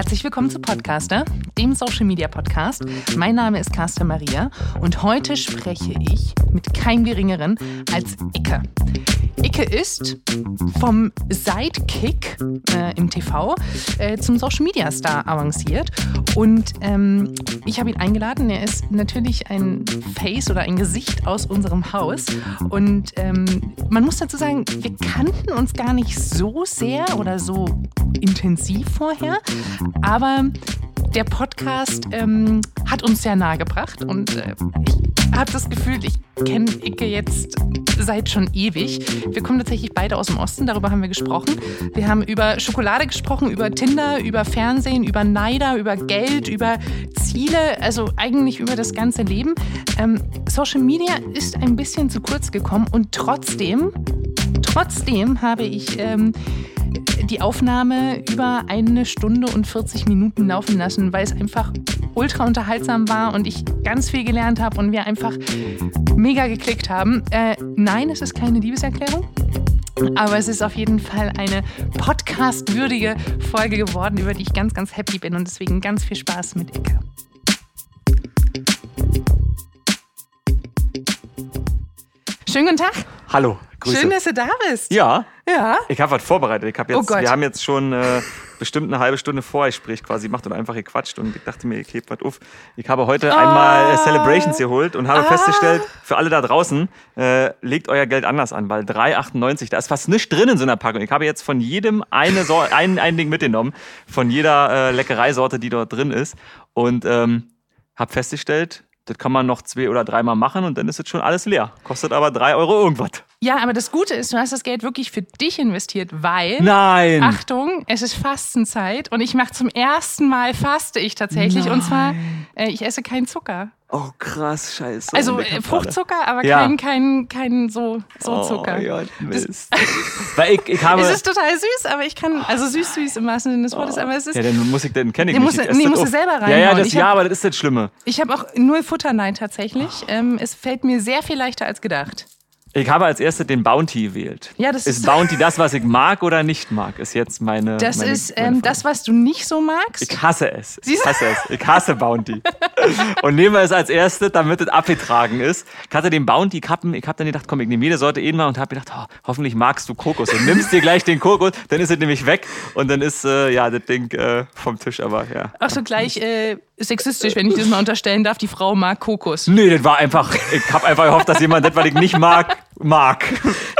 Herzlich willkommen zu Podcaster, dem Social Media Podcast. Mein Name ist Carsten Maria und heute spreche ich mit keinem Geringeren als Icke. Icke ist vom Sidekick äh, im TV äh, zum Social Media Star avanciert und ähm, ich habe ihn eingeladen. Er ist natürlich ein Face oder ein Gesicht aus unserem Haus und ähm, man muss dazu sagen, wir kannten uns gar nicht so sehr oder so intensiv vorher, aber der Podcast ähm, hat uns sehr nahe gebracht und äh, ich habe das Gefühl, ich kenne Icke jetzt seit schon ewig. Wir kommen tatsächlich beide aus dem Osten, darüber haben wir gesprochen. Wir haben über Schokolade gesprochen, über Tinder, über Fernsehen, über Neider, über Geld, über Ziele, also eigentlich über das ganze Leben. Ähm, Social Media ist ein bisschen zu kurz gekommen und trotzdem, trotzdem habe ich ähm, die Aufnahme über eine Stunde und 40 Minuten laufen lassen, weil es einfach ultra unterhaltsam war und ich ganz viel gelernt habe und wir einfach mega geklickt haben. Äh, nein, es ist keine Liebeserklärung. Aber es ist auf jeden Fall eine podcastwürdige Folge geworden, über die ich ganz, ganz happy bin und deswegen ganz viel Spaß mit Icke. Schönen guten Tag. Hallo, Grüße. Schön, dass du da bist. Ja. Ja. Ich habe was vorbereitet. Ich hab jetzt, Oh Gott. Wir haben jetzt schon äh, bestimmt eine halbe Stunde Vorgespräch quasi gemacht und einfach gequatscht und ich dachte mir, ich heb was auf. Ich habe heute einmal äh, Celebrations geholt und habe Ah. festgestellt, für alle da draußen, äh, legt euer Geld anders an, weil 3,98, da ist fast nichts drin in so einer Packung. Ich habe jetzt von jedem eine Sor ein, ein Ding mitgenommen, von jeder äh, Leckereisorte, die dort drin ist und ähm, habe festgestellt, das kann man noch zwei oder dreimal machen und dann ist es schon alles leer. Kostet aber drei Euro irgendwas. Ja, aber das Gute ist, du hast das Geld wirklich für dich investiert, weil. Nein! Achtung, es ist Fastenzeit und ich mache zum ersten Mal faste ich tatsächlich. Und zwar, äh, ich esse keinen Zucker. Oh krass, scheiße. Also äh, Fruchtzucker, aber Ja. kein, kein, kein so, so Zucker. Oh Gott, Mist. Weil ich, ich habe. Es ist total süß, aber ich kann, also süß, süß im wahrsten Sinne des Wortes, aber es ist, ja, dann muss ich, dann kenne ich Den du- Ich nee, musst du auf. selber Ja, ja, reinhauen. das, ja, hab- aber das ist das Schlimme. ich habe auch null Futterneid tatsächlich. Ähm, es fällt mir sehr viel leichter als gedacht. Ich habe als erstes den Bounty gewählt. Ja, das ist ist- Bounty das, was ich mag oder nicht mag? Ist jetzt meine. Das meine, ist meine ähm, das, was du nicht so magst. Ich hasse es. Ich hasse es. Ich hasse Bounty. Und nehmen wir es als erstes, damit es abgetragen ist. Ich hatte den Bounty Kappen. Ich habe dann gedacht, komm, ich nehme jede Sorte eh mal und habe gedacht, oh, hoffentlich magst du Kokos. Und nimmst dir gleich den Kokos, dann ist es nämlich weg und dann ist äh, ja das Ding äh, vom Tisch. Aber ja. Ach so, gleich äh, sexistisch, wenn ich das mal unterstellen darf. Die Frau mag Kokos. Nee, das war einfach. Ich habe einfach gehofft, dass jemand das, was ich nicht mag, mag.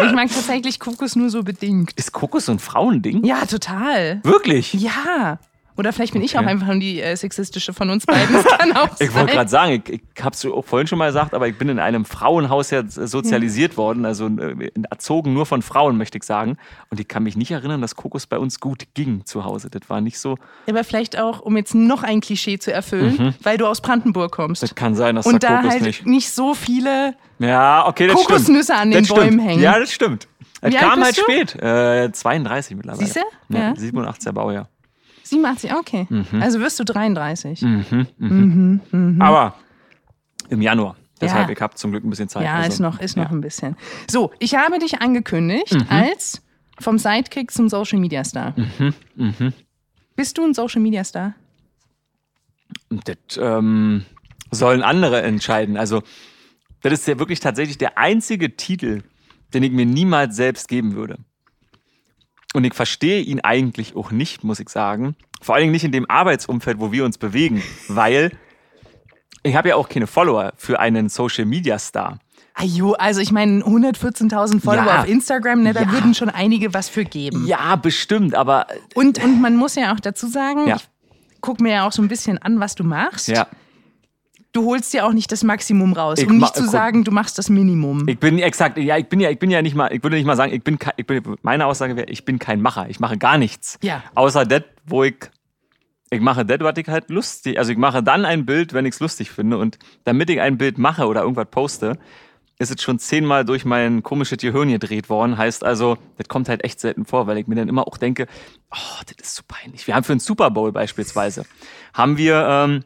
Ich mag tatsächlich Kokos nur so bedingt. Ist Kokos so ein Frauending? Ja, total. Wirklich? Ja. Oder vielleicht bin ich auch Okay. einfach nur die äh, sexistische von uns beiden. Das kann auch Ich wollte gerade sagen, ich, ich habe es vorhin schon mal gesagt, aber ich bin in einem Frauenhaus ja Hm. sozialisiert worden, also äh, erzogen nur von Frauen, möchte ich sagen. Und ich kann mich nicht erinnern, dass Kokos bei uns gut ging zu Hause. Das war nicht so. Aber vielleicht auch, um jetzt noch ein Klischee zu erfüllen, weil du aus Brandenburg kommst. Mhm. Das kann sein, dass Und da Kokos halt nicht. nicht. so viele. Ja, okay, das stimmt. Kokosnüsse an den das stimmt. Bäumen hängen. Ja, das stimmt. Es kam halt du? spät. Äh, 32 mittlerweile. Siehste? Ja, Ja. 87er Baujahr. 87, okay. Mhm. Also wirst du 33. Aber im Januar. Deshalb, Ja. ich habe zum Glück ein bisschen Zeit. Ja, also, ist noch, ist noch ja. ein bisschen. So, ich habe dich angekündigt Mhm. als vom Sidekick zum Social Media Star. Mhm, Bist du ein Social Media Star? Das ähm, sollen andere entscheiden. Also, das ist ja wirklich tatsächlich der einzige Titel, den ich mir niemals selbst geben würde. Und ich verstehe ihn eigentlich auch nicht, muss ich sagen. Vor allen Dingen nicht in dem Arbeitsumfeld, wo wir uns bewegen, weil ich habe ja auch keine Follower für einen Social Media Star. Ajo, also ich meine 114.000 Follower Ja. auf Instagram, ne, da Ja. würden schon einige was für geben. Ja, bestimmt, aber Und, und man muss ja auch dazu sagen, Ja. ich guck mir ja auch so ein bisschen an, was du machst. ja, Du holst dir auch nicht das Maximum raus, um nicht zu sagen, du machst das Minimum. ich bin exakt, ja, ich bin ja, ich bin ja nicht mal, ich würde nicht mal sagen, ich bin, kein, ich bin meine Aussage wäre, ich bin kein Macher, ich mache gar nichts. Ja. Außer das, wo ich ich mache das, was ich halt lustig, also ich mache dann ein Bild, wenn ich es lustig finde und damit ich ein Bild mache oder irgendwas poste, ist es schon zehnmal durch mein komisches Gehirn gedreht worden. Heißt also, das kommt halt echt selten vor, weil ich mir dann immer auch denke, oh, das ist so peinlich. Wir haben für einen Super Bowl beispielsweise, haben wir ähm,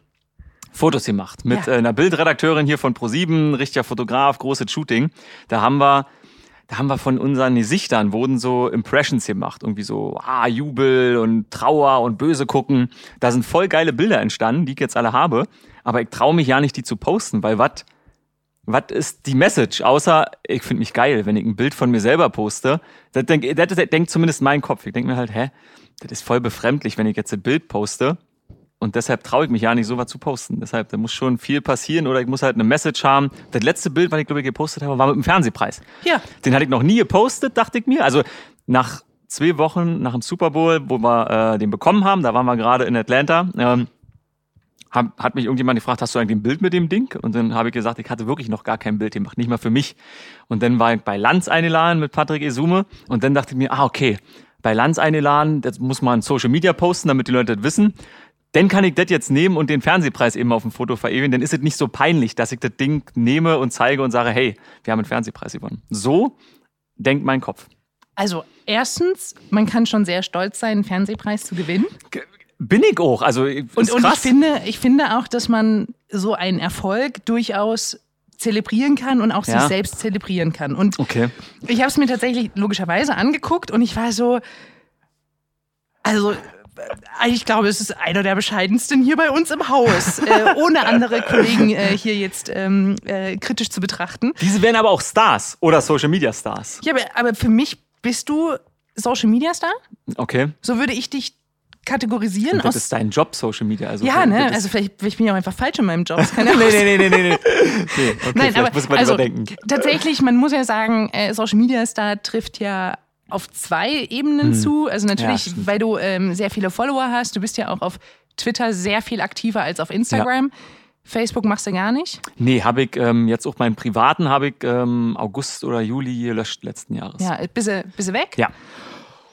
Fotos gemacht mit Ja. äh, einer Bildredakteurin hier von Pro7, richtiger Fotograf, großes Shooting. Da haben wir da haben wir von unseren Gesichtern wurden so Impressions gemacht. Irgendwie so, ah, Jubel und Trauer und böse gucken. Da sind voll geile Bilder entstanden, die ich jetzt alle habe. Aber ich traue mich ja nicht, die zu posten, weil was was ist die Message? Außer, ich finde mich geil, wenn ich ein Bild von mir selber poste. Das denkt denk zumindest mein Kopf. Ich denke mir halt, hä, das ist voll befremdlich, wenn ich jetzt ein Bild poste. Und deshalb traue ich mich ja nicht, sowas zu posten. Deshalb, da muss schon viel passieren oder ich muss halt eine Message haben. Das letzte Bild, was ich glaube ich gepostet habe, war mit dem Fernsehpreis. Ja. Den hatte ich noch nie gepostet, dachte ich mir. Also nach zwei Wochen nach dem Super Bowl, wo wir äh, den bekommen haben, da waren wir gerade in Atlanta. Ähm, hab, hat mich irgendjemand gefragt, hast du eigentlich ein Bild mit dem Ding? Und dann habe ich gesagt, ich hatte wirklich noch gar kein Bild gemacht, nicht mal für mich. Und dann war ich bei Lanz eingeladen mit Patrick Esume und dann dachte ich mir, ah, okay, bei Lanz eingeladen, das muss man Social Media posten, damit die Leute das wissen. Dann kann ich das jetzt nehmen und den Fernsehpreis eben auf dem Foto verewigen. Dann ist es nicht so peinlich, dass ich das Ding nehme und zeige und sage, hey, wir haben einen Fernsehpreis gewonnen. So denkt mein Kopf. Also erstens, man kann schon sehr stolz sein, einen Fernsehpreis zu gewinnen. Bin ich auch. Also und, und ich finde, ich finde auch, dass man so einen Erfolg durchaus zelebrieren kann und auch ja. sich selbst zelebrieren kann. Und okay. ich habe es mir tatsächlich logischerweise angeguckt und ich war so, also ich glaube, es ist einer der bescheidensten hier bei uns im Haus, äh, ohne andere Kollegen äh, hier jetzt ähm, äh, kritisch zu betrachten. Diese wären aber auch Stars oder Social Media Stars. Ja, aber, aber für mich bist du Social Media Star. Okay. So würde ich dich kategorisieren. Und das ist dein Job, Social Media. Also ja, ne? Also vielleicht, vielleicht bin ich auch einfach falsch in meinem Job. Das kann ja nee, nee, nee, nee, nee, nee. Okay, Nein, aber muss man also, überdenken. Tatsächlich, man muss ja sagen, äh, Social Media Star trifft ja auf zwei Ebenen hm. zu. Also natürlich, ja, weil du ähm, sehr viele Follower hast. Du bist ja auch auf Twitter sehr viel aktiver als auf Instagram. Ja. Facebook machst du gar nicht? Nee, habe ich ähm, jetzt auch meinen privaten habe ich ähm, August oder Juli gelöscht letzten Jahres. Ja, bist du, bist du weg? Ja.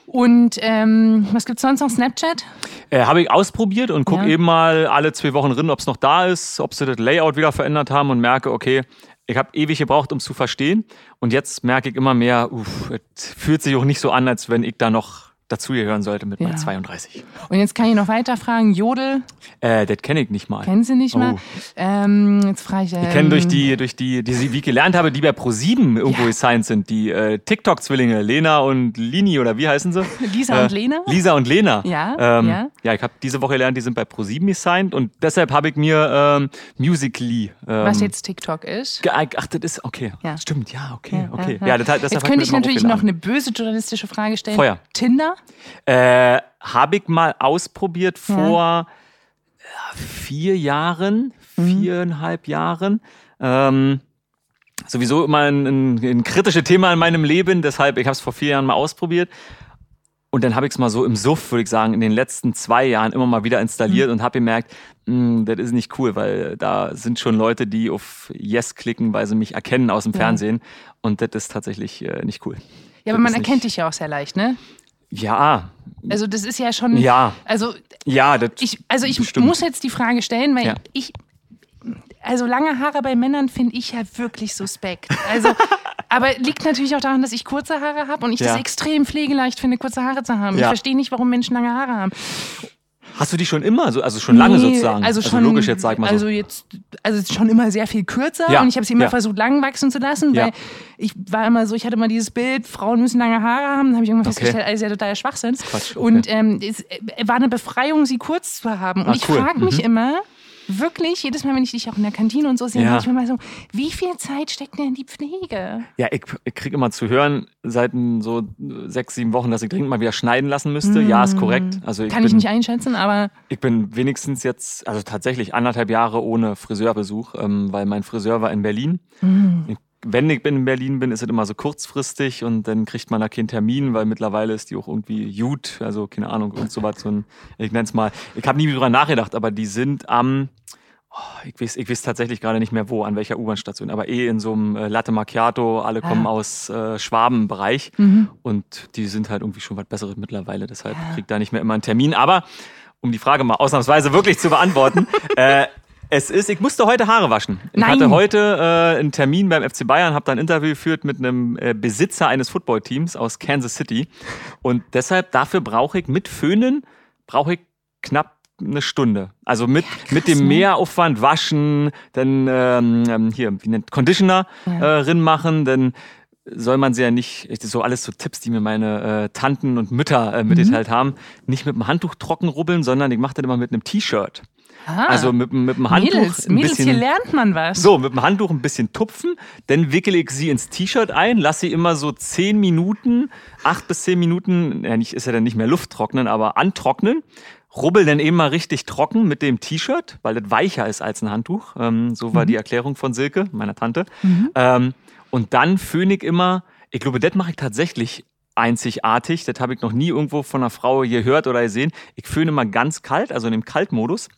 Und ähm, was gibt es sonst noch? Snapchat? Äh, Habe ich ausprobiert und gucke ja. eben mal alle zwei Wochen drin, ob es noch da ist, ob sie das Layout wieder verändert haben und merke, okay, ich habe ewig gebraucht, um es zu verstehen. Und jetzt merke ich immer mehr, uff, es fühlt sich auch nicht so an, als wenn ich da noch dazugehören sollte mit ja. meinen 32. Und jetzt kann ich noch weiter fragen, Jodel? Äh, das kenne ich nicht mal. Kennen Sie nicht mal? Oh. Ähm, jetzt frage ich. Ähm, ich kenne durch die, durch die, die, wie ich gelernt habe, die bei Pro7 irgendwo ja. gesigned sind, die äh, TikTok-Zwillinge, Lena und Lini oder wie heißen sie? Lisa äh, und Lena? Lisa und Lena. Ja. Ähm, ja. ja, ich habe diese Woche gelernt, die sind bei Pro7 gesigned und deshalb habe ich mir ähm, Musically. Ähm, Was jetzt TikTok ist? Ach, das ist, okay. Ja. Stimmt, ja, okay, okay. Ja, das, das jetzt könnte ich natürlich noch eine böse journalistische Frage stellen. Feuer. Tinder? Äh, habe ich mal ausprobiert vor ja. vier Jahren, mhm. viereinhalb Jahren. Ähm, sowieso immer ein, ein, ein kritisches Thema in meinem Leben, deshalb, ich habe es vor vier Jahren mal ausprobiert. Und dann habe ich es mal so im Suff, würde ich sagen, in den letzten zwei Jahren immer mal wieder installiert mhm. und habe gemerkt, hm, das ist nicht cool, weil da sind schon Leute, die auf Yes klicken, weil sie mich erkennen aus dem ja. Fernsehen. Und das ist tatsächlich äh, nicht cool. Ja, aber man erkennt dich ja auch sehr leicht, ne? Ja. Also das ist ja schon. Ja. Also ja, das ich, also ich stimmt. muss jetzt die Frage stellen, weil ja. ich also lange Haare bei Männern finde ich ja wirklich suspekt. Also aber liegt natürlich auch daran, dass ich kurze Haare habe und ich ja. das extrem pflegeleicht finde, kurze Haare zu haben. Ja. Ich verstehe nicht, warum Menschen lange Haare haben. Hast du die schon immer, also schon lange nee, sozusagen? Also, also schon, also logisch jetzt sag mal so. Also jetzt, also schon immer sehr viel kürzer ja, und ich habe sie immer ja. versucht lang wachsen zu lassen, weil ja. ich war immer so, ich hatte immer dieses Bild, Frauen müssen lange Haare haben, dann habe ich irgendwann okay. festgestellt, alles ja total Schwachsinn. Quatsch, okay. Und ähm, es äh, war eine Befreiung, sie kurz zu haben. Und ah, ich cool. frage mich mhm. immer, wirklich, jedes Mal, wenn ich dich auch in der Kantine und so sehe, ja. ich mir mal so, wie viel Zeit steckt denn in die Pflege? Ja, ich, ich kriege immer zu hören, seit so sechs, sieben Wochen, dass ich dringend mal wieder schneiden lassen müsste. Mm. Ja, ist korrekt. Also ich Kann bin, ich nicht einschätzen, aber. Ich bin wenigstens jetzt, also tatsächlich anderthalb Jahre ohne Friseurbesuch, ähm, weil mein Friseur war in Berlin. Mm. Ich wenn ich in Berlin bin, ist es immer so kurzfristig und dann kriegt man da keinen Termin, weil mittlerweile ist die auch irgendwie gut, also keine Ahnung, und so was. So ein, ich nenne es mal, ich habe nie drüber nachgedacht, aber die sind am, oh, ich, weiß, ich weiß tatsächlich gerade nicht mehr wo, an welcher U-Bahn-Station, aber eh in so einem äh, Latte Macchiato, alle kommen ah. aus äh, Schwabenbereich mhm. und die sind halt irgendwie schon was Besseres mittlerweile, deshalb ja. kriegt da nicht mehr immer einen Termin. Aber um die Frage mal ausnahmsweise wirklich zu beantworten, äh, es ist, ich musste heute Haare waschen. Ich Nein. hatte heute äh, einen Termin beim FC Bayern, habe da ein Interview geführt mit einem äh, Besitzer eines Footballteams aus Kansas City. Und deshalb, dafür brauche ich mit Föhnen, brauche ich knapp eine Stunde. Also mit, ja, krass, mit dem ne? Mehraufwand waschen, dann ähm, ähm hier, wie nennt Conditioner ja. äh, rin machen, dann soll man sie ja nicht, so alles so Tipps, die mir meine äh, Tanten und Mütter äh, mitgeteilt Mhm. haben, nicht mit dem Handtuch trocken rubbeln, sondern ich mache das immer mit einem T-Shirt. Ah, Also mit, mit dem Handtuch Mädels, ein Mädels, bisschen. hier lernt man was. So, mit dem Handtuch ein bisschen tupfen, dann wickele ich sie ins T-Shirt ein, lasse sie immer so zehn Minuten, acht bis zehn Minuten, ja, nicht, ist ja dann nicht mehr Luft trocknen, aber antrocknen. Rubbel dann eben mal richtig trocken mit dem T-Shirt, weil das weicher ist als ein Handtuch. Ähm, so war die Erklärung von Silke, meiner Tante. Ähm, und dann föhn ich immer, ich glaube, das mache ich tatsächlich einzigartig. Das habe ich noch nie irgendwo von einer Frau gehört oder gesehen. Ich föhne immer ganz kalt, also in dem Kaltmodus.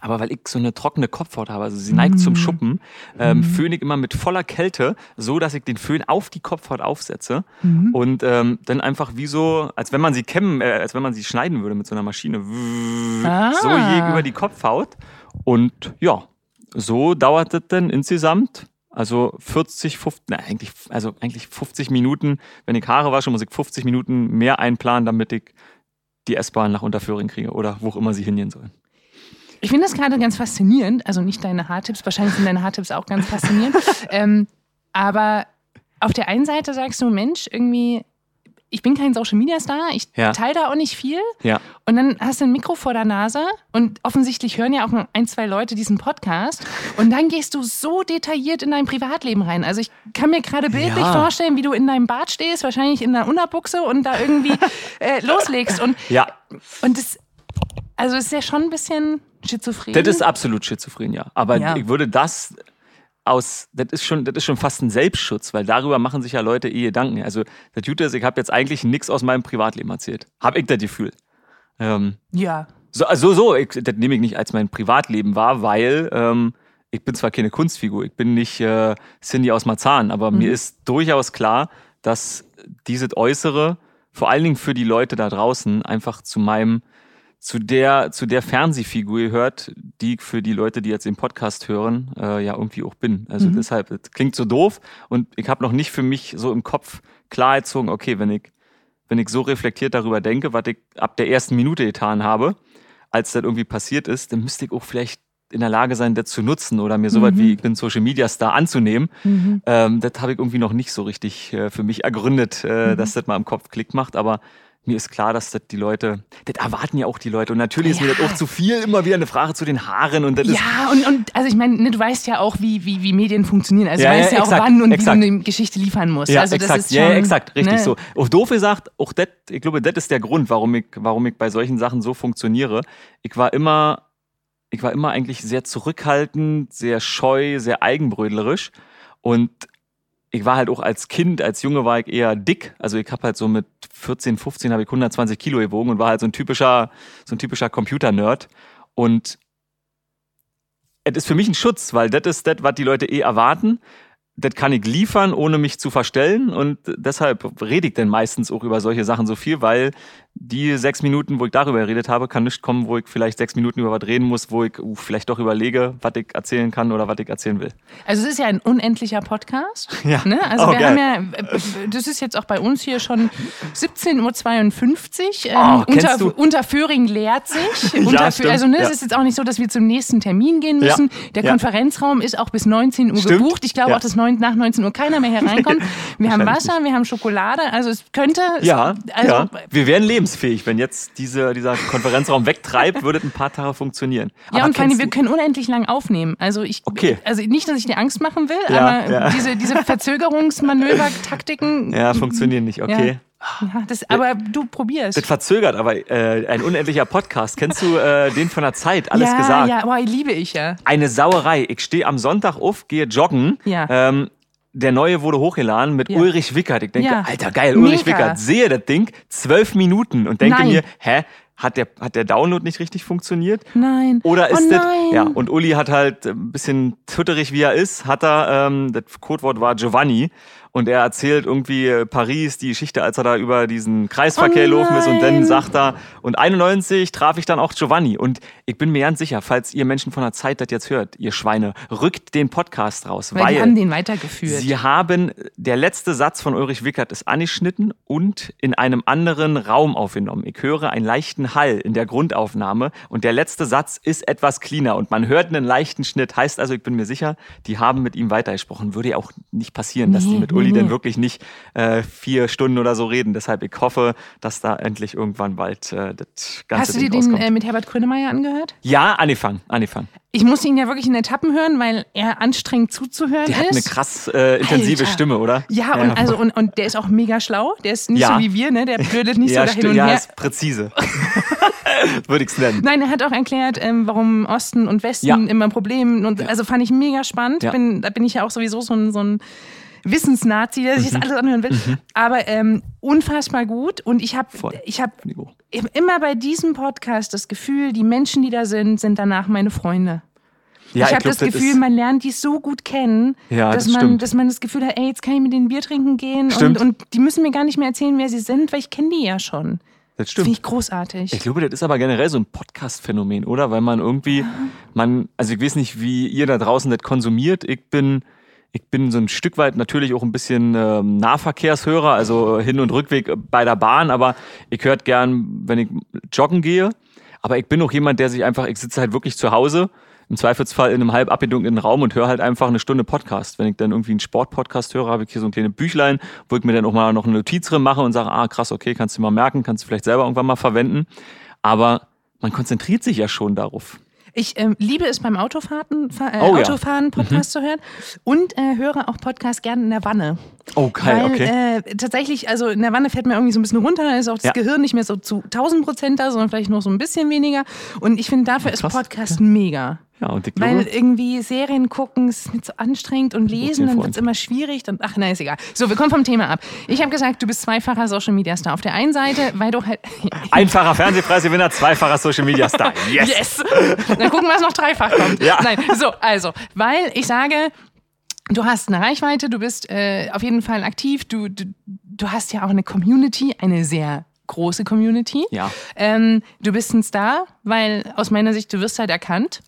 Aber weil ich so eine trockene Kopfhaut habe, also sie neigt zum Schuppen, ähm, föhne ich immer mit voller Kälte, so dass ich den Föhn auf die Kopfhaut aufsetze und ähm, dann einfach wie so, als wenn man sie kämmen, äh, als wenn man sie schneiden würde mit so einer Maschine, Ah. so je über die Kopfhaut. Und ja, so dauert das dann insgesamt. Also 40, 50, na, eigentlich, also eigentlich 50 Minuten. Wenn ich Haare wasche, muss ich 50 Minuten mehr einplanen, damit ich die S-Bahn nach Unterföhring kriege oder wo auch immer sie hingehen sollen. Ich finde das gerade ganz faszinierend. Also nicht deine Haartipps, wahrscheinlich sind deine Haartipps auch ganz faszinierend. ähm, aber auf der einen Seite sagst du, Mensch, irgendwie, ich bin kein Social Media Star, ich Ja. teile da auch nicht viel. Ja. Und dann hast du ein Mikro vor der Nase und offensichtlich hören ja auch ein, zwei Leute diesen Podcast. Und dann gehst du so detailliert in dein Privatleben rein. Also ich kann mir gerade bildlich Ja. vorstellen, wie du in deinem Bad stehst, wahrscheinlich in der Unterbuchse und da irgendwie äh, loslegst. Und, Ja, und das, also es ist ja schon ein bisschen schizophren. das ist absolut schizophren, ja. Aber Ja. ich würde das aus, das ist schon, das ist schon fast ein Selbstschutz, weil darüber machen sich ja Leute eh Gedanken. Also das Gute ist, ich habe jetzt eigentlich nichts aus meinem Privatleben erzählt. Hab ich das Gefühl. Ähm, ja. So, also so, ich, das nehme ich nicht als mein Privatleben wahr, weil ähm, ich bin zwar keine Kunstfigur, ich bin nicht äh, Cindy aus Marzahn, aber mir ist durchaus klar, dass dieses Äußere, vor allen Dingen für die Leute da draußen, einfach zu meinem, zu der, zu der Fernsehfigur gehört, die ich für die Leute, die jetzt den Podcast hören, äh, ja irgendwie auch bin. Also deshalb, das klingt so doof und ich habe noch nicht für mich so im Kopf klar gezogen, okay, wenn ich wenn ich so reflektiert darüber denke, was ich ab der ersten Minute getan habe, als das irgendwie passiert ist, dann müsste ich auch vielleicht in der Lage sein, das zu nutzen oder mir so was wie ich bin Social Media Star anzunehmen. Ähm, das habe ich irgendwie noch nicht so richtig äh, für mich ergründet, äh, dass das mal im Kopf Klick macht, aber mir ist klar, dass das die Leute, das erwarten ja auch die Leute. Und natürlich ist mir das auch zu viel, immer wieder eine Frage zu den Haaren und das ist Ja, und, und also ich meine, ne, du weißt ja auch, wie, wie, wie Medien funktionieren. Also Ja, du weißt ja, ja, exakt, auch, wann und exakt. wie du eine Geschichte liefern musst. Ja, also das exakt. ist schon, ja, ja, exakt, richtig ne? so. Auf doof gesagt, auch das, ich glaube, das ist der Grund, warum ich, warum ich bei solchen Sachen so funktioniere. Ich war immer, ich war immer eigentlich sehr zurückhaltend, sehr scheu, sehr eigenbrödlerisch und ich war halt auch als Kind, als Junge war ich eher dick. Also ich habe halt so mit 14, 15 habe ich 120 Kilo gewogen und war halt so ein typischer, so ein typischer Computer-Nerd. Und es ist für mich ein Schutz, weil das ist das, was die Leute eh erwarten. Das kann ich liefern, ohne mich zu verstellen. Und deshalb rede ich dann meistens auch über solche Sachen so viel, weil die sechs Minuten, wo ich darüber geredet habe, kann nicht kommen, wo ich vielleicht sechs Minuten über was reden muss, wo ich uh, vielleicht doch überlege, was ich erzählen kann oder was ich erzählen will. Also es ist ja ein unendlicher Podcast. Ja. Ne? Also Oh, wir geil. haben ja, das ist jetzt auch bei uns hier schon 17.52 Uhr. Oh, Ähm, kennst unter, du- Unterföhring leert sich. Ja, Unterfö- stimmt. also ne, Ja. es ist jetzt auch nicht so, dass wir zum nächsten Termin gehen Ja. müssen. Der Ja. Konferenzraum ist auch bis 19 Uhr Stimmt. gebucht. Ich glaube auch, dass neun, nach 19 Uhr keiner mehr hereinkommt. Wir haben Wasser, wir haben Schokolade. Also es könnte... Ja, also, ja. Wir wären lebensfähig, wenn jetzt diese, dieser Konferenzraum wegtreibt, würde ein paar Tage funktionieren. Ja, Aber und vor allem, wir können unendlich lang aufnehmen. Also ich, Okay. also nicht, dass ich dir Angst machen will, Ja, aber ja. diese, diese Verzögerungsmanöver, Taktiken. Ja, funktionieren nicht, okay. Ja, das, aber du probierst. Das verzögert, aber äh, ein unendlicher Podcast. Kennst du äh, den von der Zeit? Alles ja, gesagt. ja, boah, liebe ich ja. Eine Sauerei. Ich stehe am Sonntag auf, gehe joggen. Ja. Ähm, der neue wurde hochgeladen mit Ja. Ulrich Wickert. Ich denke, Ja. alter geil, Ulrich Mega. Wickert. Sehe das Ding, zwölf Minuten und denke Nein. mir, hä, hat der, hat der Download nicht richtig funktioniert? Nein. Oder ist oh, das, ja, und Uli hat halt ein bisschen twitterig, wie er ist, hat er, ähm, das Codewort war Giovanni und er erzählt irgendwie äh, Paris die Geschichte, als er da über diesen Kreisverkehr Oh gelaufen ist und dann sagt er, und 91 traf ich dann auch Giovanni und ich bin mir ganz sicher, falls ihr Menschen von der Zeit das jetzt hört, ihr Schweine, rückt den Podcast raus, Weil, weil, die haben den weitergeführt. Sie haben, der letzte Satz von Ulrich Wickert ist angeschnitten und in einem anderen Raum aufgenommen. Ich höre einen leichten Hall in der Grundaufnahme und der letzte Satz ist etwas cleaner und man hört einen leichten Schnitt. Heißt also, ich bin mir sicher, die haben mit ihm weitergesprochen. Würde ja auch nicht passieren, dass die Nee, mit nee, Uli Nee. denn wirklich nicht äh, vier Stunden oder so reden. Deshalb ich hoffe, dass da endlich irgendwann bald äh, das ganze Hast du dir den äh, mit Herbert Grönemeyer angehört? ja, angefangen, angefangen. Ich musste ihn ja wirklich in Etappen hören, weil er anstrengend zuzuhören Der ist. hat eine krass äh, intensive Alter. Stimme, oder? ja, und, also, und, und der ist auch mega schlau. Der ist nicht Ja. so wie wir, ne? Der blödet nicht ja, so dahin und ja, her. ist präzise. Würde ich es nennen. Nein, er hat auch erklärt, ähm, warum Osten und Westen Ja. immer Probleme und also fand ich mega spannend. Ja. Bin, da bin ich ja auch sowieso so ein, so ein Wissensnazi, der sich Mhm. das alles anhören will. Aber ähm, unfassbar gut. Und ich habe ich hab Finde immer bei diesem Podcast das Gefühl, die Menschen, die da sind, sind danach meine Freunde. Ja, ich habe das Gefühl, ist, man lernt die so gut kennen, Ja, dass, das man, stimmt. dass man das Gefühl hat, ey, jetzt kann ich mit denen Bier trinken gehen und, und die müssen mir gar nicht mehr erzählen, wer sie sind, weil ich kenne die ja schon. das Finde stimmt. ich großartig. Ich glaube, das ist aber generell so ein Podcast-Phänomen, oder? Weil man irgendwie, man, also ich weiß nicht, wie ihr da draußen das konsumiert. Ich bin, ich bin so ein Stück weit natürlich auch ein bisschen ähm, Nahverkehrshörer, also Hin- und Rückweg bei der Bahn, aber ich höre gern, wenn ich joggen gehe. Aber ich bin auch jemand, der sich einfach, ich sitze halt wirklich zu Hause, im Zweifelsfall in einem halb abgedunkelten Raum und höre halt einfach eine Stunde Podcast. Wenn ich dann irgendwie einen Sportpodcast höre, habe ich hier so ein kleines Büchlein, wo ich mir dann auch mal noch eine Notiz drin mache und sage, ah krass, okay, kannst du mal merken, kannst du vielleicht selber irgendwann mal verwenden. Aber man konzentriert sich ja schon darauf. Ich ähm, liebe es beim Autofahrten, fa- äh, Oh ja. Mhm. Autofahren Podcast zu hören und äh, höre auch Podcast gerne in der Wanne. Oh, geil, Weil okay. äh, tatsächlich, also in der Wanne fährt man irgendwie so ein bisschen runter, da ist auch das Ja. Gehirn nicht mehr so zu 1000 Prozent da, sondern vielleicht noch so ein bisschen weniger. Und ich finde, dafür ist krass, Podcast mega. Ja, und ich Weil irgendwie Serien gucken ist nicht so anstrengend und lesen, dann wird es immer schwierig. Dann, ach, nein, ist egal. So, wir kommen vom Thema ab. Ich habe gesagt, du bist zweifacher Social Media Star. Auf der einen Seite, weil du halt. einfacher Fernsehpreisgewinner, zweifacher Social Media Star. Yes! Yes! Dann gucken, was noch dreifach kommt. Ja. Nein, so, also, weil ich sage, du hast eine Reichweite, du bist äh, auf jeden Fall aktiv, du, du, du hast ja auch eine Community, eine sehr große Community. Ja. Ähm, du bist ein Star, weil aus meiner Sicht, du wirst halt erkannt.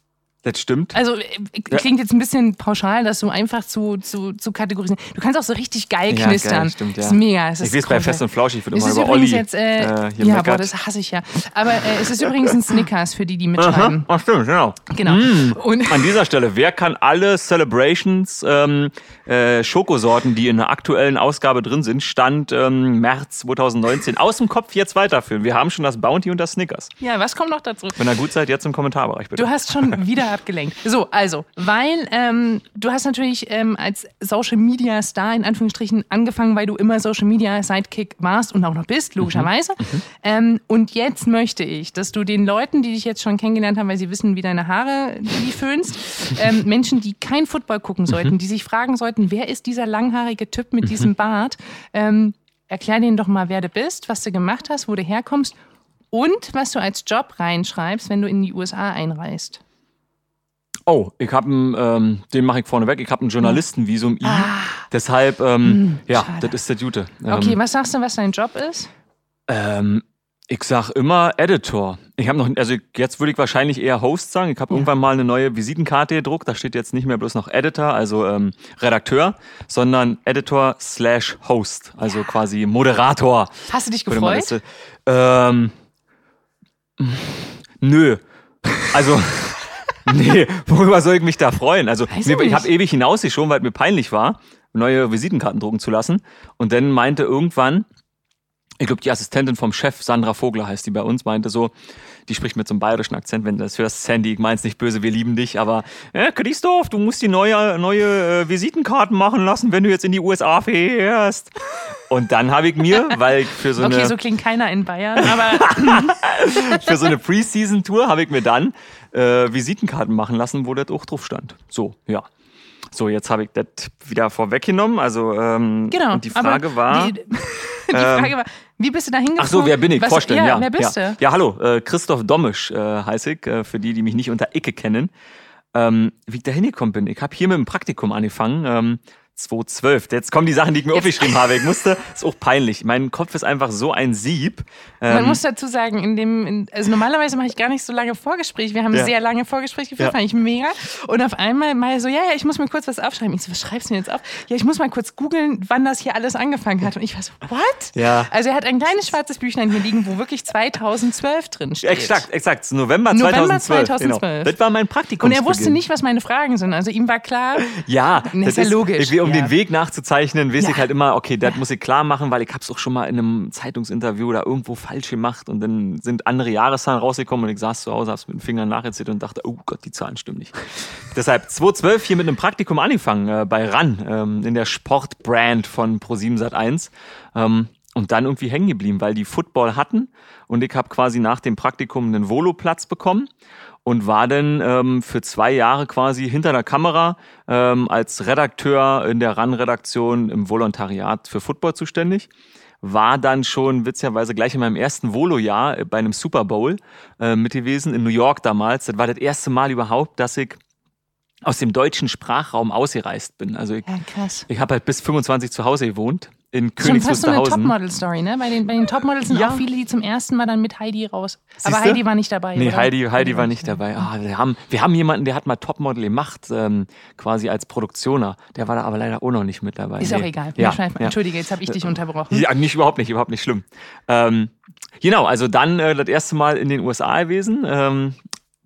Das stimmt. Also äh, klingt jetzt ein bisschen pauschal, das so einfach zu, zu, zu kategorisieren. Du kannst auch so richtig geil Ja, knistern. geil, stimmt, ja. Das ist mega. Es Ich ist weiß, bei. Fest und Flauschig wird Es immer ist über Olli jetzt, äh, äh, ja, meckert. boah, das hasse ich ja. Aber äh, es ist übrigens ein Snickers für die, die mitschreiben. Ach, stimmt, genau. Genau. Und An dieser Stelle, wer kann alle Celebrations ähm, äh, Schokosorten, die in der aktuellen Ausgabe drin sind, Stand ähm, März 2019, aus dem Kopf jetzt weiterführen? Wir haben schon das Bounty und das Snickers. ja, was kommt noch dazu? Wenn ihr gut seid, jetzt im Kommentarbereich bitte. Du hast schon wieder abgelenkt. So, also, weil ähm, du hast natürlich ähm, als Social Media Star in Anführungsstrichen angefangen, weil du immer Social Media Sidekick warst und auch noch bist, logischerweise. Ähm, und jetzt möchte ich, dass du den Leuten, die dich jetzt schon kennengelernt haben, weil sie wissen, wie deine Haare die föhnst, ähm, Menschen, die kein Football gucken sollten, die sich fragen sollten, wer ist dieser langhaarige Typ mit diesem Bart, ähm, erklär denen doch mal, wer du bist, was du gemacht hast, wo du herkommst und was du als Job reinschreibst, wenn du in die USA einreist. Oh, ich habe ähm, den mache ich vorneweg. Ich habe ein Journalistenvisum I. Ah. Deshalb, ähm, ja, schade. das ist der Jute. Ähm, Okay, was sagst du, was dein Job ist? Ähm, ich sag immer Editor. Ich habe noch, also jetzt würde ich wahrscheinlich eher Host sagen. Ich habe irgendwann mal eine neue Visitenkarte gedruckt. Da steht jetzt nicht mehr bloß noch Editor, also ähm, Redakteur, sondern Editor slash Host, also quasi Moderator. Hast du dich gefreut? das, ähm, nö. Also. Nee, worüber soll ich mich da freuen? Also, mir, ich habe ewig hinausgeschoben, weil es mir peinlich war, neue Visitenkarten drucken zu lassen. Und dann meinte irgendwann, ich glaube, die Assistentin vom Chef, Sandra Vogler heißt die bei uns, meinte so, die spricht mit so einem bayerischen Akzent, wenn du das hörst, Sandy, ich mein's nicht böse, wir lieben dich, aber äh, Christoph, du musst die neue, neue äh, Visitenkarten machen lassen, wenn du jetzt in die USA fährst. Und dann habe ich mir, weil ich für so Okay, eine so klingt keiner in Bayern, aber für so eine Preseason-Tour habe ich mir dann äh, Visitenkarten machen lassen, wo das auch drauf stand. So, ja. So, jetzt habe ich das wieder vorweggenommen. Also, ähm, genau. und die Frage war. Die, die Frage war, wie bist du da hingekommen? Ach so, wer bin ich? Was, Vorstellen, ja. Wer bist ja. du? Ja, hallo, äh, Christoph Dommisch äh, heiße ich, äh, für die, die mich nicht unter Icke kennen. Ähm, wie ich da hingekommen bin. Ich habe hier mit dem Praktikum angefangen, ähm, 2012. Jetzt kommen die Sachen, die ich mir aufgeschrieben habe. Ich musste, ist auch peinlich. Mein Kopf ist einfach so ein Sieb. Man Ähm, muss dazu sagen, in dem, in, also normalerweise mache ich gar nicht so lange Vorgespräche. Wir haben Ja. sehr lange Vorgespräche geführt, Ja. fand ich mega. Und auf einmal mal so, ja, ja, ich muss mir kurz was aufschreiben. Ich so, was schreibst du mir jetzt auf? Ja, ich muss mal kurz googeln, wann das hier alles angefangen hat. Und ich war so, what? Ja. Also er hat ein kleines schwarzes Büchlein hier liegen, wo wirklich 2012 drin steht. Exakt, exakt. November, November 2012. 2012. Genau. Das war mein Praktikum. Und er wusste nicht, was meine Fragen sind. Also ihm war klar, Ja, Nee, ist ja logisch. Ich, um um den Weg nachzuzeichnen, weiß ich halt immer, okay, das muss ich klar machen, weil ich hab's auch schon mal in einem Zeitungsinterview oder irgendwo falsch gemacht und dann sind andere Jahreszahlen rausgekommen und ich saß zu Hause, hab's mit den Fingern nachgezählt und dachte, oh Gott, die Zahlen stimmen nicht. Deshalb 2012 hier mit einem Praktikum angefangen äh, bei RAN ähm, in der Sportbrand von Pro7 Sat1 ähm, und dann irgendwie hängen geblieben, weil die Football hatten und ich habe quasi nach dem Praktikum einen Voloplatz bekommen und war dann ähm, für zwei Jahre quasi hinter der Kamera ähm, als Redakteur in der RAN-Redaktion im Volontariat für Football zuständig. War dann schon witzigerweise gleich in meinem ersten Volo-Jahr bei einem Super Bowl äh, mit gewesen in New York damals. Das war das erste Mal überhaupt, dass ich aus dem deutschen Sprachraum ausgereist bin. Also ich, Ja, ich habe halt bis 25 zu Hause gewohnt in Schon fast so eine Königs Topmodel-Story, ne? Bei den, bei den Topmodels sind Ja. auch viele, die zum ersten Mal dann mit Heidi raus. Aber Siehste? Heidi war nicht dabei. Nee, oder? Heidi, Heidi war nicht dabei. Ah, wir, haben, wir haben jemanden, der hat mal Topmodel gemacht, ähm, quasi als Produktioner. Der war da aber leider auch noch nicht mit dabei. Ist nee. auch egal. Ja, ja. Entschuldige, jetzt habe ich dich unterbrochen. Ja, nicht überhaupt nicht, überhaupt nicht schlimm. Ähm, genau, also dann äh, das erste Mal in den USA gewesen ähm,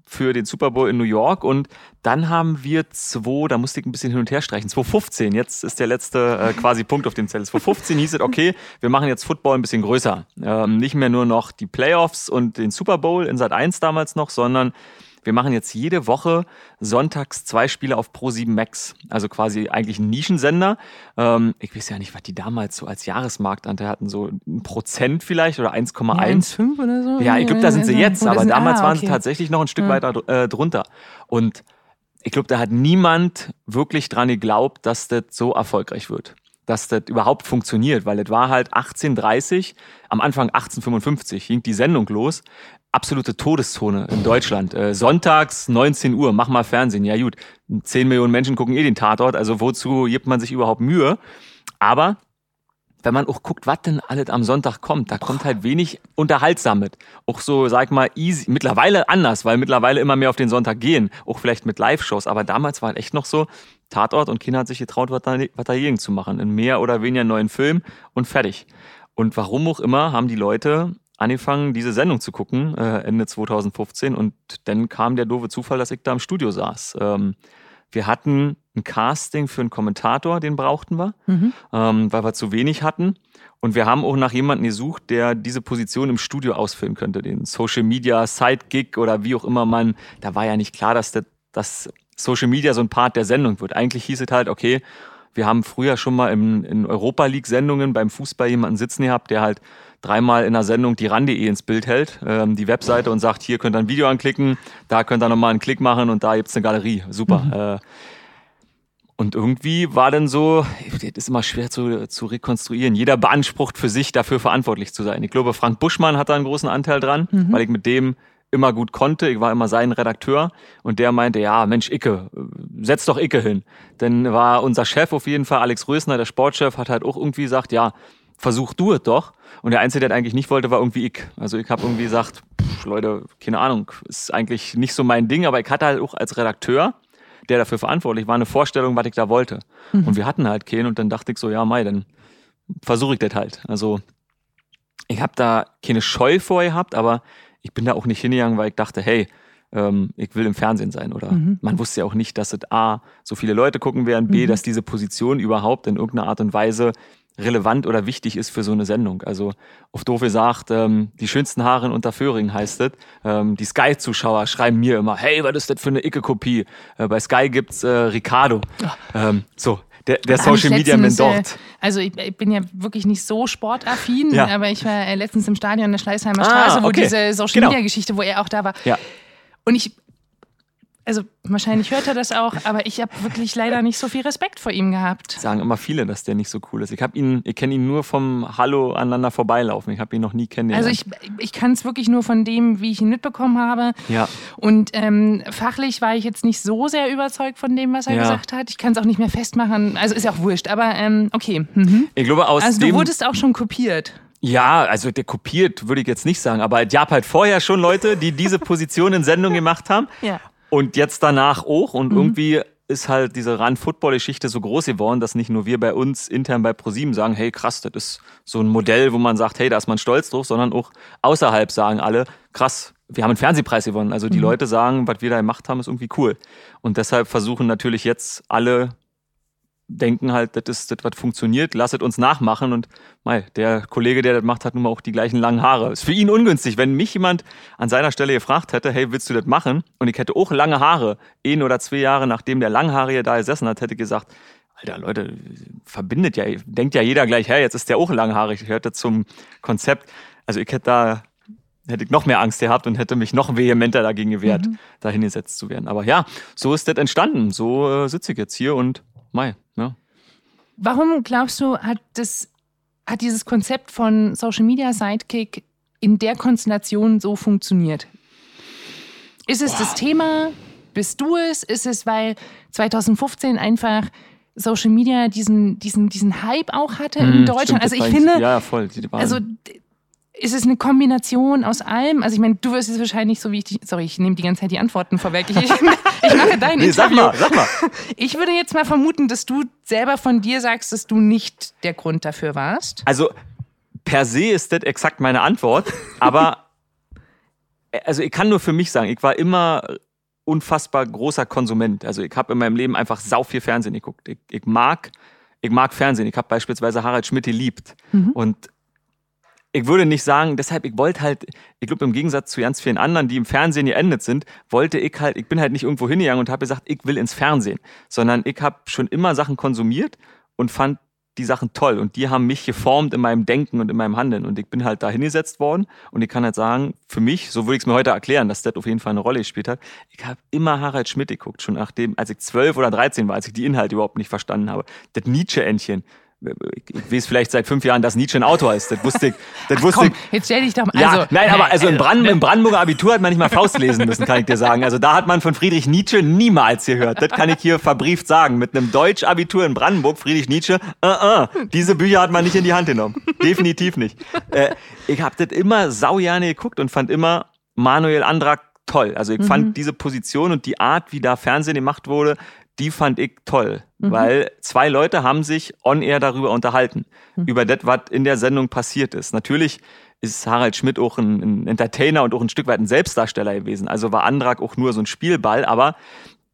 für den Super Bowl in New York und dann haben wir zwei, da musste ich ein bisschen hin und her streichen, 2015, jetzt ist der letzte äh, quasi Punkt auf dem Zettel. 2015 hieß es, okay, wir machen jetzt Football ein bisschen größer. Ähm, nicht mehr nur noch die Playoffs und den Super Bowl in Sat 1 damals noch, sondern wir machen jetzt jede Woche sonntags zwei Spiele auf Pro7 Max. Also quasi eigentlich ein Nischensender. Ähm, ich weiß ja nicht, was die damals so als Jahresmarktanteil hatten. So ein Prozent vielleicht oder 1,1. 1,5 oder so? Ja, ich glaube, da sind sie jetzt, aber damals ah, waren sie okay. tatsächlich noch ein Stück Ja. weiter äh, drunter. Und ich glaube, da hat niemand wirklich dran geglaubt, dass das so erfolgreich wird. Dass das überhaupt funktioniert, weil es war halt 1830, am Anfang 1855 ging die Sendung los. Absolute Todeszone in Deutschland. Äh, sonntags 19 Uhr, mach mal Fernsehen. Ja gut, 10 Millionen Menschen gucken eh den Tatort, also wozu gibt man sich überhaupt Mühe? Aber wenn man auch guckt, was denn alles am Sonntag kommt, da kommt halt wenig unterhaltsam mit. Auch so, sag mal, easy, mittlerweile anders, weil mittlerweile immer mehr auf den Sonntag gehen, auch vielleicht mit Live-Shows, aber damals war halt echt noch so, Tatort und Kinder hat sich getraut, was dagegen zu machen, in mehr oder weniger neuen Film und fertig. Und warum auch immer haben die Leute angefangen, diese Sendung zu gucken, äh, Ende 2015 und dann kam der doofe Zufall, dass ich da im Studio saß. Ähm, wir hatten ein Casting für einen Kommentator, den brauchten wir, Mhm. ähm, weil wir zu wenig hatten. Und wir haben auch nach jemandem gesucht, der diese Position im Studio ausfüllen könnte, den Social Media Sidekick oder wie auch immer man. Da war ja nicht klar, dass das, dass Social Media so ein Part der Sendung wird. Eigentlich hieß es halt, okay, wir haben früher schon mal in, in Europa League Sendungen beim Fußball jemanden sitzen gehabt, der halt dreimal in der Sendung die RAN.de ins Bild hält, ähm, die Webseite und sagt, hier könnt ihr ein Video anklicken, da könnt ihr nochmal einen Klick machen und da gibt's eine Galerie. Super. Äh, und irgendwie war dann so, das ist immer schwer zu, zu rekonstruieren. Jeder beansprucht für sich, dafür verantwortlich zu sein. Ich glaube, Frank Buschmann hat da einen großen Anteil dran, weil ich mit dem immer gut konnte. Ich war immer sein Redakteur und der meinte, ja, Mensch, Icke, setz doch Icke hin. Dann war unser Chef auf jeden Fall, Alex Rösner, der Sportchef, hat halt auch irgendwie gesagt, ja, versuch du es doch. Und der Einzige, der das eigentlich nicht wollte, war irgendwie ich. Also ich habe irgendwie gesagt, pff, Leute, keine Ahnung, ist eigentlich nicht so mein Ding, aber ich hatte halt auch als Redakteur, der dafür verantwortlich war, eine Vorstellung, was ich da wollte. Und wir hatten halt keinen und dann dachte ich so, ja, Mai, dann versuche ich das halt. Also ich habe da keine Scheu vor gehabt, aber ich bin da auch nicht hingegangen, weil ich dachte, hey, ähm, ich will im Fernsehen sein. Oder man wusste ja auch nicht, dass es A, so viele Leute gucken werden, B, dass diese Position überhaupt in irgendeiner Art und Weise relevant oder wichtig ist für so eine Sendung. Also auf doof gesagt, ähm, die schönsten Haare in Unterföhring heißt es. Ähm, die Sky-Zuschauer schreiben mir immer, hey, was ist das für eine Icke-Kopie? Äh, bei Sky gibt's äh, Ricardo. Ähm, so, der, der Social Media Man dort. Also ich, ich bin ja wirklich nicht so sportaffin, Ja. aber ich war äh, letztens im Stadion in der Schleißheimer Ah, Straße, wo okay. diese Social Genau. Media Geschichte, wo er auch da war. Ja. Und ich, also wahrscheinlich hört er das auch, aber ich habe wirklich leider nicht so viel Respekt vor ihm gehabt. sagen immer viele, dass der nicht so cool ist. Ich habe ihn, ich kenne ihn nur vom Hallo aneinander vorbeilaufen. Ich habe ihn noch nie kennengelernt. Also ich, ich kann es wirklich nur von dem, wie ich ihn mitbekommen habe. ja, Und ähm, fachlich war ich jetzt nicht so sehr überzeugt von dem, was er Ja. gesagt hat. Ich kann es auch nicht mehr festmachen. Also ist ja auch wurscht. Aber ähm, okay. Mhm. ich glaube aus Also du wurdest auch schon kopiert. ja, also der kopiert würde ich jetzt nicht sagen, aber es gab halt vorher schon Leute, die diese Position in Sendung gemacht haben. Ja. Und jetzt danach auch. Und irgendwie ist halt diese Run-Football-Geschichte so groß geworden, dass nicht nur wir bei uns intern bei ProSieben sagen, hey krass, das ist so ein Modell, wo man sagt, hey, da ist man stolz drauf, sondern auch außerhalb sagen alle, krass, wir haben einen Fernsehpreis gewonnen. Also die Leute sagen, was wir da gemacht haben, ist irgendwie cool. Und deshalb versuchen natürlich jetzt alle denken halt, das ist das, was funktioniert, lasset uns nachmachen. Und mei, der Kollege, der das macht, hat nun mal auch die gleichen langen Haare. Ist für ihn ungünstig. Wenn mich jemand an seiner Stelle gefragt hätte, hey, willst du das machen? Und ich hätte auch lange Haare, ein oder zwei Jahre nachdem der Langhaarige da gesessen hat, hätte ich gesagt, Alter, Leute, verbindet ja, denkt ja jeder gleich, hey, jetzt ist der auch langhaarig, hörte zum Konzept. Also ich hätte da hätte ich noch mehr Angst gehabt und hätte mich noch vehementer dagegen gewehrt, mhm. da hingesetzt zu werden. Aber ja, so ist das entstanden. So äh, sitze ich jetzt hier und Mai. Ja. Warum glaubst du, hat, das, hat dieses Konzept von Social Media Sidekick in der Konstellation so funktioniert? Ist es Boah. das Thema? Bist du es? Ist es, weil 2015 einfach Social Media diesen, diesen, diesen Hype auch hatte hm, in Deutschland? Stimmt, also ich finde, ja, voll, also ist es eine Kombination aus allem? Also ich meine, du wirst es wahrscheinlich so wie ich dich, sorry, ich nehme die ganze Zeit die Antworten vorweg. Ich, ich, ich mache dein nee, Sag mal, sag mal. Ich würde jetzt mal vermuten, dass du selber von dir sagst, dass du nicht der Grund dafür warst. Also per se ist das exakt meine Antwort, aber also ich kann nur für mich sagen, ich war immer unfassbar großer Konsument. Also ich habe in meinem Leben einfach sau viel Fernsehen geguckt. Ich, ich mag ich mag Fernsehen. Ich habe beispielsweise Harald Schmidt geliebt. Mhm. Und ich würde nicht sagen, deshalb, ich wollte halt, ich glaube, im Gegensatz zu ganz vielen anderen, die im Fernsehen geendet sind, wollte ich halt, ich bin halt nicht irgendwo hingegangen und habe gesagt, ich will ins Fernsehen, sondern ich habe schon immer Sachen konsumiert und fand die Sachen toll. Und die haben mich geformt in meinem Denken und in meinem Handeln. Und ich bin halt da hingesetzt worden. Und ich kann halt sagen, für mich, so würde ich es mir heute erklären, dass das auf jeden Fall eine Rolle gespielt hat, ich habe immer Harald Schmidt geguckt, schon nachdem, als ich zwölf oder dreizehn war, als ich die Inhalte überhaupt nicht verstanden habe. Das Nietzsche-Entchen, ich weiß vielleicht seit fünf Jahren, dass Nietzsche ein Autor ist. Das wusste ich. Das wusste komm, ich. Jetzt stell dich doch mal. Also, ja, nein, aber also im, Brand, im Brandenburger Abitur hat man nicht mal Faust lesen müssen, kann ich dir sagen. Also da hat man von Friedrich Nietzsche niemals gehört. Das kann ich hier verbrieft sagen. Mit einem Deutsch-Abitur in Brandenburg, Friedrich Nietzsche, uh -uh, diese Bücher hat man nicht in die Hand genommen. Definitiv nicht. Äh, ich habe das immer saujane geguckt und fand immer Manuel Andrak toll. Also ich mhm. fand diese Position und die Art, wie da Fernsehen gemacht wurde, die fand ich toll, mhm. weil zwei Leute haben sich on air darüber unterhalten, mhm. über das, was in der Sendung passiert ist. Natürlich ist Harald Schmidt auch ein, ein, Entertainer und auch ein Stück weit ein Selbstdarsteller gewesen. Also war Andrak auch nur so ein Spielball, aber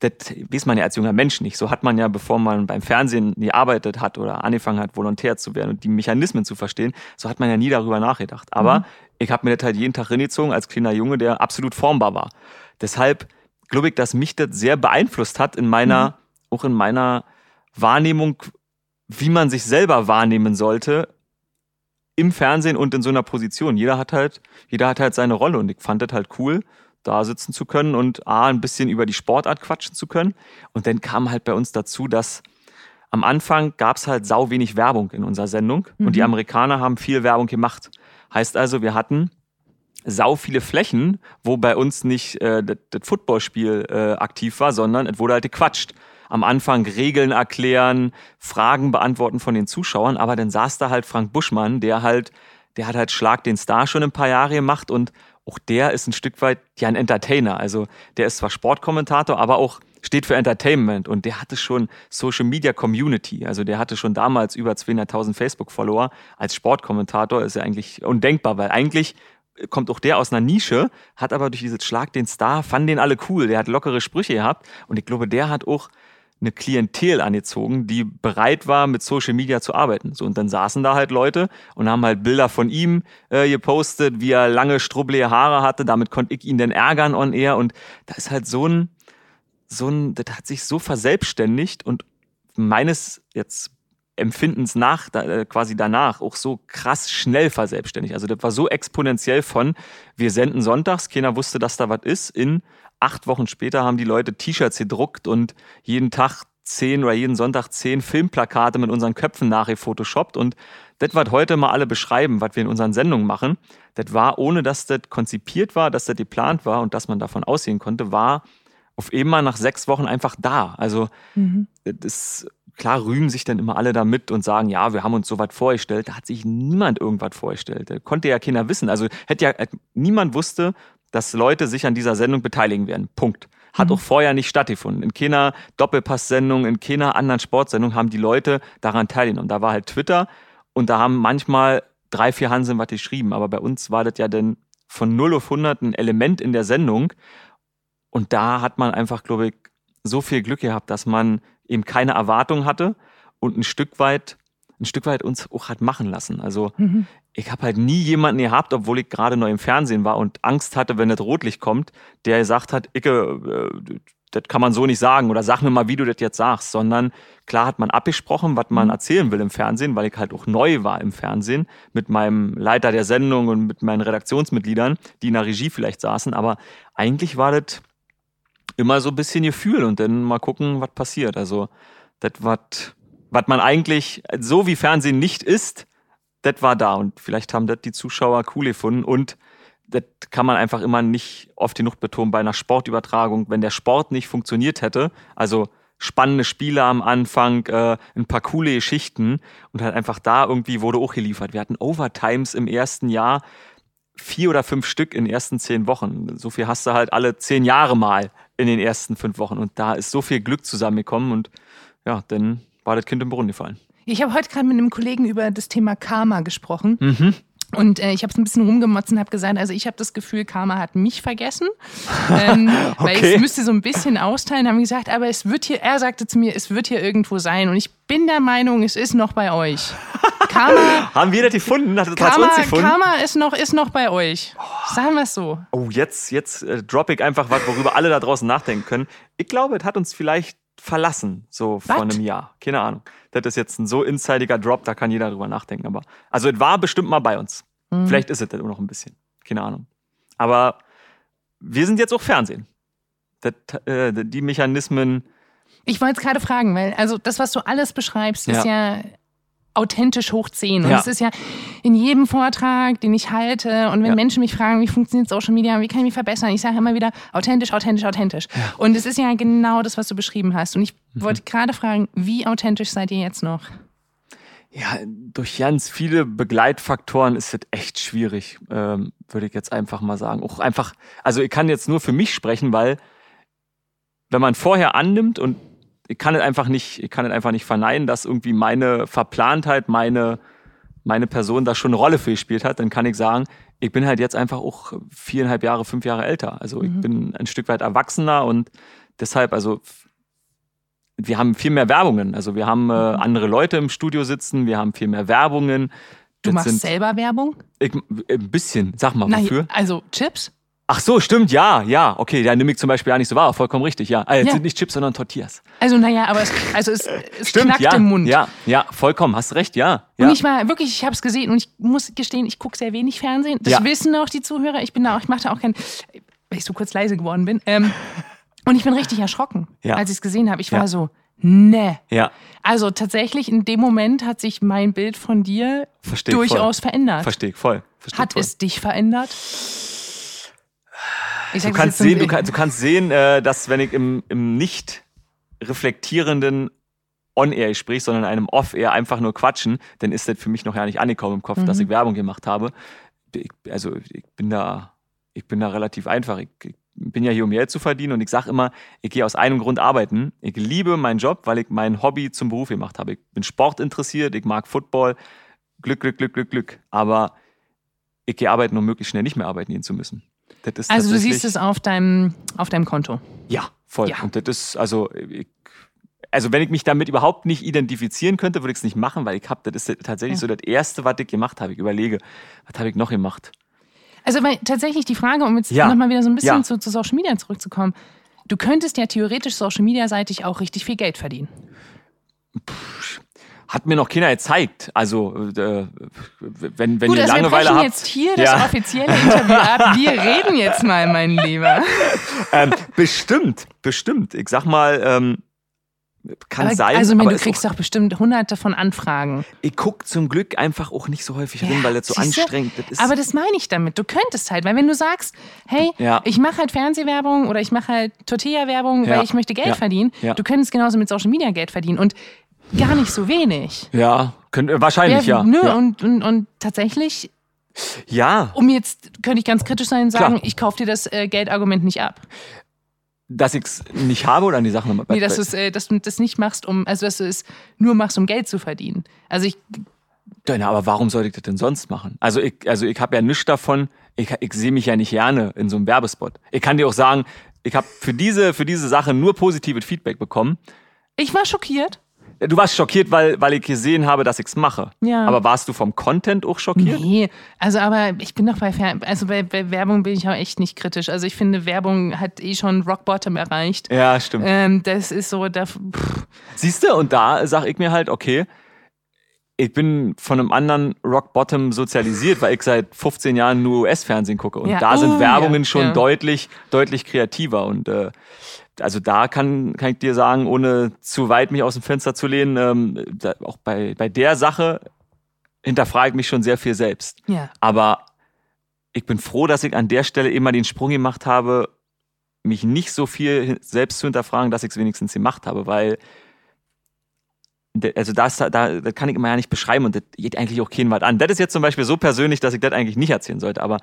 das weiß man ja als junger Mensch nicht. So hat man ja, bevor man beim Fernsehen gearbeitet hat oder angefangen hat, Volontär zu werden und die Mechanismen zu verstehen, so hat man ja nie darüber nachgedacht. Aber mhm. ich habe mir das halt jeden Tag reingezogen als kleiner Junge, der absolut formbar war. Deshalb glaube ich, dass mich das sehr beeinflusst hat in meiner, mhm. auch in meiner Wahrnehmung, wie man sich selber wahrnehmen sollte im Fernsehen und in so einer Position. Jeder hat halt, jeder hat halt seine Rolle und ich fand das halt cool, da sitzen zu können und A, ein bisschen über die Sportart quatschen zu können. Und dann kam halt bei uns dazu, dass am Anfang gab es halt sau wenig Werbung in unserer Sendung mhm. und die mhm. Amerikaner haben viel Werbung gemacht. Heißt also, wir hatten sau viele Flächen, wo bei uns nicht äh, das, das Footballspiel äh, aktiv war, sondern es wurde halt gequatscht. Am Anfang Regeln erklären, Fragen beantworten von den Zuschauern, aber dann saß da halt Frank Buschmann, der halt, der hat halt Schlag den Star schon ein paar Jahre gemacht und auch der ist ein Stück weit ja ein Entertainer. Also der ist zwar Sportkommentator, aber auch steht für Entertainment und der hatte schon Social Media Community. Also der hatte schon damals über 200.000 Facebook-Follower. Als Sportkommentator ist er eigentlich undenkbar, weil eigentlich kommt auch der aus einer Nische, hat aber durch dieses Schlag den Star, fanden den alle cool, der hat lockere Sprüche gehabt und ich glaube, der hat auch eine Klientel angezogen, die bereit war, mit Social Media zu arbeiten. So, und dann saßen da halt Leute und haben halt Bilder von ihm äh, gepostet, wie er lange strubbelige Haare hatte. Damit konnte ich ihn dann ärgern on air. Und da ist halt so ein, so ein, das hat sich so verselbstständigt und meines jetzt Empfindens nach, äh, quasi danach auch so krass schnell verselbstständigt. Also das war so exponentiell von, wir senden sonntags, keiner wusste, dass da was ist, in acht Wochen später haben die Leute T-Shirts gedruckt und jeden Tag zehn oder jeden Sonntag zehn Filmplakate mit unseren Köpfen nachgefotoshoppt und das, was heute mal alle beschreiben, was wir in unseren Sendungen machen, das war, ohne dass das konzipiert war, dass das geplant war und dass man davon aussehen konnte, war auf einmal nach sechs Wochen einfach da. Also mhm. das klar rühmen sich dann immer alle damit und sagen, ja, wir haben uns so was vorgestellt. Da hat sich niemand irgendwas vorgestellt. Da konnte ja keiner wissen. Also hätte ja, niemand wusste, dass Leute sich an dieser Sendung beteiligen werden. Punkt. Hat mhm. auch vorher nicht stattgefunden. In keiner Doppelpass-Sendung, in keiner anderen Sportsendung haben die Leute daran teilgenommen. Da war halt Twitter und da haben manchmal drei, vier Hanseln was geschrieben. Aber bei uns war das ja dann von 0 auf 100 ein Element in der Sendung. Und da hat man einfach, glaube ich, so viel Glück gehabt, dass man eben keine Erwartung hatte und ein Stück weit, ein Stück weit uns auch hat machen lassen. Also Mhm. ich habe halt nie jemanden gehabt, obwohl ich gerade neu im Fernsehen war und Angst hatte, wenn das Rotlicht kommt, der gesagt hat, Icke, äh, das kann man so nicht sagen oder sag mir mal, wie du das jetzt sagst, sondern klar hat man abgesprochen, was man erzählen will im Fernsehen, weil ich halt auch neu war im Fernsehen mit meinem Leiter der Sendung und mit meinen Redaktionsmitgliedern, die in der Regie vielleicht saßen, aber eigentlich war das immer so ein bisschen Gefühl und dann mal gucken, was passiert. Also das, was man eigentlich, so wie Fernsehen nicht ist, das war da und vielleicht haben das die Zuschauer cool gefunden und das kann man einfach immer nicht oft genug betonen bei einer Sportübertragung, wenn der Sport nicht funktioniert hätte, also spannende Spiele am Anfang, äh, ein paar coole Geschichten und halt einfach da irgendwie wurde auch geliefert. Wir hatten Overtimes im ersten Jahr, vier oder fünf Stück in den ersten zehn Wochen. So viel hast du halt alle zehn Jahre mal in den ersten fünf Wochen und da ist so viel Glück zusammengekommen und ja, dann war das Kind im Brunnen gefallen. Ich habe heute gerade mit einem Kollegen über das Thema Karma gesprochen. Mhm. Und äh, ich habe es ein bisschen rumgemotzt und habe gesagt, also ich habe das Gefühl, Karma hat mich vergessen. ähm, Weil Okay. es müsste so ein bisschen austeilen, haben gesagt, aber es wird hier, er sagte zu mir, es wird hier irgendwo sein. Und ich bin der Meinung, es ist noch bei euch. Karma, Haben wir das gefunden? Hat das Karma, uns gefunden? Karma ist, noch, ist noch bei euch. Sagen wir es so. Oh, jetzt, jetzt äh, drop ich einfach was, worüber alle da draußen nachdenken können. Ich glaube, es hat uns vielleicht verlassen, so vor einem Jahr. Keine Ahnung. Das ist jetzt ein so insidiger Drop, da kann jeder drüber nachdenken. Aber also es war bestimmt mal bei uns. Mhm. Vielleicht ist es das noch ein bisschen. Keine Ahnung. Aber wir sind jetzt auch Fernsehen. Das, äh, die Mechanismen. Ich wollte es gerade fragen, weil also das, was du alles beschreibst, ist ja authentisch hoch 10. Und Ja. es ist ja in jedem Vortrag, den ich halte, und wenn Ja. Menschen mich fragen, wie funktioniert Social Media, wie kann ich mich verbessern, ich sage immer wieder authentisch, authentisch, authentisch. Und es ist ja genau das, was du beschrieben hast. Und ich Mhm. wollte gerade fragen, wie authentisch seid ihr jetzt noch? Ja, durch ganz viele Begleitfaktoren ist es echt schwierig, ähm, würde ich jetzt einfach mal sagen. Auch einfach, also ich kann jetzt nur für mich sprechen, weil wenn man vorher annimmt und ich kann es einfach nicht, ich kann es einfach nicht verneinen, dass irgendwie meine Verplantheit, meine, meine Person da schon eine Rolle für gespielt hat, dann kann ich sagen, ich bin halt jetzt einfach auch viereinhalb Jahre, fünf Jahre älter. Also ich bin ein Stück weit erwachsener und deshalb, also wir haben viel mehr Werbungen. Also wir haben äh, andere Leute im Studio sitzen, wir haben viel mehr Werbungen. Du Das machst sind, selber Werbung? ich, ein bisschen, sag mal, Na, wofür? also Chips? Ach so, stimmt, ja, ja, okay, ja, nimm ich zum Beispiel ja nicht so wahr, vollkommen richtig, ja. Jetzt Ja. sind nicht Chips, sondern Tortillas. Also naja, aber es, also es, es Stimmt, knackt ja, im Mund. ja, ja, vollkommen, hast recht, ja. ja. Und ich war wirklich, ich habe es gesehen und ich muss gestehen, ich gucke sehr wenig Fernsehen. Das Ja. wissen auch die Zuhörer. Ich bin da auch, ich mache da auch kein, weil ich so kurz leise geworden bin. Ähm, und ich bin richtig erschrocken, als ich es gesehen habe. Ich war so, ne. ja, Also tatsächlich in dem Moment hat sich mein Bild von dir verstehe ich durchaus voll. verändert. Verstehe ich voll. Versteh Hat voll. es dich verändert? Ich Du sag kannst sehen, du, kann, du kannst sehen, äh, dass wenn ich im, im nicht reflektierenden On-Air sprich, sondern in einem Off-Air einfach nur quatschen, dann ist das für mich noch ja nicht angekommen im Kopf, Mhm. dass ich Werbung gemacht habe. Ich, also ich bin da, ich bin da relativ einfach. Ich, ich bin ja hier, um Geld zu verdienen und ich sage immer, ich gehe aus einem Grund arbeiten. Ich liebe meinen Job, weil ich mein Hobby zum Beruf gemacht habe. Ich bin Sport interessiert, ich mag Football. Glück, Glück, Glück, Glück, Glück. Aber ich gehe arbeiten, um möglichst schnell nicht mehr arbeiten gehen zu müssen. Also du siehst es auf deinem, auf deinem Konto. ja, voll. Ja. Und das ist, also, also wenn ich mich damit überhaupt nicht identifizieren könnte, würde ich es nicht machen, weil ich habe, das ist tatsächlich Ja. so das Erste, was ich gemacht habe. Ich überlege, was habe ich noch gemacht? Also weil tatsächlich die Frage, um jetzt Ja. nochmal wieder so ein bisschen Ja. zu, zu Social Media zurückzukommen, du könntest ja theoretisch Social Media seitig auch richtig viel Geld verdienen. Hat mir noch keiner gezeigt. Also, äh, wenn, wenn Gut, ihr wir Langeweile habt. jetzt hier das Ja. offizielle Interview ab. Wir reden jetzt mal, mein Lieber. Ähm, bestimmt, bestimmt. Ich sag mal, ähm, kann Aber, sein. also, aber du kriegst doch bestimmt hunderte von Anfragen. ich guck zum Glück einfach auch nicht so häufig Ja, rein, weil das so anstrengend das ist. Aber das meine ich damit. Du könntest halt, weil wenn du sagst, hey, Ja. ich mache halt Fernsehwerbung oder ich mache halt Tortilla-Werbung, Ja. weil ich möchte Geld verdienen, Ja. du könntest genauso mit Social Media Geld verdienen und gar nicht so wenig. ja, könnt, äh, wahrscheinlich, Wer- ja. Nö, ja. Und, und, und tatsächlich, ja, um jetzt, könnte ich ganz kritisch sein und sagen, Klar. ich kaufe dir das äh, Geldargument nicht ab. dass ich es nicht habe oder an die Sachen Nee, dass, äh, dass du das nicht machst, um, also dass du es nur machst, um Geld zu verdienen. Also ich, na, aber warum sollte ich das denn sonst machen? Also ich, also ich habe ja nichts davon, ich, ich sehe mich ja nicht gerne in so einem Werbespot. Ich kann dir auch sagen, ich habe für diese, für diese Sache nur positives Feedback bekommen. ich war schockiert. Du warst schockiert, weil, weil ich gesehen habe, dass ich es mache. Ja. Aber warst du vom Content auch schockiert? Nee, also aber ich bin doch bei, Fer also bei, bei Werbung bin ich auch echt nicht kritisch. Also ich finde, Werbung hat eh schon Rock Bottom erreicht. Ja, stimmt. Ähm, das ist so, da, Siehst du, und da sag ich mir halt, okay, ich bin von einem anderen Rock Bottom sozialisiert, weil ich seit 15 Jahren nur US-Fernsehen gucke. Und Ja. da sind Oh, Werbungen ja, schon deutlich, deutlich kreativer. Und äh, also da kann, kann ich dir sagen, ohne zu weit mich aus dem Fenster zu lehnen, ähm, da, auch bei, bei der Sache hinterfrage ich mich schon sehr viel selbst. ja. Aber ich bin froh, dass ich an der Stelle immer den Sprung gemacht habe, mich nicht so viel selbst zu hinterfragen, dass ich es wenigstens gemacht habe, weil also das, da, das kann ich immer ja nicht beschreiben und das geht eigentlich auch keinen was an. Das ist jetzt zum Beispiel so persönlich, dass ich das eigentlich nicht erzählen sollte, aber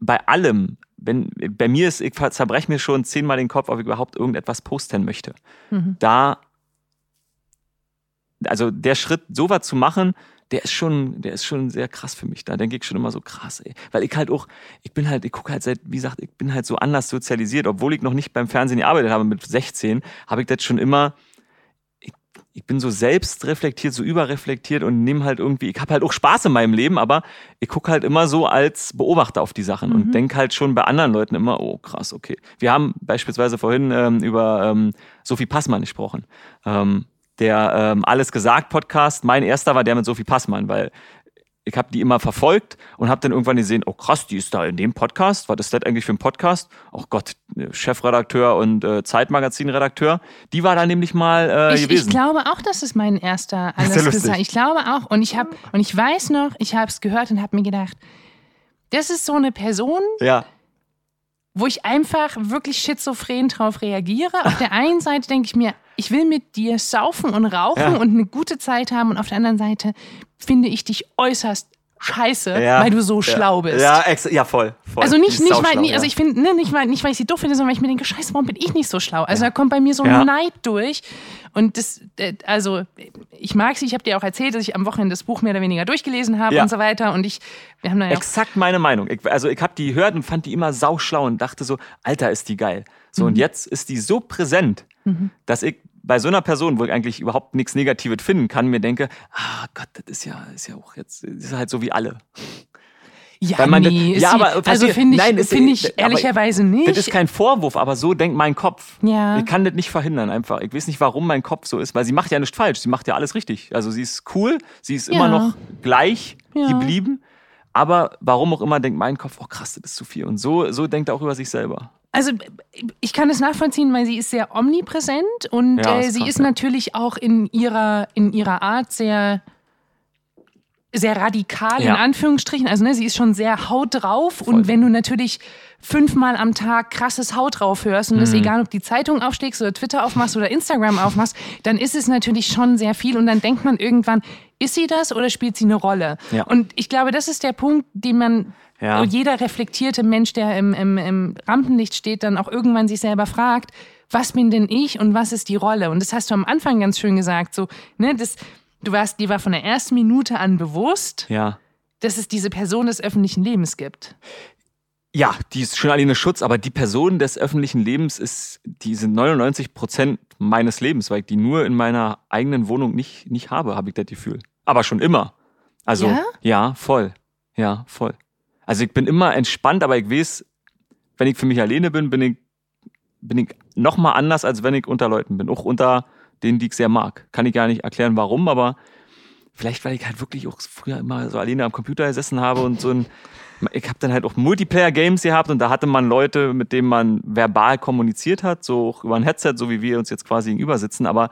bei allem, wenn bei mir ist, ich zerbreche mir schon zehnmal den Kopf, ob ich überhaupt irgendetwas posten möchte. Mhm. Da, also der Schritt, sowas zu machen, der ist schon, der ist schon sehr krass für mich. Da denke ich schon immer so krass, ey. Weil ich halt auch, ich bin halt, ich gucke halt seit, wie gesagt, ich bin halt so anders sozialisiert, obwohl ich noch nicht beim Fernsehen gearbeitet habe mit 16, habe ich das schon immer, ich, bin so selbstreflektiert, so überreflektiert und nehme halt irgendwie, ich habe halt auch Spaß in meinem Leben, aber ich gucke halt immer so als Beobachter auf die Sachen und denke halt schon bei anderen Leuten immer, oh krass, okay. Wir haben beispielsweise vorhin ähm, über ähm, Sophie Passmann gesprochen. Ähm, der ähm, Alles gesagt Podcast, mein erster war der mit Sophie Passmann, weil ich habe die immer verfolgt und habe dann irgendwann gesehen, oh krass, die ist da in dem Podcast. Was ist das eigentlich für ein Podcast? Oh Gott, Chefredakteur und äh, Zeitmagazinredakteur. Die war da nämlich mal äh, Ich, gewesen. ich glaube auch, dass es mein erster ist ja alles gesagt. Ich glaube auch und ich habe und ich weiß noch, ich habe es gehört und habe mir gedacht, das ist so eine Person, ja, wo ich einfach wirklich schizophren drauf reagiere. Auf der einen Seite denke ich mir, ich will mit dir saufen und rauchen Ja. und eine gute Zeit haben und auf der anderen Seite finde ich dich äußerst scheiße, ja, weil du so ja, schlau bist. Ja, ja voll, voll. Also nicht, nicht weil, nicht, also ich finde, ne, nicht, weil, nicht, weil ich sie doof finde, sondern weil ich mir denke, scheiße, warum bin ich nicht so schlau? Also da kommt bei mir so ein Neid durch. Und das, äh, also ich mag sie, ich habe dir auch erzählt, dass ich am Wochenende das Buch mehr oder weniger durchgelesen habe und so weiter. Und ich, wir haben da Exakt meine Meinung. Ich, also ich habe die gehört und fand die immer sauschlau und dachte so, Alter, ist die geil. So, Mhm. und jetzt ist die so präsent, dass ich bei so einer Person, wo ich eigentlich überhaupt nichts Negatives finden kann, mir denke, ah Gott, das ist ja, ist ja auch jetzt, das ist halt so wie alle. Ja, man das- nee, ist ja, aber also passiert- finde ich, Nein, ist- finde ich aber ehrlicherweise nicht. Das ist kein Vorwurf, aber so denkt mein Kopf. Ja. Ich kann das nicht verhindern einfach. Ich weiß nicht, warum mein Kopf so ist, weil sie macht ja nichts falsch. Sie macht ja alles richtig. Also sie ist cool, sie ist immer Ja. noch gleich Ja. geblieben. Aber warum auch immer denkt mein Kopf, oh krass, das ist zu viel. Und so, so denkt er auch über sich selber. Also ich kann es nachvollziehen, weil sie ist sehr omnipräsent und Ja, äh, sie krass, ist ja. natürlich auch in ihrer, in ihrer Art sehr sehr radikal in Ja. Anführungsstrichen. Also ne, sie ist schon sehr Haut drauf und wenn du natürlich fünfmal am Tag krasses Haut drauf hörst und das Mhm. egal, ob die Zeitung aufschlägst oder Twitter aufmachst oder Instagram aufmachst, dann ist es natürlich schon sehr viel und dann denkt man irgendwann, ist sie das oder spielt sie eine Rolle? Ja. Und ich glaube, das ist der Punkt, den man Ja. und jeder reflektierte Mensch, der im, im, im Rampenlicht steht, dann auch irgendwann sich selber fragt, was bin denn ich und was ist die Rolle? Und das hast du am Anfang ganz schön gesagt, so, ne, das, du warst, dir war von der ersten Minute an bewusst, Ja. dass es diese Person des öffentlichen Lebens gibt. Ja, die ist schon alleine Schutz, aber die Person des öffentlichen Lebens ist, die sind 99 Prozent meines Lebens, weil ich die nur in meiner eigenen Wohnung nicht, nicht habe, habe ich das Gefühl. Aber schon immer. Also, Ja? ja, voll. Ja, voll. Also ich bin immer entspannt, aber ich weiß, wenn ich für mich alleine bin, bin ich, bin ich noch mal anders, als wenn ich unter Leuten bin. Auch unter denen, die ich sehr mag. Kann ich gar nicht erklären, warum, aber vielleicht, weil ich halt wirklich auch früher immer so alleine am Computer gesessen habe und so ein ich habe dann halt auch Multiplayer-Games gehabt und da hatte man Leute, mit denen man verbal kommuniziert hat, so auch über ein Headset, so wie wir uns jetzt quasi gegenüber sitzen, aber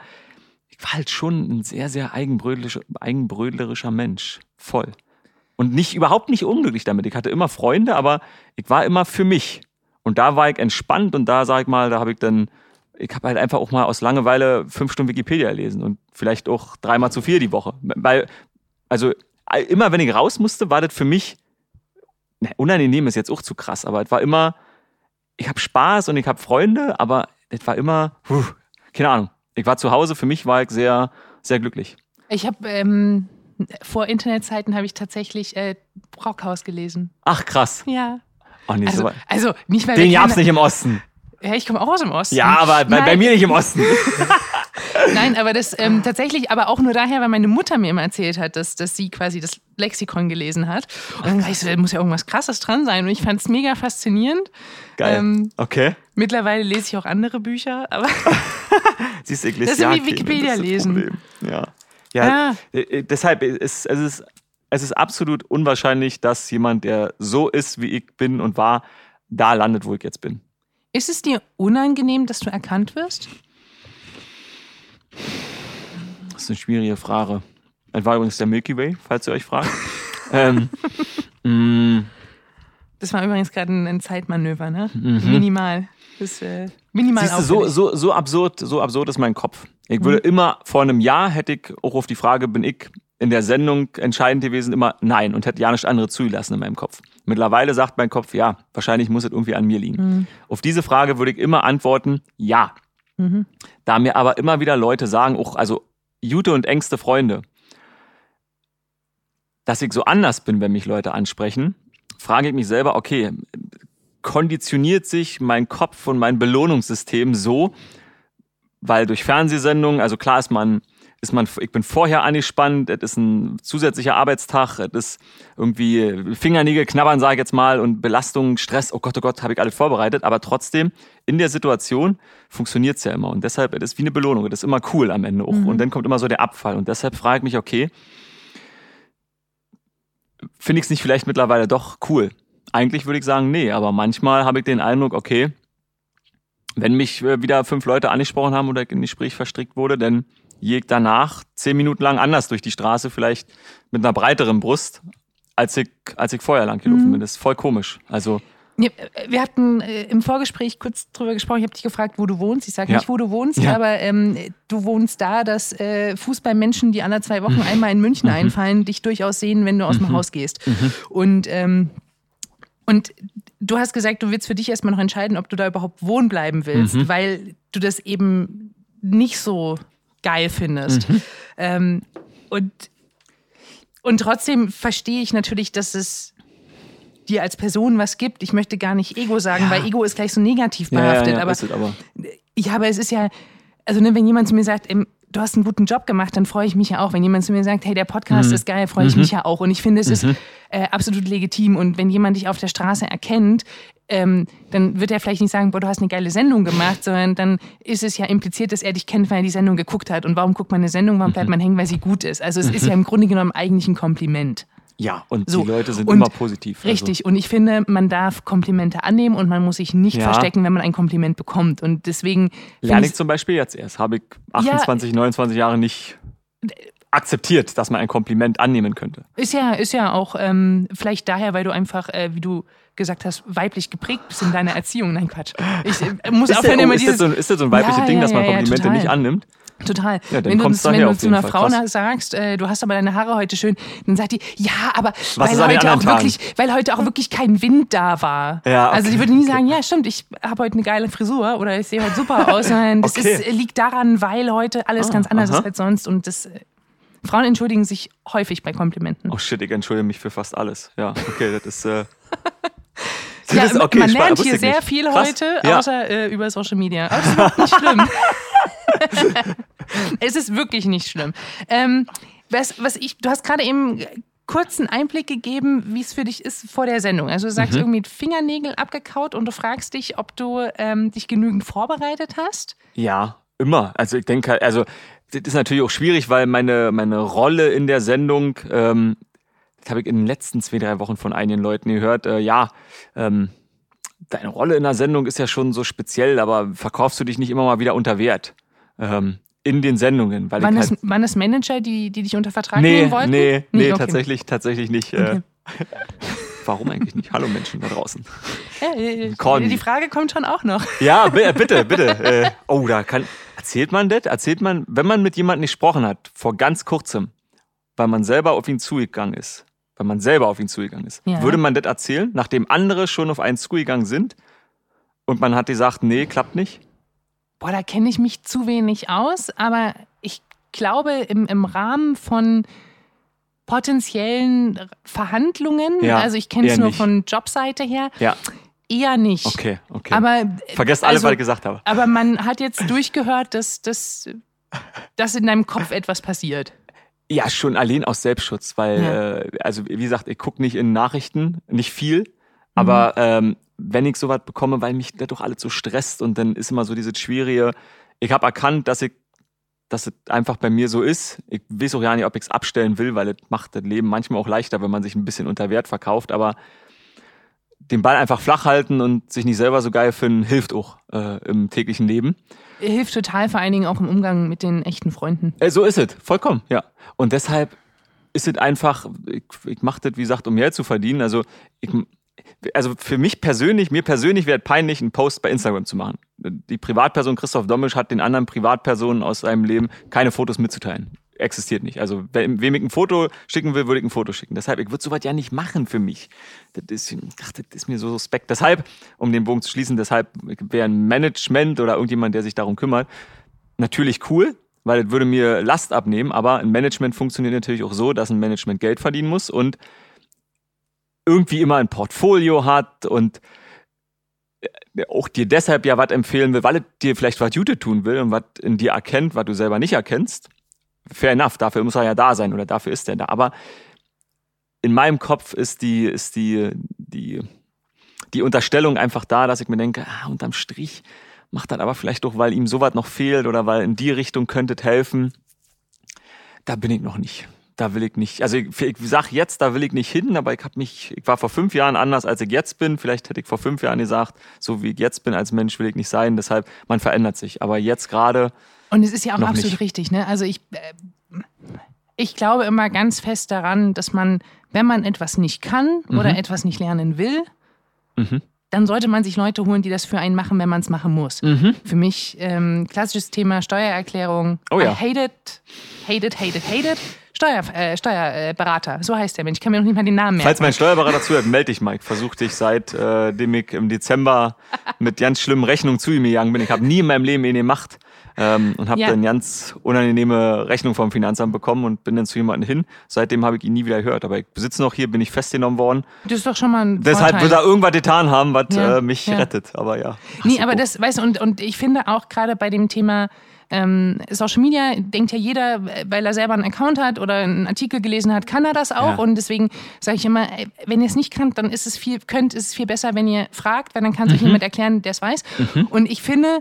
ich war halt schon ein sehr, sehr eigenbrödlerischer Mensch. Voll. Und nicht, überhaupt nicht unglücklich damit. Ich hatte immer Freunde, aber ich war immer für mich. Und da war ich entspannt und da, sag ich mal, da habe ich dann, ich habe halt einfach auch mal aus Langeweile fünf Stunden Wikipedia gelesen und vielleicht auch dreimal zu viel die Woche. Weil, also immer wenn ich raus musste, war das für mich ne, unangenehm ist jetzt auch zu krass, aber es war immer, ich habe Spaß und ich habe Freunde, aber es war immer, puh, keine Ahnung. Ich war zu Hause, für mich war ich sehr, sehr glücklich. Ich habe ähm, vor Internetzeiten habe ich tatsächlich äh, Brockhaus gelesen. Ach krass. Ja. Oh, nee, Also, so, also nicht weil den gab's keine- nicht im Osten. Ja, ich komme auch aus dem Osten. Ja, aber bei, bei mir nicht im Osten. Nein, aber das ähm, tatsächlich, aber auch nur daher, weil meine Mutter mir immer erzählt hat, dass, dass sie quasi das Lexikon gelesen hat. Und dann dachte ich so, da muss ja irgendwas krasses dran sein. Und ich fand es mega faszinierend. Geil. Ähm, okay. Mittlerweile lese ich auch andere Bücher, aber Siehst du, Das ist wie Wikipedia lesen. Ja. Ja, äh, äh, deshalb ist es ist es ist absolut unwahrscheinlich, dass jemand, der so ist, wie ich bin und war, da landet, wo ich jetzt bin. ist es dir unangenehm, dass du erkannt wirst? Das ist eine schwierige Frage. Das war übrigens der Milky Way, falls ihr euch fragt. ähm, mm, Das war übrigens gerade ein, ein Zeitmanöver, ne? Minimal. Das, äh, minimal Mhm. Siehst du, so, so, so absurd, so absurd ist mein Kopf. Ich würde immer vor einem Jahr hätte ich auch auf die Frage, bin ich in der Sendung entscheidend gewesen, immer nein und hätte ja nichts anderes zugelassen in meinem Kopf. Mittlerweile sagt mein Kopf, ja, wahrscheinlich muss es irgendwie an mir liegen. Auf diese Frage würde ich immer antworten, ja. Da mir aber immer wieder Leute sagen, auch, also Jute und engste Freunde, dass ich so anders bin, wenn mich Leute ansprechen, frage ich mich selber, okay, konditioniert sich mein Kopf und mein Belohnungssystem so, weil durch Fernsehsendungen, also klar ist man, ist man, ich bin vorher angespannt, es ist ein zusätzlicher Arbeitstag, es ist irgendwie Fingernägel knabbern, sage ich jetzt mal, und Belastung, Stress, oh Gott, oh Gott, habe ich alles vorbereitet, aber trotzdem, in der Situation funktioniert es ja immer. Und deshalb, es ist wie eine Belohnung, das ist immer cool am Ende auch. Und dann kommt immer so der Abfall. Und deshalb frage ich mich, okay, finde ich es nicht vielleicht mittlerweile doch cool? Eigentlich würde ich sagen, nee, aber manchmal habe ich den Eindruck, okay, wenn mich äh, wieder fünf Leute angesprochen haben oder in ein Gespräch verstrickt wurde, dann ich danach zehn Minuten lang anders durch die Straße, vielleicht mit einer breiteren Brust, als ich, als ich vorher lang gelaufen bin. Das ist voll komisch. Also, äh, Wir hatten äh, im Vorgespräch kurz drüber gesprochen. Ich habe dich gefragt, wo du wohnst. Ich sage Ja. nicht, wo du wohnst, Ja. aber ähm, du wohnst da, dass äh, Fußballmenschen, die alle zwei Wochen einmal in München Mhm. einfallen, dich durchaus sehen, wenn du aus dem Haus gehst. Und, ähm, und du hast gesagt, du willst für dich erstmal noch entscheiden, ob du da überhaupt wohnen bleiben willst, Mhm. weil du das eben nicht so geil findest. Mhm. Ähm, und, und trotzdem verstehe ich natürlich, dass es dir als Person was gibt. Ich möchte gar nicht Ego sagen, Ja. weil Ego ist gleich so negativ ja, ja, behaftet. ja, aber, aber. ja, aber es ist ja, also ne, wenn jemand zu mir sagt, ähm, du hast einen guten Job gemacht, dann freue ich mich ja auch. Wenn jemand zu mir sagt, hey, der Podcast Mhm. ist geil, freue ich mich ja auch. Und ich finde, es ist äh, absolut legitim. Und wenn jemand dich auf der Straße erkennt, ähm, dann wird er vielleicht nicht sagen, boah, du hast eine geile Sendung gemacht, sondern dann ist es ja impliziert, dass er dich kennt, weil er die Sendung geguckt hat. Und warum guckt man eine Sendung, warum Mhm. bleibt man hängen, weil sie gut ist? Also es ist ja im Grunde genommen eigentlich ein Kompliment. Ja, und So, die Leute sind und immer positiv. Also, Richtig. Und ich finde, man darf Komplimente annehmen und man muss sich nicht Ja. verstecken, wenn man ein Kompliment bekommt. Und deswegen Lerne ich zum Beispiel jetzt erst. Habe ich 28, 29 Jahre nicht akzeptiert, dass man ein Kompliment annehmen könnte. Ist ja, ist ja auch ähm, vielleicht daher, weil du einfach, äh, wie du gesagt hast, weiblich geprägt bist in deiner Erziehung. Nein, Quatsch. Ich äh, muss Ist, aufhören, der, immer ist, das dieses. so, ein- ist das so ein weibliches Ja, Ding, ja, dass man ja, ja, Komplimente nicht annimmt? Total. Ja, wenn du, wenn du zu einer Fall. Frau Krass. sagst, äh, du hast aber deine Haare heute schön, dann sagt die, ja, aber weil an den heute, auch wirklich, weil heute auch wirklich kein Wind da war. Ja, okay, Also ich würde nie sagen, ja, stimmt, ich habe heute eine geile Frisur oder ich sehe heute super aus, sondern das Okay. ist, liegt daran, weil heute alles Ah, ganz anders aha. ist als sonst. Und das, äh, Frauen entschuldigen sich häufig bei Komplimenten. Oh shit, ich entschuldige mich für fast alles. Ja, okay, das ist. Äh, das Ja, ist okay, man lernt hier sehr nicht. viel Krass. heute, Ja. außer äh, über Social Media. Aber das ist überhaupt nicht schlimm. es ist wirklich nicht schlimm. Ähm, was, was ich, du hast gerade eben kurzen Einblick gegeben, wie es für dich ist vor der Sendung. Also du Mhm. sagst irgendwie Fingernägel abgekaut und du fragst dich, ob du ähm, dich genügend vorbereitet hast. Ja, immer. Also ich denke, also das ist natürlich auch schwierig, weil meine, meine Rolle in der Sendung, ähm, das habe ich in den letzten zwei, drei Wochen von einigen Leuten gehört, äh, ja, ähm, deine Rolle in der Sendung ist ja schon so speziell, aber verkaufst du dich nicht immer mal wieder unter Wert ähm, in den Sendungen? Weil Waren das, halt, waren das Manager, die, die dich unter Vertrag nee, nehmen wollten? nee, nee, okay. tatsächlich, tatsächlich nicht. Okay. Äh, warum eigentlich nicht? Hallo Menschen da draußen. Ja, äh, me. die Frage kommt schon auch noch. Ja, bi- bitte, bitte. Äh, oh, da kann. Erzählt man das? Erzählt man, wenn man mit jemandem gesprochen hat, vor ganz kurzem, weil man selber auf ihn zugegangen ist, weil man selber auf ihn zugegangen ist, Ja. würde man das erzählen, nachdem andere schon auf einen zugegangen sind und man hat gesagt, nee, klappt nicht? Boah, da kenne ich mich zu wenig aus, aber ich glaube, im, im Rahmen von potenziellen Verhandlungen, Ja, also ich kenne es nur nicht. von Jobseite her, Ja, eher nicht. okay, okay. Aber Vergesst alles, also- was ich gesagt habe. aber man hat jetzt durchgehört, dass, dass dass in deinem Kopf etwas passiert. Ja, schon allein aus Selbstschutz, weil, Ja. äh, also wie gesagt, ich gucke nicht in Nachrichten, nicht viel, aber ähm, wenn ich sowas bekomme, weil mich das doch alles so stresst und dann ist immer so dieses Schwierige, ich habe erkannt, dass ich dass es einfach bei mir so ist. Ich weiß auch ja nicht, ob ich es abstellen will, weil es macht das Leben manchmal auch leichter, wenn man sich ein bisschen unter Wert verkauft, aber den Ball einfach flach halten und sich nicht selber so geil finden, hilft auch äh, im täglichen Leben. Hilft total, vor allen Dingen auch im Umgang mit den echten Freunden. Äh, so ist es, vollkommen, ja. Und deshalb ist es einfach, ich, ich mache das, wie gesagt, um Geld zu verdienen. Also, ich, also für mich persönlich, mir persönlich wäre es peinlich, einen Post bei Instagram zu machen. Die Privatperson Christoph Dommisch hat den anderen Privatpersonen aus seinem Leben keine Fotos mitzuteilen. Existiert nicht. Also, wem ich ein Foto schicken will, würde ich ein Foto schicken. Deshalb, ich würde sowas ja nicht machen für mich. Das ist, ach, das ist mir so suspekt. Deshalb, um den Bogen zu schließen, deshalb wäre ein Management oder irgendjemand, der sich darum kümmert, natürlich cool, weil es würde mir Last abnehmen, aber ein Management funktioniert natürlich auch so, dass ein Management Geld verdienen muss und irgendwie immer ein Portfolio hat und äh, auch dir deshalb ja was empfehlen will, weil es dir vielleicht was Gutes tun will und was in dir erkennt, was du selber nicht erkennst. Fair enough, dafür muss er ja da sein oder dafür ist er da. Aber in meinem Kopf ist die, ist die, die, die Unterstellung einfach da, dass ich mir denke, ah, unterm Strich macht das aber vielleicht doch, weil ihm sowas noch fehlt oder weil in die Richtung könnte es helfen. Da bin ich noch nicht. Da will ich nicht. Also ich, ich sag jetzt, da will ich nicht hin, aber ich habe mich, ich war vor fünf Jahren anders, als ich jetzt bin. Vielleicht hätte ich vor fünf Jahren gesagt, so wie ich jetzt bin als Mensch, will ich nicht sein. Deshalb, man verändert sich. Aber jetzt gerade, Und es ist ja auch Noch absolut nicht. richtig, ne? Also ich, äh, ich glaube immer ganz fest daran, dass man, wenn man etwas nicht kann oder Mhm. etwas nicht lernen will, dann sollte man sich Leute holen, die das für einen machen, wenn man es machen muss. Für mich ähm, klassisches Thema Steuererklärung. Oh ja. I hate it, hate it, hate it, hate it. Steuer, äh, Steuerberater, so heißt der Mensch. Ich kann mir noch nicht mal den Namen merken. falls mein Steuerberater zuhört, melde dich, Mike. Versuch dich seit äh, dem ich im Dezember mit ganz schlimmen Rechnungen zu ihm gegangen bin. Ich habe nie in meinem Leben ihn gemacht ähm, und habe Ja. dann ganz unangenehme Rechnung vom Finanzamt bekommen und bin dann zu jemandem hin. Seitdem habe ich ihn nie wieder gehört. Aber ich besitze noch hier, bin ich festgenommen worden. Das ist doch schon mal ein Deshalb Vorteil. wird er irgendwas getan haben, was Ja, äh, mich ja. rettet. Aber ja. Nee, aber das, weißt du, und, und ich finde auch gerade bei dem Thema ähm, Social Media, denkt ja jeder, äh, weil er selber einen Account hat oder einen Artikel gelesen hat, kann er das auch. Ja. Und deswegen sage ich immer, ey, wenn ihr es nicht könnt, dann ist es viel, könnt, ist es viel besser, wenn ihr fragt, weil dann kann es euch Mhm. jemand erklären, der es weiß. Und ich finde,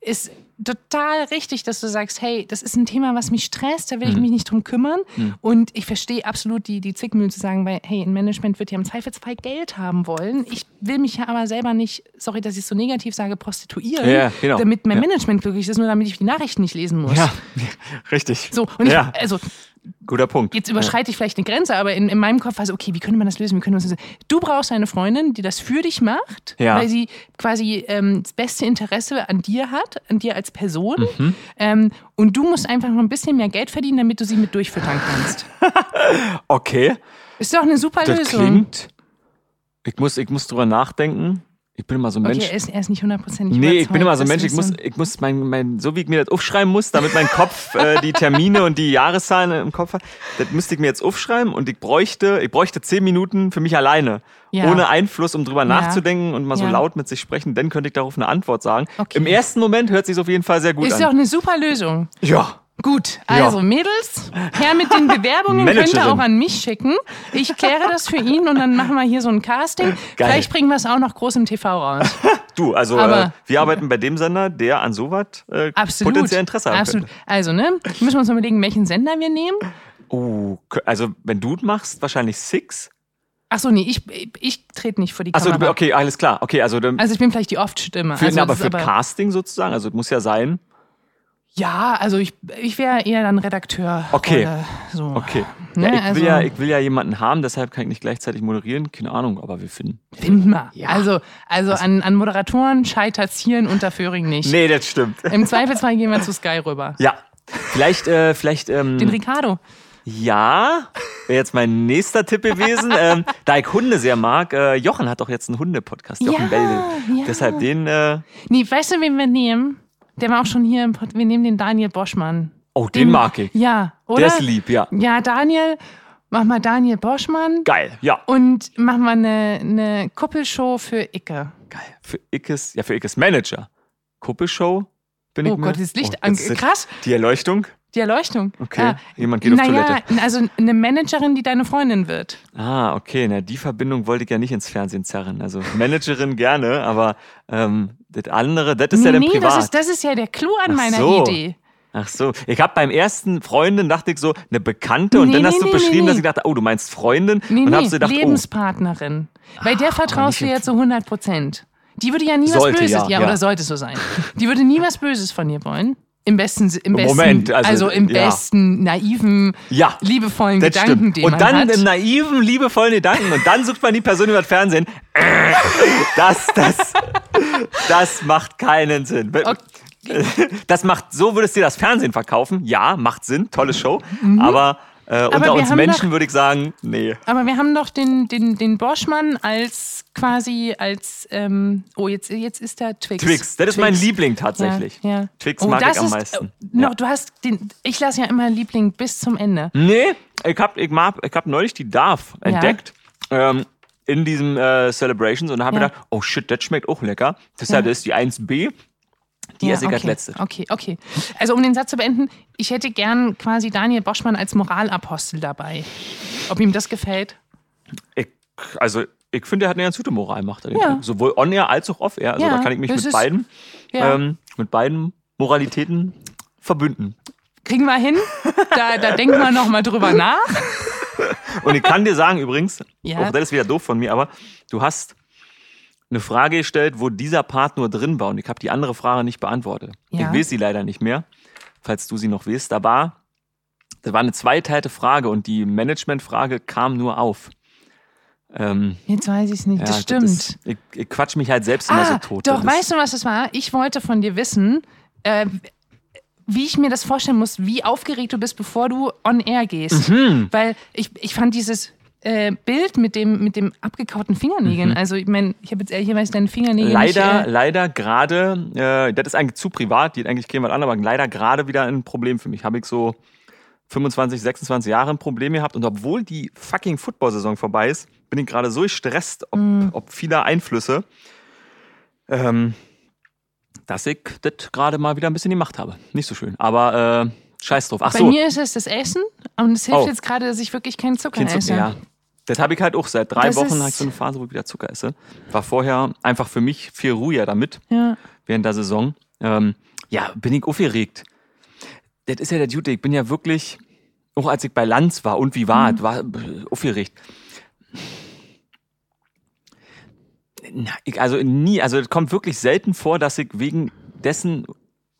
ist total richtig, dass du sagst, hey, das ist ein Thema, was mich stresst, da will Mhm. ich mich nicht drum kümmern. Und ich verstehe absolut die, die Zwickmühlen zu sagen, weil, hey, ein Management wird ja im Zweifelsfall Geld haben wollen. Ich will mich ja aber selber nicht, sorry, dass ich es so negativ sage, prostituieren, Ja, genau. damit mein Ja. Management glücklich ist, nur damit ich die Nachrichten nicht lesen muss. Ja, richtig. So, und ich, ja, also guter Punkt. jetzt überschreite ich vielleicht eine Grenze, aber in, in meinem Kopf war so, okay, wie könnte man das lösen? Wie könnte man das lösen? Du brauchst eine Freundin, die das für dich macht, Ja. weil sie quasi ähm, das beste Interesse an dir hat, an dir als Person. Mhm. Ähm, und du musst einfach noch ein bisschen mehr Geld verdienen, damit du sie mit durchfüttern kannst. Okay, Ist doch eine super das Lösung. klingt. Ich muss, ich muss drüber nachdenken. Ich bin immer so ein okay, Mensch. er ist, er ist nicht hundertprozentig Nee, ich bin immer so ein Mensch, ich muss, ich muss mein, mein, so wie ich mir das aufschreiben muss, damit mein Kopf äh, die Termine und die Jahreszahlen im Kopf hat, das müsste ich mir jetzt aufschreiben und ich bräuchte, ich bräuchte zehn Minuten für mich alleine. Ja. Ohne Einfluss, um drüber nachzudenken und mal so Ja. laut mit sich sprechen, dann könnte ich darauf eine Antwort sagen. Okay. Im ersten Moment hört sich auf jeden Fall sehr gut Ist doch an. eine super Lösung. Ja. Gut, Ja. also Mädels, her mit den Bewerbungen könnt ihr auch an mich schicken. Ich kläre das für ihn und dann machen wir hier so ein Casting. Geil. Vielleicht bringen wir es auch noch groß im TV raus. Du, also äh, Aber- wir arbeiten bei dem Sender, der an sowas äh, Absolut. potenziell Interesse haben Absolut. könnte. Also, ne, müssen wir uns überlegen, welchen Sender wir nehmen. Oh, also wenn du machst, wahrscheinlich Six. Ach so, nee, ich, ich trete nicht vor die Achso, Kamera. okay, alles klar. Okay, also, dann- Also ich bin vielleicht die Oft-Stimme. also, na, aber für ist Casting sozusagen, also es muss ja sein. Ja, also ich, ich wäre eher dann Redakteur. Okay. Oder so. Okay. Ne, ja, ich, also- will ja, ich will ja jemanden haben, deshalb kann ich nicht gleichzeitig moderieren. Keine Ahnung, aber wir finden. Finden wir. Ja. Also, also an, an Moderatoren scheitert es hier in Unterföhring nicht. Nee, das stimmt. Im Zweifelsfall gehen wir zu Sky rüber. Ja. Vielleicht, äh, vielleicht, ähm, Den Ricardo. ja, wäre jetzt mein nächster Tipp gewesen. ähm, da ich Hunde sehr mag, äh, Jochen hat doch jetzt einen Hunde-Podcast, Jochen Ja, Bellel. ja. Deshalb den, äh, Nee, weißt du, wen wir nehmen? Der war auch schon hier im Pod Wir nehmen den Daniel Boschmann. oh, den, mag ich. Ja, oder? Der ist lieb, ja. Ja, Daniel, mach mal Daniel Boschmann. Geil, ja. Und mach mal eine, eine Kuppelshow für Icke. Geil. Für Ickes, ja, für Ickes Manager. Kuppelshow. bin ich Oh mir. Gott, das Licht Oh, an. Krass, Die Erleuchtung? Die Erleuchtung. Okay, Ja. jemand geht auf naja, Toilette. also eine Managerin, die deine Freundin wird. Ah, okay. Na, die Verbindung wollte ich ja nicht ins Fernsehen zerren. Also Managerin gerne, aber ähm, das andere, das ist ja dann nee, privat. das ist, das ist ja der Clou an Ach meiner so. Idee. Ach so. Ich habe beim ersten Freundin dachte ich so, eine Bekannte und Nee, dann nee, hast du nee, beschrieben, nee, dass nee. ich dachte, oh, du meinst Freundin Nee, und nee, hab's gedacht, oh, Lebenspartnerin. Bei der vertraust du ja zu 100 Prozent. Die würde ja nie was Sollte, Böses, ja, ja, ja. oder sollte so sein. Die würde nie was Böses von dir wollen. Im besten, im besten, Moment, also, im ja. besten, naiven, Ja, liebevollen Gedanken, stimmt. den Und man dann hat. im naiven, liebevollen Gedanken und dann sucht man die Person über das Fernsehen. Das, das, das macht keinen Sinn. Das macht, so würdest du dir das Fernsehen verkaufen. Ja, macht Sinn, tolle Show. Aber, äh, unter uns Menschen doch- würde ich sagen, nee. Aber wir haben doch den, den, den Boschmann als quasi als, ähm, oh, jetzt, jetzt ist der Twix. Twix, das ist mein Liebling tatsächlich. Ja, ja. Twix oh, mag ich am ist, meisten. äh, Noch, Ja. du hast den, ich lasse ja immer Liebling bis zum Ende. Nee, ich hab, ich mag, ich hab neulich die Darf entdeckt. Ähm, in diesem äh, Celebrations und habe Ja. gedacht, oh shit, das schmeckt auch lecker. Deshalb Ja. das ist die 1B. Die Ja, esse ich als okay. letzte. Okay, okay. Also um den Satz zu beenden, ich hätte gern quasi Daniel Boschmann als Moralapostel dabei. Ob ihm das gefällt? Ich, also, ich finde, er hat eine ganz gute Moral, macht er. den Ja. Sowohl on-air als auch off-air. Also Ja, da kann ich mich mit ist- beiden, Ja. ähm, mit beiden Moralitäten verbünden. Kriegen wir hin? Da, da denken wir nochmal drüber nach. Und ich kann dir sagen übrigens, Ja. auch das ist wieder doof von mir, aber du hast eine Frage gestellt, wo dieser Part nur drin war und ich habe die andere Frage nicht beantwortet. Ja. Ich weiß sie leider nicht mehr, falls du sie noch weißt. Da war, das war eine zweiteilte Frage und die Managementfrage kam nur auf. Ähm, Jetzt weiß ich es nicht. ja, das stimmt. ist- ich, ich quatsch mich halt selbst immer ah, so tot. doch, Das weißt du, was das war? Ich wollte von dir wissen, äh, wie ich mir das vorstellen muss, wie aufgeregt du bist, bevor du on air gehst. Mhm. Weil ich, ich fand dieses äh, Bild mit dem, mit dem abgekauten Fingernägeln, Mhm. also ich meine, ich habe jetzt ehrlicherweise deine Fingernägel Leider, nicht... Äh, leider gerade, äh, das ist eigentlich zu privat, geht eigentlich keinem was an, aber leider gerade wieder ein Problem für mich. Habe ich so 25, 26 Jahre ein Problem gehabt und obwohl die fucking Football-Saison vorbei ist, bin ich gerade so gestresst, ob, Mhm. ob vieler Einflüsse, ähm, dass ich das gerade mal wieder ein bisschen gemacht habe. Nicht so schön, aber äh, scheiß drauf. Ach bei so, mir ist es das Essen und es hilft Oh. jetzt gerade, dass ich wirklich keinen Zucker kein esse. Zucker, ja. Das habe ich halt auch seit drei Das Wochen, ich so eine Phase, wo ich wieder Zucker esse. War vorher einfach für mich viel ruhiger damit. Ja. während der Saison. Ähm, ja, bin ich aufgeregt. Das ist ja der Dude, ich bin ja wirklich, auch als ich bei Lanz war und wie war, Mhm. war äh, aufgeregt. Na, ich, also nie, also es kommt wirklich selten vor, dass ich wegen dessen,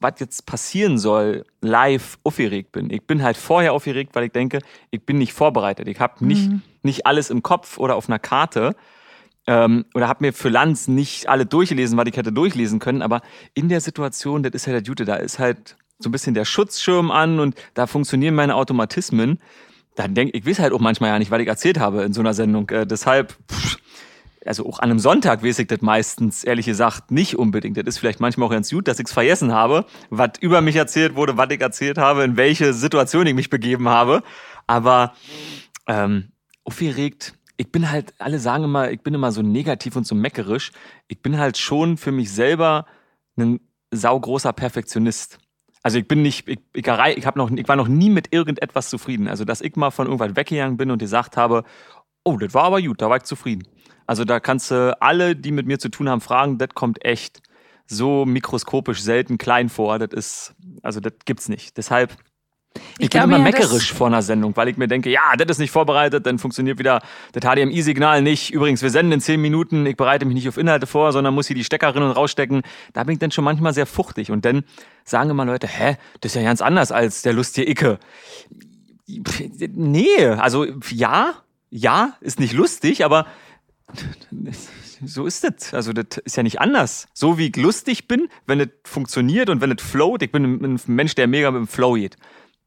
was jetzt passieren soll, live aufgeregt bin. Ich bin halt vorher aufgeregt, weil ich denke, ich bin nicht vorbereitet. Ich habe nicht, nicht alles im Kopf oder auf einer Karte ähm, oder habe mir für Lanz nicht alle durchgelesen, was ich hätte durchlesen können, aber in der Situation, das ist ja der Jute, da ist halt so ein bisschen der Schutzschirm an und da funktionieren meine Automatismen. Dann denke ich, weiß halt auch manchmal ja nicht, was ich erzählt habe in so einer Sendung. Äh, deshalb, also auch an einem Sonntag weiß ich das meistens, ehrlich gesagt, nicht unbedingt. Das ist vielleicht manchmal auch ganz gut, dass ich es vergessen habe, was über mich erzählt wurde, was ich erzählt habe, in welche Situation ich mich begeben habe. Aber ähm, aufgeregt, ich bin halt, alle sagen immer, ich bin immer so negativ und so meckerisch. Ich bin halt schon für mich selber ein saugroßer Perfektionist. Also ich bin nicht, ich, ich, ich, noch, ich war noch nie mit irgendetwas zufrieden. Also dass ich mal von irgendwas weggegangen bin und gesagt habe, oh, das war aber gut, da war ich zufrieden. Also da kannst du alle, die mit mir zu tun haben, fragen, das kommt echt so mikroskopisch selten klein vor. Das ist, also das gibt's nicht. Deshalb, ich, bin glaube immer ja, meckerisch vor einer Sendung, weil ich mir denke, ja, das ist nicht vorbereitet, dann funktioniert wieder das HDMI-Signal nicht. Übrigens, wir senden in zehn Minuten, ich bereite mich nicht auf Inhalte vor, sondern muss hier die Steckerinnen rausstecken. Da bin ich dann schon manchmal sehr fuchtig. Und dann sagen immer Leute, hä, das ist ja ganz anders als der lustige Icke. Nee, also ja, ja, ist nicht lustig, aber so ist das. Also das ist ja nicht anders. So wie ich lustig bin, wenn es funktioniert und wenn es float, ich bin ein ein Mensch, der mega mit dem Flow geht.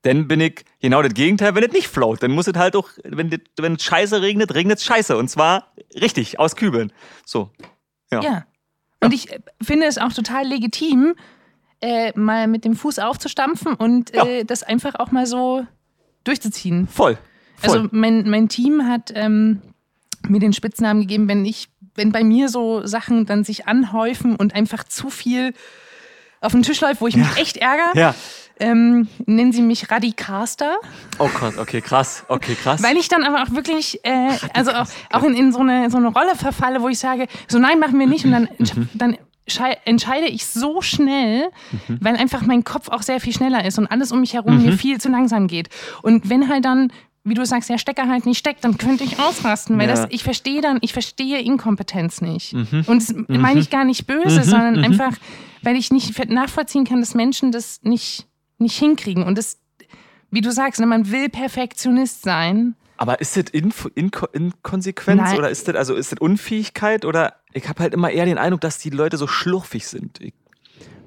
Dann bin ich genau das Gegenteil, wenn es nicht float. Dann muss es halt auch, wenn es wenn scheiße regnet, regnet es scheiße. Und zwar richtig, aus Kübeln. So. Ja. Ja. Und ich äh, finde es auch total legitim, äh, mal mit dem Fuß aufzustampfen und äh, das einfach auch mal so durchzuziehen. Voll. Voll. Also mein, mein Team hat ähm, mir den Spitznamen gegeben, wenn ich, wenn bei mir so Sachen dann sich anhäufen und einfach zu viel auf den Tisch läuft, wo ich mich echt ärgere. Ja. Ähm, nennen sie mich Radikaster. Oh Gott, okay, krass. Okay, krass. Weil ich dann aber auch wirklich, äh, also auch, auch in, in so, eine, so eine Rolle verfalle, wo ich sage, so nein, machen wir nicht. Und dann, Mhm. dann schei- entscheide ich so schnell, Mhm. weil einfach mein Kopf auch sehr viel schneller ist und alles um mich herum mir viel zu langsam geht. Und wenn halt dann wie du sagst, der Stecker halt nicht steckt, dann könnte ich ausrasten, weil Ja. das, ich verstehe dann, ich verstehe Inkompetenz nicht. Mhm. Und das meine ich gar nicht böse, sondern einfach, weil ich nicht nachvollziehen kann, dass Menschen das nicht, nicht hinkriegen. Und das, wie du sagst, ne, man will Perfektionist sein. Aber ist das Info, Inko, Inkonsequenz Nein. oder ist das, also ist das Unfähigkeit oder ich habe halt immer eher den Eindruck, dass die Leute so schlurfig sind. Ich,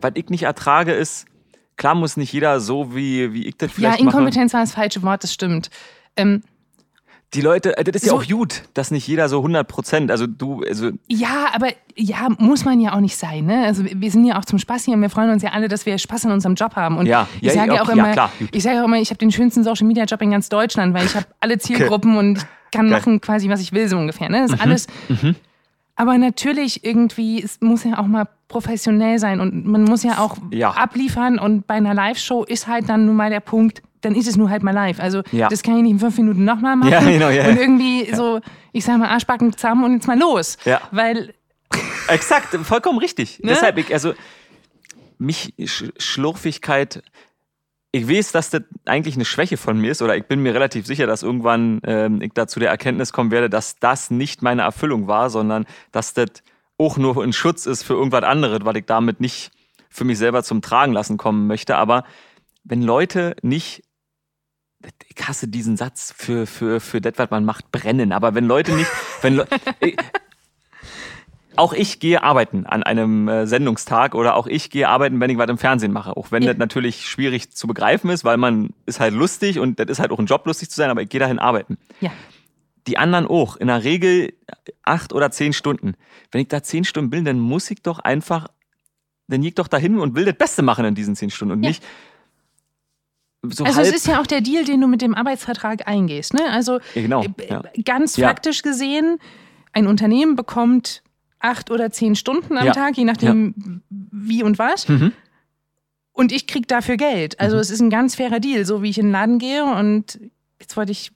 was ich nicht ertrage ist, klar muss nicht jeder so wie, wie ich das Ja, vielleicht mache. Inkompetenz war das falsche Wort, das stimmt. Ähm, Die Leute, äh, das ist ja So- auch gut, dass nicht jeder so 100 Prozent, also du, also Ja, aber ja, muss man ja auch nicht sein. Ne? Also wir sind ja auch zum Spaß hier und wir freuen uns ja alle, dass wir Spaß an unserem Job haben. Und Ja, ich ja, sage ja, auch ja, immer, klar, gut. ich sage auch immer, ich habe den schönsten Social Media Job in ganz Deutschland, weil ich habe alle Zielgruppen und ich kann Geil. machen quasi, was ich will, so ungefähr. Ne? Mhm, Das ist alles. Aber natürlich irgendwie, es muss ja auch mal professionell sein und man muss ja auch Ja. abliefern und bei einer Live-Show ist halt dann nun mal der Punkt, dann ist es nur halt mal live. Also Ja. das kann ich nicht in fünf Minuten nochmal machen. Ja, genau, ja, und irgendwie so, ich sag mal, Arschbacken zusammen und jetzt mal los. Ja. Weil Exakt, vollkommen richtig. Ne? Deshalb, ich, also, mich, Sch Schlurfigkeit, ich weiß, dass das eigentlich eine Schwäche von mir ist, oder ich bin mir relativ sicher, dass irgendwann ähm, ich da zu der Erkenntnis kommen werde, dass das nicht meine Erfüllung war, sondern dass das auch nur ein Schutz ist für irgendwas anderes, weil ich damit nicht für mich selber zum Tragen lassen kommen möchte. Aber wenn Leute nicht ich hasse diesen Satz für, für, für das, was man macht, brennen. Aber wenn Leute nicht, wenn Le auch ich gehe arbeiten an einem äh, Sendungstag oder auch ich gehe arbeiten, wenn ich was im Fernsehen mache. Auch wenn Ja. das natürlich schwierig zu begreifen ist, weil man ist halt lustig und das ist halt auch ein Job, lustig zu sein, aber ich gehe dahin arbeiten. ja. Die anderen auch. In der Regel acht oder zehn Stunden. Wenn ich da zehn Stunden bin, dann muss ich doch einfach, dann gehe ich doch dahin und will das Beste machen in diesen zehn Stunden und Ja. nicht so Also halb. es ist ja auch der Deal, den du mit dem Arbeitsvertrag eingehst. Ne? Also Ja, genau, äh, ja. ganz Ja. faktisch gesehen, ein Unternehmen bekommt acht oder zehn Stunden am. Tag, je nachdem wie und was. Mhm. Und ich krieg dafür Geld. Also es ist ein ganz fairer Deal, so wie ich in den Laden gehe und jetzt wollte ich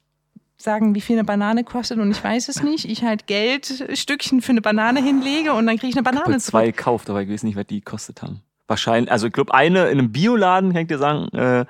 sagen, wie viel eine Banane kostet und ich weiß es nicht. Ich halt Geldstückchen für eine Banane hinlege und dann kriege ich eine Banane habe zurück. zwei gekauft, aber ich weiß nicht, was die gekostet haben. Wahrscheinlich, also ich glaube, eine in einem Bioladen, kann ich dir sagen, äh,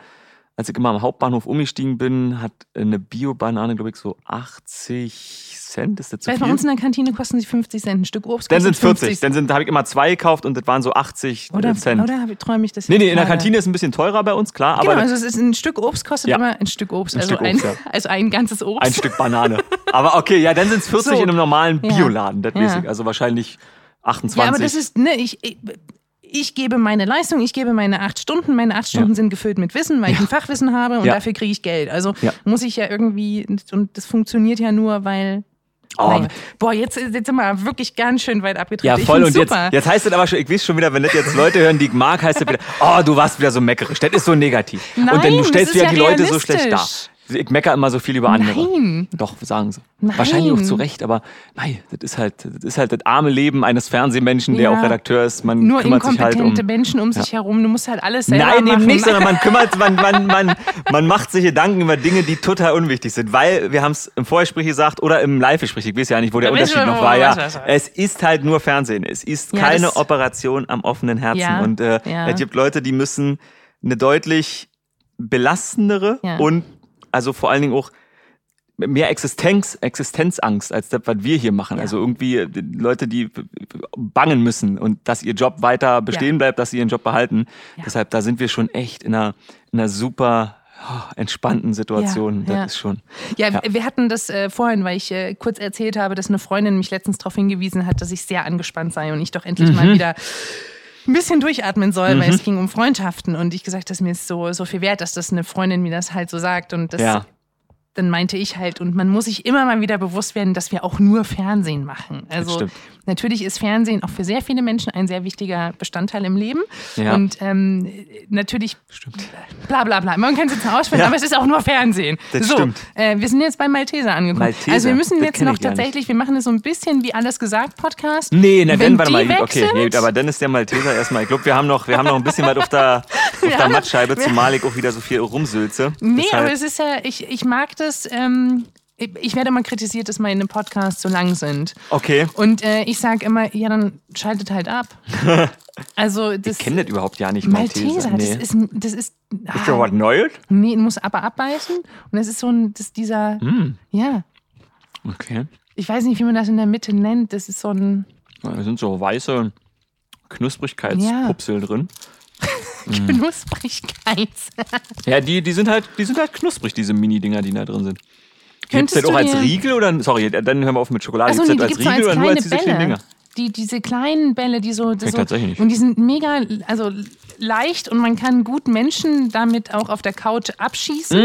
als ich immer am Hauptbahnhof umgestiegen bin, hat eine Bio-Banane, glaube ich, so 80 Cent. Ist das zu Weil bei viel? uns in der Kantine kosten sie 50 Cent. Ein Stück Obst Dann sind es 40. Dann sind, da habe ich immer zwei gekauft und das waren so 80 Oder, Cent. oder träume ich das nee, nee, in der? Kantine ist ein bisschen teurer bei uns, klar, Genau, aber also es ist ein Stück Obst kostet Ja. immer ein Stück Obst, Ein also, Stück ein, Obst, ja. also ein ganzes Obst. ein Stück Banane. aber okay, ja, dann sind es 40 So. in einem normalen. Bioladen, das Ja. weiß ich. Also wahrscheinlich 28. ja, aber das ist, ne, ich, ich, ich gebe meine Leistung, ich gebe meine acht Stunden. Meine acht Stunden Ja. sind gefüllt mit Wissen, weil ich ein Fachwissen habe und Ja. dafür kriege ich Geld. Also Ja. muss ich ja irgendwie, und das funktioniert ja nur, weil. Oh. Boah, jetzt, jetzt sind wir wirklich ganz schön weit abgetreten. Ja, voll. Und jetzt, super. jetzt heißt es aber schon, ich weiß schon wieder, wenn das jetzt Leute hören, die ich mag, heißt es wieder, oh, du warst wieder so meckerisch. Das ist so negativ. und dann Nein, du das stellst wieder ja die Leute so schlecht dar. Ich meckere immer so viel über andere. Nein. Doch, sagen sie. Nein. Wahrscheinlich auch zu Recht, aber nein, das ist halt, das ist halt das arme Leben eines Fernsehmenschen, der Ja. auch Redakteur ist. Man Nur kümmert sich halt um. inkompetente Menschen um sich herum. Du musst halt alles selber Nein, machen. eben nicht, sondern man kümmert, man, man, man, man macht sich Gedanken über Dinge, die total unwichtig sind, weil wir haben es im Vorgespräch gesagt oder im Live-Gespräch, ich weiß ja nicht, wo der Da Unterschied noch war. Ja, was- was- was. es ist halt nur Fernsehen, es ist Ja, keine Operation am offenen Herzen Ja, und äh, ja. es gibt Leute, die müssen eine deutlich belastendere Ja. und also vor allen Dingen auch mehr Existenz, Existenzangst als das, was wir hier machen. Ja. Also irgendwie äh, Leute, die bangen müssen und dass ihr Job weiter bestehen bleibt, dass sie ihren Job behalten. Ja. Deshalb, da sind wir schon echt in einer, in einer super oh, entspannten Situation. Ja, ja. Das ist schon. Ja, Ja. wir hatten das äh, vorhin, weil ich äh, kurz erzählt habe, dass eine Freundin mich letztens darauf hingewiesen hat, dass ich sehr angespannt sei und ich doch endlich Mhm. mal wieder ein bisschen durchatmen soll, weil es ging um Freundschaften und ich gesagt, dass mir ist so, so viel wert, dass das eine Freundin mir das halt so sagt und das Ja. dann meinte ich halt, und man muss sich immer mal wieder bewusst werden, dass wir auch nur Fernsehen machen. Also stimmt. Natürlich ist Fernsehen auch für sehr viele Menschen ein sehr wichtiger Bestandteil im Leben. Ja. Und ähm, natürlich, Stimmt. bla bla bla. Man kann es jetzt noch ausführen, Ja. aber es ist auch nur Fernsehen. Das so, stimmt. Äh, wir sind jetzt bei Malteser angekommen. Malteser, also wir müssen jetzt noch tatsächlich, wir machen es so ein bisschen wie alles gesagt Podcast. Nee, na Wenn dann, warte mal. Okay, nee, aber dann ist der Malteser erstmal. Ich glaube, wir haben noch, wir haben noch ein bisschen was auf der, auf der Mattscheibe, zumal ich auch wieder so viel rumsülze. Nee, Deshalb- aber es ist ja, ich, ich mag das, ähm, ich, werde immer kritisiert, dass meine Podcasts so lang sind. Okay. Und äh, ich sage immer, ja, dann schaltet halt ab. Also das Ich kenne das überhaupt ja nicht, Malteser, Malteser. Nee. das ist, das ist, ist ja was Neues? nee, muss aber abbeißen. Und das ist so ein, das ist dieser, Hm. ja, Okay. ich weiß nicht, wie man das in der Mitte nennt. Das ist so ein Da sind so weiße Knusprigkeitspupsel drin. Hm. Knusprigkeit. Ja, die, die sind halt, die sind halt knusprig, diese Mini-Dinger, die da drin sind. Gibt es das auch als Riegel oder? Sorry, dann hören wir auf mit Schokolade. Achso, Gibt's nee, das die als gibt es Riegel als oder nur als diese kleinen Bälle. Dinger? Die, diese kleinen Bälle, die so, ich so und die sind mega, also leicht und man kann gut Menschen damit auch auf der Couch abschießen.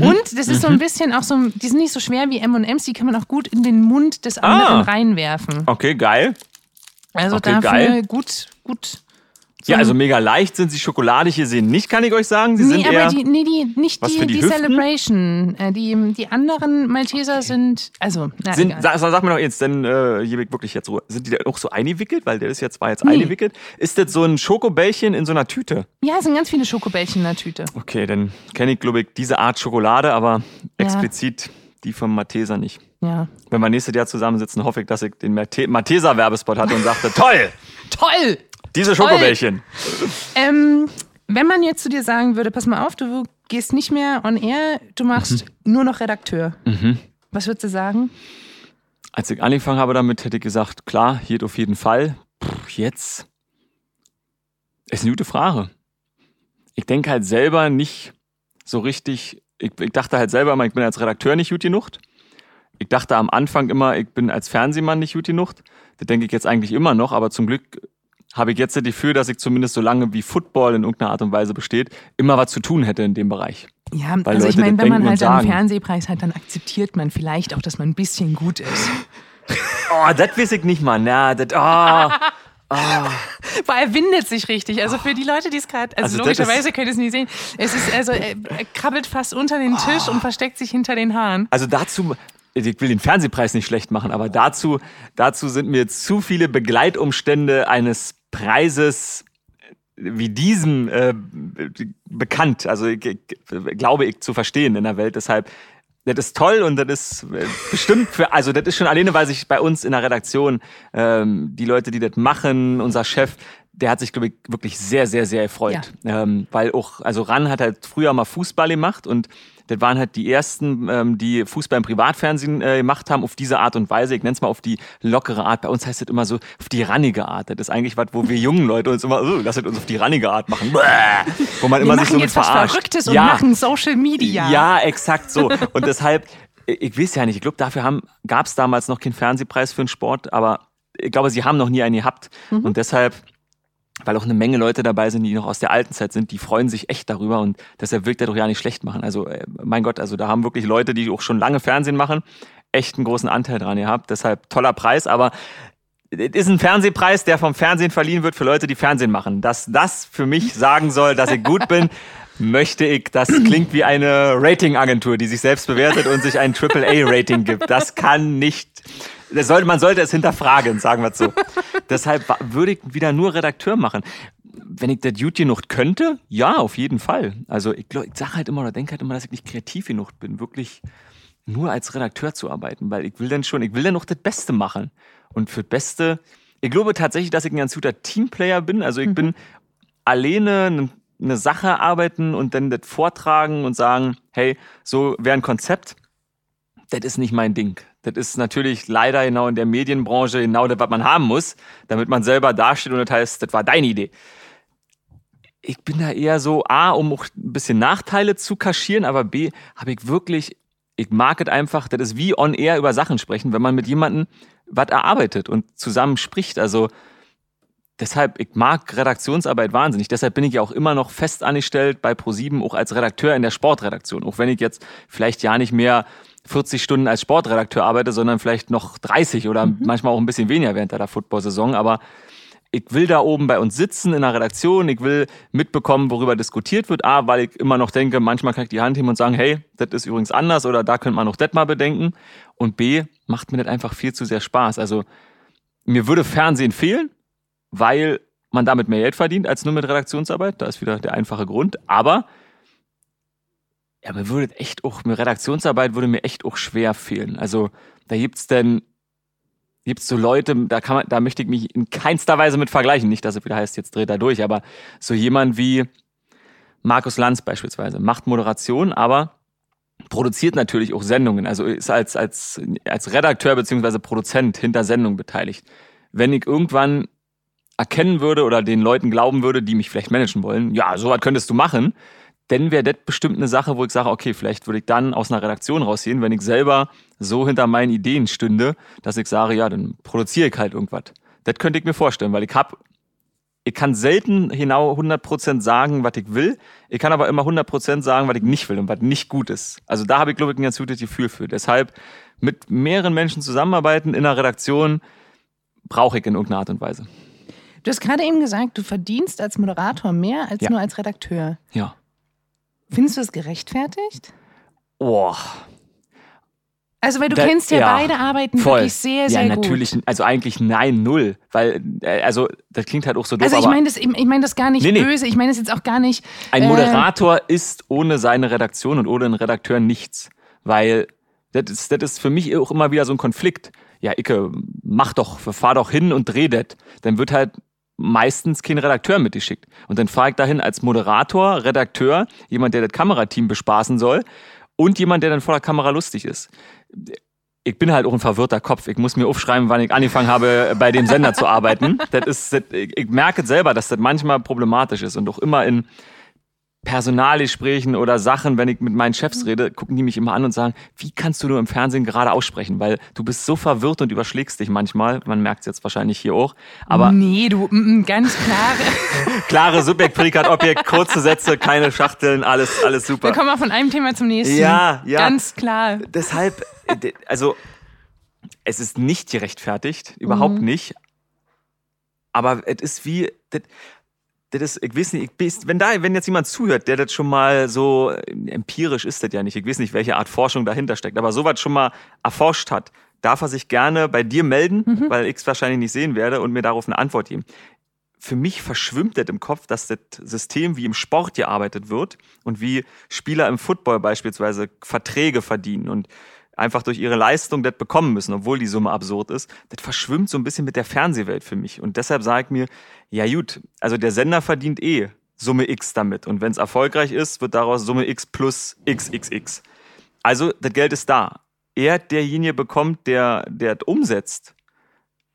Mhm. Und das ist so ein bisschen auch so, die sind nicht so schwer wie M&M's, die kann man auch gut in den Mund des anderen Ah. reinwerfen. Okay, geil. Also Okay, dafür geil. gut, gut. Ja, also mega leicht sind sie schokoladig gesehen nicht, kann ich euch sagen. Sie Nee, sind aber eher. die, nee, die, nicht die, die die? Celebration. Äh, die, die anderen Malteser sind, also, na, sind, sag, sag mir doch jetzt, denn äh, hier wirklich jetzt Ruhe. Sind die da auch so eingewickelt? Weil der ist jetzt zwar jetzt Nee. eingewickelt. Ist das so ein Schokobällchen in so einer Tüte? Ja, es sind ganz viele Schokobällchen in der Tüte. Okay, dann kenne ich, glaube ich, diese Art Schokolade, aber Ja. explizit die vom Malteser nicht. Ja. Wenn wir nächstes Jahr zusammensitzen, hoffe ich, dass ich den Mate- Malteser-Werbespot hatte und sagte, toll, Toll! Diese Schokobällchen. Ähm, wenn man jetzt zu dir sagen würde, pass mal auf, du gehst nicht mehr on air, du machst Mhm. nur noch Redakteur. Was würdest du sagen? Als ich angefangen habe damit, hätte ich gesagt, klar, hier auf jeden Fall. Puh, jetzt ist eine gute Frage. Ich denke halt selber nicht so richtig, ich, ich dachte halt selber immer, ich bin als Redakteur nicht gut genug. Ich dachte am Anfang immer, ich bin als Fernsehmann nicht gut genug. Das denke ich jetzt eigentlich immer noch, aber zum Glück habe ich jetzt das Gefühl, dass ich zumindest so lange wie Football in irgendeiner Art und Weise besteht, immer was zu tun hätte in dem Bereich. Ja, Weil also ich Leute meine, das wenn man halt einen. Fernsehpreis hat, dann akzeptiert man vielleicht auch, dass man ein bisschen gut ist. Oh, das weiß ich nicht mal. Na, das, oh. Aber er windet sich richtig. Also für die Leute, die es gerade, also, Also logischerweise können es nicht sehen. Es ist also, er, er krabbelt fast unter den Tisch und versteckt sich hinter den Haaren. Also dazu, ich will den Fernsehpreis nicht schlecht machen, aber dazu, dazu sind mir zu viele Begleitumstände eines Preises wie diesem äh, bekannt. Also glaube ich zu verstehen in der Welt. Deshalb, das ist toll und das ist äh, bestimmt für, also das ist schon alleine, weil sich bei uns in der Redaktion ähm, die Leute, die das machen, unser Chef, der hat sich, glaube ich, wirklich sehr, sehr, sehr erfreut. Ähm, weil auch, also Ran hat halt früher mal Fußball gemacht und das waren halt die ersten, ähm, die Fußball im Privatfernsehen äh, gemacht haben, auf diese Art und Weise. Ich nenne es mal auf die lockere Art. Bei uns heißt das immer so, auf die rannige Art. Das ist eigentlich was, wo wir jungen Leute uns immer, oh, lasst uns auf die rannige Art machen. Wo man Wir immer sich so jetzt was verarscht. Verrücktes und ja. machen Social Media. Ja, exakt so. Und deshalb, ich weiß ja nicht, ich glaube, dafür gab es damals noch keinen Fernsehpreis für den Sport, aber ich glaube, sie haben noch nie einen gehabt. Und deshalb, weil auch eine Menge Leute dabei sind, die noch aus der alten Zeit sind, die freuen sich echt darüber und deshalb wirkt er doch ja nicht schlecht machen. Also, äh, mein Gott, also da haben wirklich Leute, die auch schon lange Fernsehen machen, echt einen großen Anteil dran gehabt. Deshalb toller Preis, aber es ist ein Fernsehpreis, der vom Fernsehen verliehen wird für Leute, die Fernsehen machen. Dass das für mich sagen soll, dass ich gut bin, möchte ich. Das klingt wie eine Ratingagentur, die sich selbst bewertet und sich ein AAA-Rating gibt. Das kann nicht. Sollte, man sollte es hinterfragen, sagen wir so. Deshalb würde ich wieder nur Redakteur machen. Wenn ich das gut genug könnte, ja, auf jeden Fall. Also ich, glaub, ich sage halt immer oder denke halt immer, dass ich nicht kreativ genug bin, wirklich nur als Redakteur zu arbeiten, weil ich will dann schon, ich will dann noch das Beste machen. Und für das Beste, ich glaube tatsächlich, dass ich ein ganz guter Teamplayer bin. Also ich bin alleine eine, eine Sache arbeiten und dann das vortragen und sagen, hey, so wäre ein Konzept. Das ist nicht mein Ding. Das ist natürlich leider genau in der Medienbranche genau das, was man haben muss, damit man selber dasteht und das heißt, das war deine Idee. Ich bin da eher so, A, um auch ein bisschen Nachteile zu kaschieren, aber B, habe ich wirklich, ich mag es einfach, das ist wie on air über Sachen sprechen, wenn man mit jemandem was erarbeitet und zusammen spricht. Also deshalb, ich mag Redaktionsarbeit wahnsinnig. Deshalb bin ich ja auch immer noch fest angestellt bei ProSieben, auch als Redakteur in der Sportredaktion. Auch wenn ich jetzt vielleicht ja nicht mehr 40 Stunden als Sportredakteur arbeite, sondern vielleicht noch 30 oder mhm. manchmal auch ein bisschen weniger während der Football-Saison. Aber ich will da oben bei uns sitzen in der Redaktion, ich will mitbekommen, worüber diskutiert wird. A, weil ich immer noch denke, manchmal kann ich die Hand heben und sagen, hey, das ist übrigens anders oder da könnte man noch das mal bedenken. Und B, macht mir das einfach viel zu sehr Spaß. Also mir würde Fernsehen fehlen, weil man damit mehr Geld verdient als nur mit Redaktionsarbeit. Da ist wieder der einfache Grund. Aber ja, mir würde echt auch, mir Redaktionsarbeit würde mir echt auch schwer fehlen. Also da gibt's denn, gibt's so Leute, da kann man, da möchte ich mich in keinster Weise mit vergleichen. Nicht, dass es wieder heißt, jetzt dreht er durch, aber so jemand wie Markus Lanz beispielsweise macht Moderation, aber produziert natürlich auch Sendungen. Also ist als, als, als Redakteur beziehungsweise Produzent hinter Sendungen beteiligt. Wenn ich irgendwann erkennen würde oder den Leuten glauben würde, die mich vielleicht managen wollen, ja, sowas könntest du machen, dann wäre das bestimmt eine Sache, wo ich sage, okay, vielleicht würde ich dann aus einer Redaktion rausgehen, wenn ich selber so hinter meinen Ideen stünde, dass ich sage, ja, dann produziere ich halt irgendwas. Das könnte ich mir vorstellen, weil ich habe ich kann selten genau 100% sagen, was ich will. Ich kann aber immer 100% sagen, was ich nicht will und was nicht gut ist. Also da habe ich, glaube ich, ein ganz gutes Gefühl für. Deshalb mit mehreren Menschen zusammenarbeiten in einer Redaktion brauche ich in irgendeiner Art und Weise. Du hast gerade eben gesagt, du verdienst als Moderator mehr als Ja. nur als Redakteur. Ja. Findest du das gerechtfertigt? Oh, Also, weil du Da- kennst ja, ja, beide Arbeiten voll. wirklich sehr, sehr ja, gut. natürlich. Also eigentlich nein, null. Weil, äh, also das klingt halt auch so doof, Also ich meine das, ich ich meine das gar nicht Nee, nee. böse. Ich meine das jetzt auch gar nicht. ein äh, Moderator ist ohne seine Redaktion und ohne einen Redakteur nichts. Weil das ist, das ist für mich auch immer wieder so ein Konflikt. Ja, Icke, mach doch, fahr doch hin und dreh das. Dann wird halt meistens kein Redakteur mitgeschickt. Und dann fahre ich dahin als Moderator, Redakteur, jemand, der das Kamerateam bespaßen soll und jemand, der dann vor der Kamera lustig ist. Ich bin halt auch ein verwirrter Kopf. Ich muss mir aufschreiben, wann ich angefangen habe, bei dem Sender zu arbeiten. Das ist, das, ich merke selber, dass das manchmal problematisch ist und auch immer in Personalgesprächen oder Sachen, wenn ich mit meinen Chefs rede, gucken die mich immer an und sagen, wie kannst du nur im Fernsehen gerade aussprechen? Weil du bist so verwirrt und überschlägst dich manchmal. Man merkt es jetzt wahrscheinlich hier auch. Aber Nee, du, mm, mm, ganz klar. klare Subjekt, Prädikat, Objekt, kurze Sätze, keine Schachteln, alles, alles super. Wir kommen mal von einem Thema zum nächsten. Ja, ja. Ganz klar. Deshalb, äh, also, es ist nicht gerechtfertigt, überhaupt Mhm. nicht. Aber es ist wie, das, ist, ich weiß nicht, ich weiß, wenn da, wenn jetzt jemand zuhört, der das schon mal so, äh, empirisch ist das ja nicht, ich weiß nicht, welche Art Forschung dahinter steckt, aber sowas schon mal erforscht hat, darf er sich gerne bei dir melden, Mhm. weil ich es wahrscheinlich nicht sehen werde und mir darauf eine Antwort geben. Für mich verschwimmt das im Kopf, dass das System, wie im Sport gearbeitet wird und wie Spieler im Football beispielsweise Verträge verdienen und einfach durch ihre Leistung das bekommen müssen, obwohl die Summe absurd ist, das verschwimmt so ein bisschen mit der Fernsehwelt für mich. Und deshalb sage ich mir, ja gut, also der Sender verdient eh Summe X damit. Und wenn es erfolgreich ist, wird daraus Summe X plus XXX. Also das Geld ist da. Er derjenige bekommt, der der das umsetzt.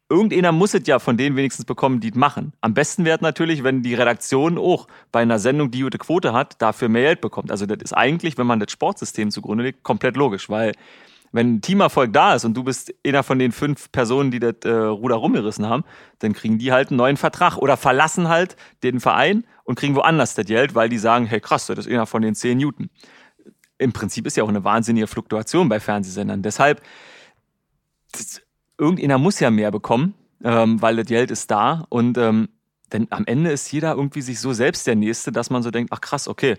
Irgendeiner muss es ja von denen wenigstens bekommen, die es machen. Am besten wäre natürlich, wenn die Redaktion auch bei einer Sendung, die gute Quote hat, dafür mehr Geld bekommt. Also das ist eigentlich, wenn man das Sportsystem zugrunde legt, komplett logisch, weil wenn ein Teamerfolg da ist und du bist einer von den fünf Personen, die das äh, Ruder rumgerissen haben, dann kriegen die halt einen neuen Vertrag oder verlassen halt den Verein und kriegen woanders das Geld, weil die sagen, hey krass, das ist einer von den zehn Newton. Im Prinzip ist ja auch eine wahnsinnige Fluktuation bei Fernsehsendern. Deshalb, das, irgendeiner muss ja mehr bekommen, ähm, weil das Geld ist da. Und ähm, denn am Ende ist jeder irgendwie sich so selbst der Nächste, dass man so denkt, ach krass, okay,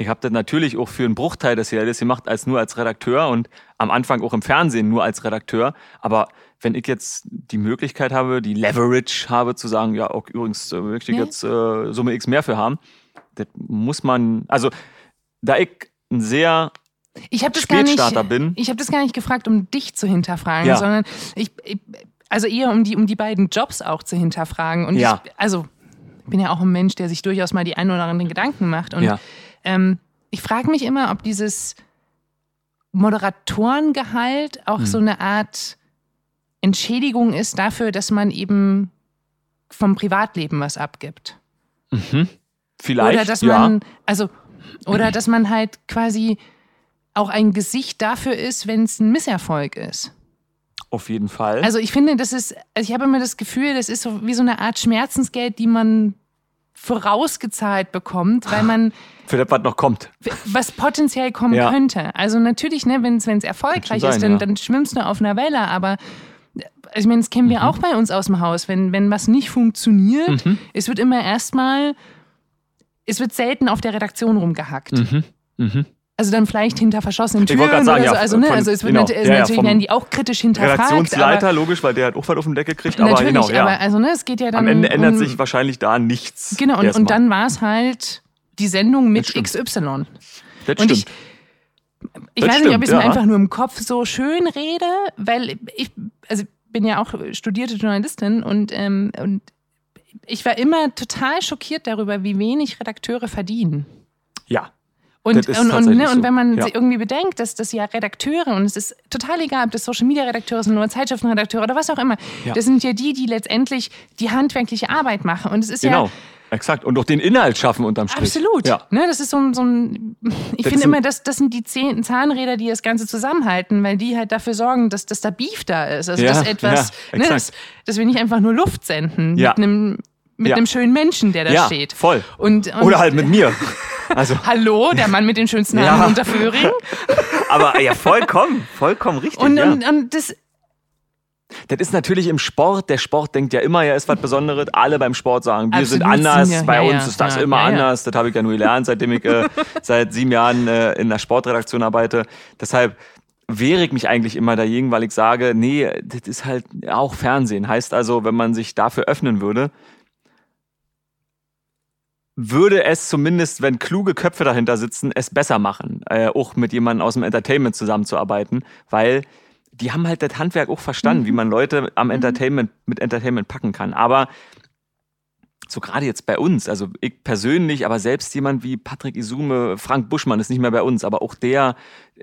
ich habe das natürlich auch für einen Bruchteil des Geldes gemacht, als nur als Redakteur und am Anfang auch im Fernsehen nur als Redakteur. Aber wenn ich jetzt die Möglichkeit habe, die Leverage habe, zu sagen, ja, auch übrigens äh, möchte ich jetzt äh, Summe X mehr für haben, das muss man, also da ich ein sehr Ich habe das gar nicht. Bin. Ich habe das gar nicht gefragt, um dich zu hinterfragen, Ja. sondern ich, ich, also eher um die, um die beiden Jobs auch zu hinterfragen. Und Ja. ich, also bin ja auch ein Mensch, der sich durchaus mal die ein oder anderen Gedanken macht. Und Ja. ähm, ich frage mich immer, ob dieses Moderatorengehalt auch Hm. so eine Art Entschädigung ist dafür, dass man eben vom Privatleben was abgibt. vielleicht, Oder dass ja. man, also, oder dass man halt quasi auch ein Gesicht dafür ist, wenn es ein Misserfolg ist. Auf jeden Fall. Also ich finde, das ist, also ich habe immer das Gefühl, das ist so wie so eine Art Schmerzensgeld, die man vorausgezahlt bekommt, weil man Für das, was noch kommt. was potenziell kommen Ja. könnte. Also natürlich, ne, wenn es erfolgreich Kann ist, dann, sein, ja. dann schwimmst du auf einer Welle, aber also ich meine, das kennen wir Mhm. auch bei uns aus dem Haus. Wenn, wenn was nicht funktioniert, Mhm. es wird immer erstmal, es wird selten auf der Redaktion rumgehackt. Mhm. Also dann vielleicht hinter verschlossenen Ich Türen wollte gerade sagen, oder so. ja, Also, ne, von- also es wird genau. nat- Ja, natürlich werden die auch kritisch hinterfragt. Redaktionsleiter, aber logisch, weil der hat auch was auf den Deckel gekriegt, aber genau, ja. aber also ne, es geht ja dann Am Ende ändert um, sich wahrscheinlich da nichts. Genau, und, und dann war es halt die Sendung mit Das. XY. Das und ich- stimmt. Ich Das weiß nicht, ob ich es mir ja. einfach nur im Kopf so schön rede, weil ich, also ich bin ja auch studierte Journalistin und, ähm, und ich war immer total schockiert darüber, wie wenig Redakteure verdienen. ja. Und, und, und, ne, und so, wenn man ja. sich irgendwie bedenkt, dass das ja Redakteure, und es ist total egal, ob das Social Media Redakteure sind oder Zeitschriftenredakteure oder was auch immer, Ja. das sind ja die, die letztendlich die handwerkliche Arbeit machen. Und es ist Genau. ja Exakt. Und auch den Inhalt schaffen unterm Strich. Absolut. Ja. Ne, das ist so, ein- so ein. Ich finde immer, das, das sind die zehn Zahnräder, die das Ganze zusammenhalten, weil die halt dafür sorgen, dass, dass da Beef da ist. Also Ja, dass etwas, ja, ne, dass, dass wir nicht einfach nur Luft senden Ja. mit einem mit Ja. einem schönen Menschen, der da ja, steht. voll. Und, und Oder halt mit mir. Also, Hallo, der Mann mit den schönsten Ja. Haaren unter Föhring. aber ja, vollkommen, vollkommen richtig. Und, ja. und, und das, Das ist natürlich im Sport. Der Sport denkt ja immer, er ist was Besonderes. Alle beim Sport sagen, wir sind Absolut, anders. sind ja- Bei ja, uns ja, ist das ja, immer ja, ja. anders. Das habe ich ja nur gelernt, seitdem ich äh, seit sieben Jahren äh, in der Sportredaktion arbeite. Deshalb wehre ich mich eigentlich immer dagegen, weil ich sage, nee, das ist halt auch Fernsehen. Heißt also, wenn man sich dafür öffnen würde, würde es zumindest, wenn kluge Köpfe dahinter sitzen, es besser machen, äh, auch mit jemandem aus dem Entertainment zusammenzuarbeiten, weil die haben halt das Handwerk auch verstanden, wie man Leute am Entertainment mit Entertainment packen kann. Aber so gerade jetzt bei uns, also ich persönlich, aber selbst jemand wie Patrick Isume, Frank Buschmann ist nicht mehr bei uns, aber auch der,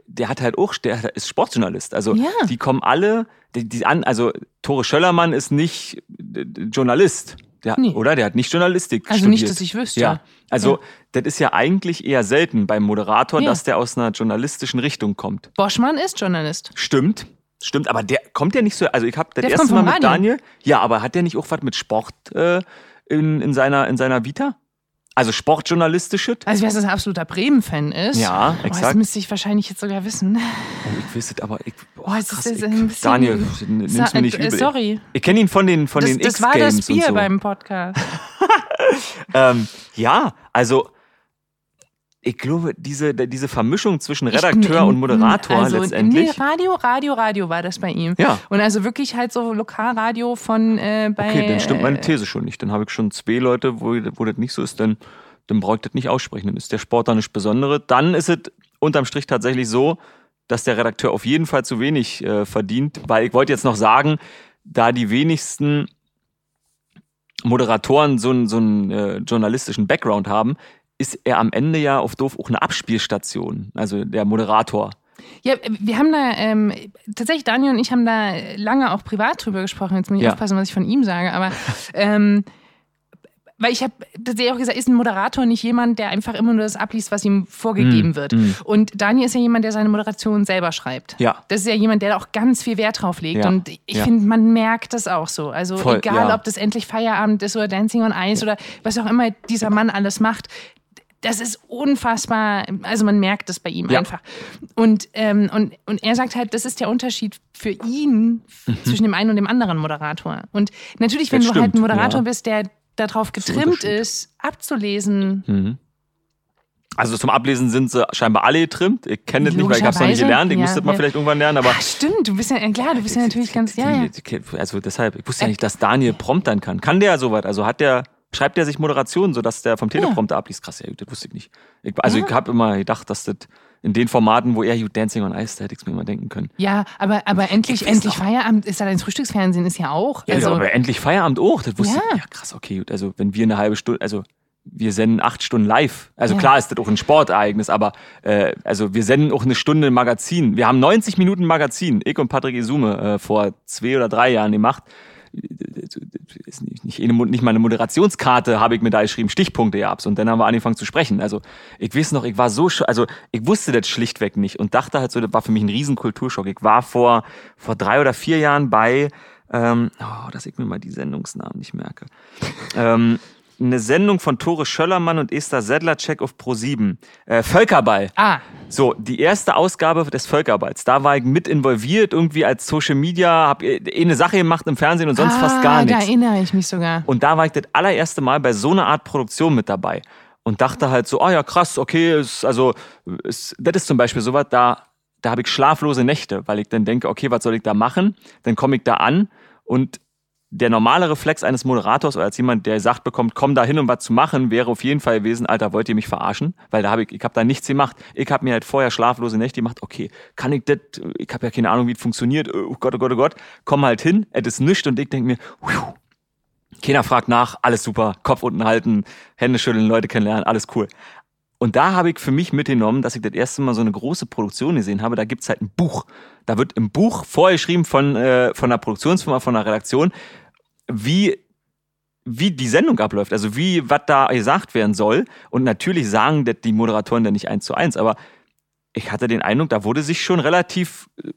der hat halt auch, der ist Sportjournalist. Also Ja. die kommen alle, die, die an, also Tore Schöllermann ist nicht äh, Journalist, der, Nee. oder? Der hat nicht Journalistik also studiert. nicht, dass ich wüsste. Ja, also Ja. das ist ja eigentlich eher selten beim Moderator, Ja. dass der aus einer journalistischen Richtung kommt. Boschmann ist Journalist. Stimmt, stimmt, aber der kommt ja nicht so, also ich habe das Der erste Mal mit Radio. Daniel, ja, aber hat der nicht auch was mit Sport äh, in, in, seiner, in seiner Vita? Also sportjournalistisches? Also wer ein absoluter Bremen-Fan ist. Ja, Oh, das exakt. müsste ich wahrscheinlich jetzt sogar wissen. Oh, ich es, aber ich, oh, Oh, krass, ist ich, ein bisschen- Daniel, nimm's mir nicht äh, übel. sorry. Ich kenne ihn von den, von Das, den das war das Bier so. beim Podcast. Ähm, ja, also ich glaube, diese, diese Vermischung zwischen Ich- Redakteur in- und Moderator also letztendlich. Nee, Radio, Radio, Radio war das bei ihm. Ja. Und also wirklich halt so Lokalradio von äh, bei. Okay, dann stimmt meine äh, These schon nicht. Dann habe ich schon zwei Leute, wo, wo das nicht so ist, dann, dann brauche ich das nicht aussprechen. Dann ist der Sport da nicht Besondere. Dann ist es unterm Strich tatsächlich so, dass der Redakteur auf jeden Fall zu wenig äh, verdient, weil ich wollte jetzt noch sagen, da die wenigsten Moderatoren so einen, so einen äh, journalistischen Background haben, ist er am Ende ja auf doof auch eine Abspielstation, also der Moderator. Ja, wir haben da, ähm, tatsächlich Daniel und ich haben da lange auch privat drüber gesprochen. Jetzt muss ich Ja. aufpassen, was ich von ihm sage, aber ähm, weil ich habe tatsächlich auch gesagt, ist ein Moderator nicht jemand, der einfach immer nur das abliest, was ihm vorgegeben Mm, wird. mm. Und Daniel ist ja jemand, der seine Moderation selber schreibt. Ja. Das ist ja jemand, der da auch ganz viel Wert drauf legt. Ja. Und ich Ja. finde, man merkt das auch so. Also Voll, egal, ja. ob das endlich Feierabend ist oder Dancing on Ice oder was auch immer dieser Mann alles macht. Das ist unfassbar, also man merkt das bei ihm Ja. einfach. Und, ähm, und, und er sagt halt, das ist der Unterschied für ihn zwischen dem einen und dem anderen Moderator. Und natürlich, wenn Das du halt stimmt, ein Moderator ja. bist, der darauf getrimmt ist, abzulesen, Mhm. Also zum Ablesen sind sie scheinbar alle getrimmt. Ich kenne das nicht, weil ich habe es noch nicht gelernt. Ich ja, muss das mal ja. vielleicht irgendwann lernen, aber Ach, stimmt, du bist ja, klar, du bist ja natürlich ganz, ja, ja. Also deshalb, ich wusste ja nicht, dass Daniel promptern kann. Kann der sowas? Also hat der, schreibt der sich Moderationen, sodass der vom Teleprompter abliest? Krass, ja, das wusste ich nicht. Ich, also Ja. ich habe immer gedacht, dass das in den Formaten, wo er You Dancing on Ice, da hätte ich es mir mal denken können. Ja, aber, aber endlich, endlich. Feierabend ist ja dein Frühstücksfernsehen ist ja auch. Ja, also, aber endlich Feierabend auch. Das wusste Ja. ich. Ja, krass, okay, gut. Also wenn wir eine halbe Stunde, also wir senden acht Stunden live. Also Ja. klar ist das auch ein Sportereignis, aber äh, also wir senden auch eine Stunde Magazin. Wir haben 90 Minuten Magazin, ich und Patrick Isume, äh, vor zwei oder drei Jahren gemacht. Nicht, nicht, nicht mal eine Moderationskarte habe ich mir da geschrieben, Stichpunkte gehabt. Und dann haben wir angefangen zu sprechen. Also ich weiß noch, ich war so, also ich wusste das schlichtweg nicht und dachte halt so, das war für mich ein riesen Kulturschock. Ich war vor, vor drei oder vier Jahren bei, ähm, oh, dass ich mir mal die Sendungsnamen nicht merke. ähm, eine Sendung von Tore Schöllermann und Esther Sedlacek auf Pro7. Äh, Völkerball. Ah. So, die erste Ausgabe des Völkerballs. Da war ich mit involviert, irgendwie als Social Media, hab eh eine Sache gemacht im Fernsehen und sonst ah, fast gar Da nichts. erinnere ich mich sogar. Und da war ich das allererste Mal bei so einer Art Produktion mit dabei. Und dachte halt so, oh ja, krass, okay, ist, also, ist, das ist zum Beispiel sowas, da, da habe ich schlaflose Nächte, weil ich dann denke, okay, was soll ich da machen? Dann komme ich da an und der normale Reflex eines Moderators oder als jemand, der sagt bekommt, komm da hin, um was zu machen, wäre auf jeden Fall gewesen, Alter, wollt ihr mich verarschen? Weil da habe ich, ich habe da nichts gemacht. Ich habe mir halt vorher schlaflose Nächte gemacht. Okay, kann ich das? Ich habe ja keine Ahnung, wie es funktioniert. Oh Gott, oh Gott, oh Gott. Komm halt hin, es ist nichts und ich denke mir, phew, keiner fragt nach, alles super, Kopf unten halten, Hände schütteln, Leute kennenlernen, alles cool. Und da habe ich für mich mitgenommen, dass ich das erste Mal so eine große Produktion gesehen habe. Da gibt's halt ein Buch. Da wird im Buch vorgeschrieben von, äh, von einer Produktionsfirma, von einer Redaktion, wie, wie die Sendung abläuft. Also wie, was da gesagt werden soll. Und natürlich sagen das die Moderatoren dann nicht eins zu eins. Aber ich hatte den Eindruck, da wurde sich schon relativ äh,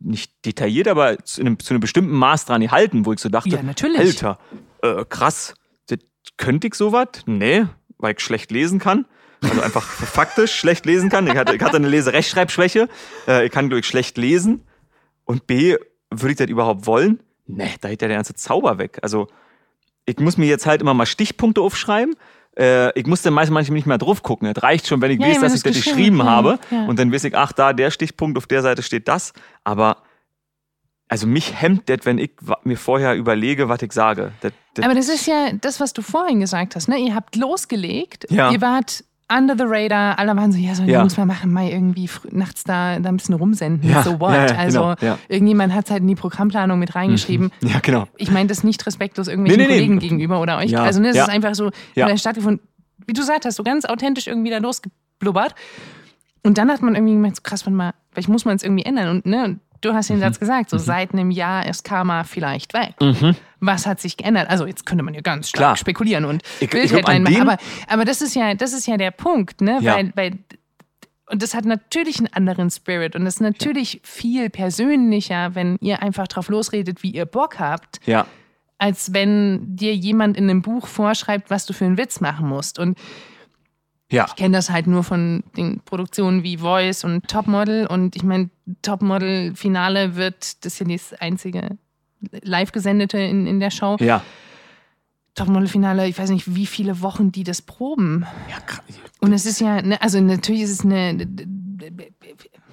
nicht detailliert, aber zu einem, zu einem bestimmten Maß dran gehalten, wo ich so dachte, Ja, natürlich. Alter, äh, krass, das, könnte ich sowas? Nee, weil ich schlecht lesen kann. Also einfach faktisch schlecht lesen kann. Ich hatte, ich hatte eine Leserechtschreibschwäche. Äh, ich kann durch schlecht lesen. Und B, würde ich das überhaupt wollen? Nee, da hätte ja der ganze Zauber weg. Also, ich muss mir jetzt halt immer mal Stichpunkte aufschreiben. Äh, ich muss dann meist manchmal nicht mehr drauf gucken. Es reicht schon, wenn ich Ja, weiß, dass ich das geschrieben habe. ja. Und dann weiß ich, ach, da der Stichpunkt, auf der Seite steht das. Aber also mich hemmt das, wenn ich mir vorher überlege, was ich sage. Das, das, Aber das ist ja das, was du vorhin gesagt hast. Ne? Ihr habt losgelegt, Ja. ihr wart under the radar, alle waren so, ja, so Ja. Jungs, wir machen mal irgendwie nachts da, da ein bisschen rumsenden. Ja, So what? ja, ja, also genau, irgendjemand hat es halt in die Programmplanung mit reingeschrieben. ja, genau. Ich meine das nicht respektlos irgendwelchen Nee, nee, nee. Kollegen gegenüber oder euch. Also ne, es ist einfach so, Ja. ja. stattgefunden, wie du gesagt hast, so ganz authentisch irgendwie da losgeblubbert. Und dann hat man irgendwie gemerkt, so krass, warte mal, vielleicht muss man es irgendwie ändern. Und, ne, und du hast den Mhm. Satz gesagt, so seit einem Jahr ist Karma vielleicht weg. Was hat sich geändert? Also jetzt könnte man ja ganz stark Klar. spekulieren und Ich- ich glaub, machen. Aber, aber das ist ja, das ist ja der Punkt, ne? Ja. Weil, weil und das hat natürlich einen anderen Spirit und das ist natürlich viel persönlicher, wenn ihr einfach drauf losredet, wie ihr Bock habt, Ja. als wenn dir jemand in einem Buch vorschreibt, was du für einen Witz machen musst. Und Ja. ich kenne das halt nur von den Produktionen wie Voice und Topmodel. Und ich meine, Topmodel-Finale wird, das ist ja das einzige live gesendete in, in der Show. Ja. Topmodel-Finale, ich weiß nicht, wie viele Wochen die das proben. ja krass. Und es ist ja, ne, also natürlich ist es eine,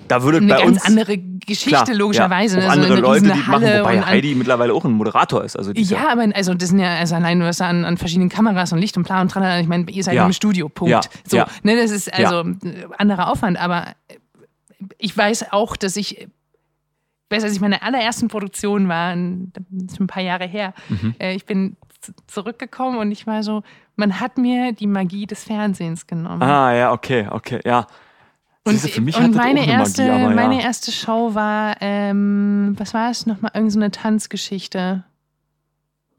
Da würde eine bei ganz uns andere Geschichte, klar, logischerweise. Ja, auch So andere eine Leute, die machen, wobei Heidi mittlerweile auch ein Moderator ist. Also Ja, aber also das sind ja also allein was an, an verschiedenen Kameras und Licht und Plan und Tralala. Ich meine, ihr seid Ja. im Studio, Punkt. Ja, So, ja. ne, das ist also äh, anderer Aufwand, aber ich weiß auch, dass ich, ich weiß, als ich meine allerersten Produktion war, ein- das ist ein paar Jahre her, Mhm. äh, ich bin zurückgekommen und ich war so, man hat mir die Magie des Fernsehens genommen. Ah, ja, okay, okay, ja. Und, für mich und meine, erste, Magie, aber meine ja. erste Show war, ähm, was war es nochmal? Irgend so eine Tanzgeschichte.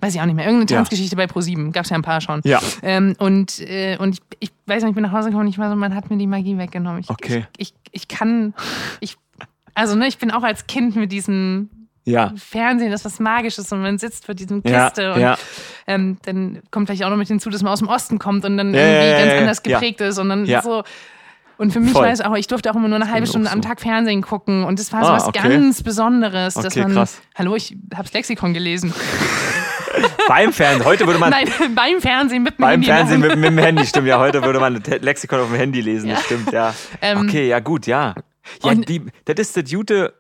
Weiß ich auch nicht mehr. Irgendeine Ja. Tanzgeschichte bei ProSieben. Gab es ja ein paar schon. Ja. Ähm, und äh, und ich, ich weiß noch, ich bin nach Hause gekommen und ich war so, man hat mir die Magie weggenommen. Ich, Okay. Ich, ich, ich kann, ich, also ne, ich bin auch als Kind mit diesem Ja. Fernsehen, das ist was Magisches und man sitzt vor diesem Ja, Kiste und ja. ähm, dann kommt vielleicht auch noch mit hinzu, dass man aus dem Osten kommt und dann Ja, irgendwie ja, ja, ganz ja, anders ja. geprägt ist und dann Ja. so. Und für mich Voll. war es auch, ich durfte auch immer nur eine halbe Stunde auch am so. Tag Fernsehen gucken und das war so Ah, was okay. ganz Besonderes, dass Okay, man, krass. hallo, ich hab's Lexikon gelesen. Beim Fernsehen. Heute würde man Nein, beim Fernsehen mit dem beim Handy der Fernsehen mit, mit dem Handy, stimmt ja. Heute würde man ein Lexikon auf dem Handy lesen, das Ja. stimmt, ja. Ähm, okay, ja, gut, ja. Ja, die, das ist das Jute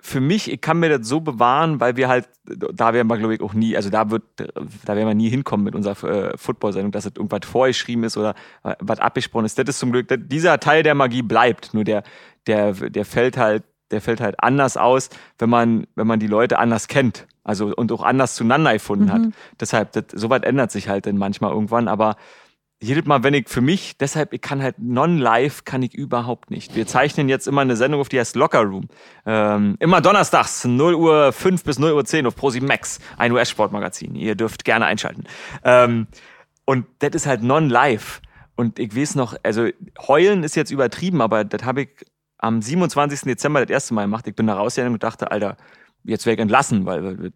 für mich, ich kann mir das so bewahren, weil wir halt, da werden wir, glaube ich, auch nie, also da wird, da werden wir nie hinkommen mit unserer äh, Football-Sendung, dass es irgendwas vorgeschrieben ist oder äh, was abgesprochen ist. Das ist zum Glück, das, dieser Teil der Magie bleibt. Nur der, der, der fällt halt, der fällt halt anders aus, wenn man, wenn man die Leute anders kennt. Also und auch anders zueinander gefunden hat. Deshalb, das, sowas ändert sich halt dann manchmal irgendwann, aber jedes Mal, wenn ich für mich, deshalb, ich kann halt non-live, kann ich überhaupt nicht. Wir zeichnen jetzt immer eine Sendung auf, die heißt Locker Room. Ähm, immer donnerstags, 0 Uhr 5 bis 0 Uhr 10 auf Prosi Max, ein US-Sportmagazin. Ihr dürft gerne einschalten. Ähm, und das ist halt non-live. Und ich weiß noch, also heulen ist jetzt übertrieben, aber das habe ich am 27. Dezember das erste Mal gemacht. Ich bin da rausgegangen und dachte, Alter, jetzt wäre ich entlassen, weil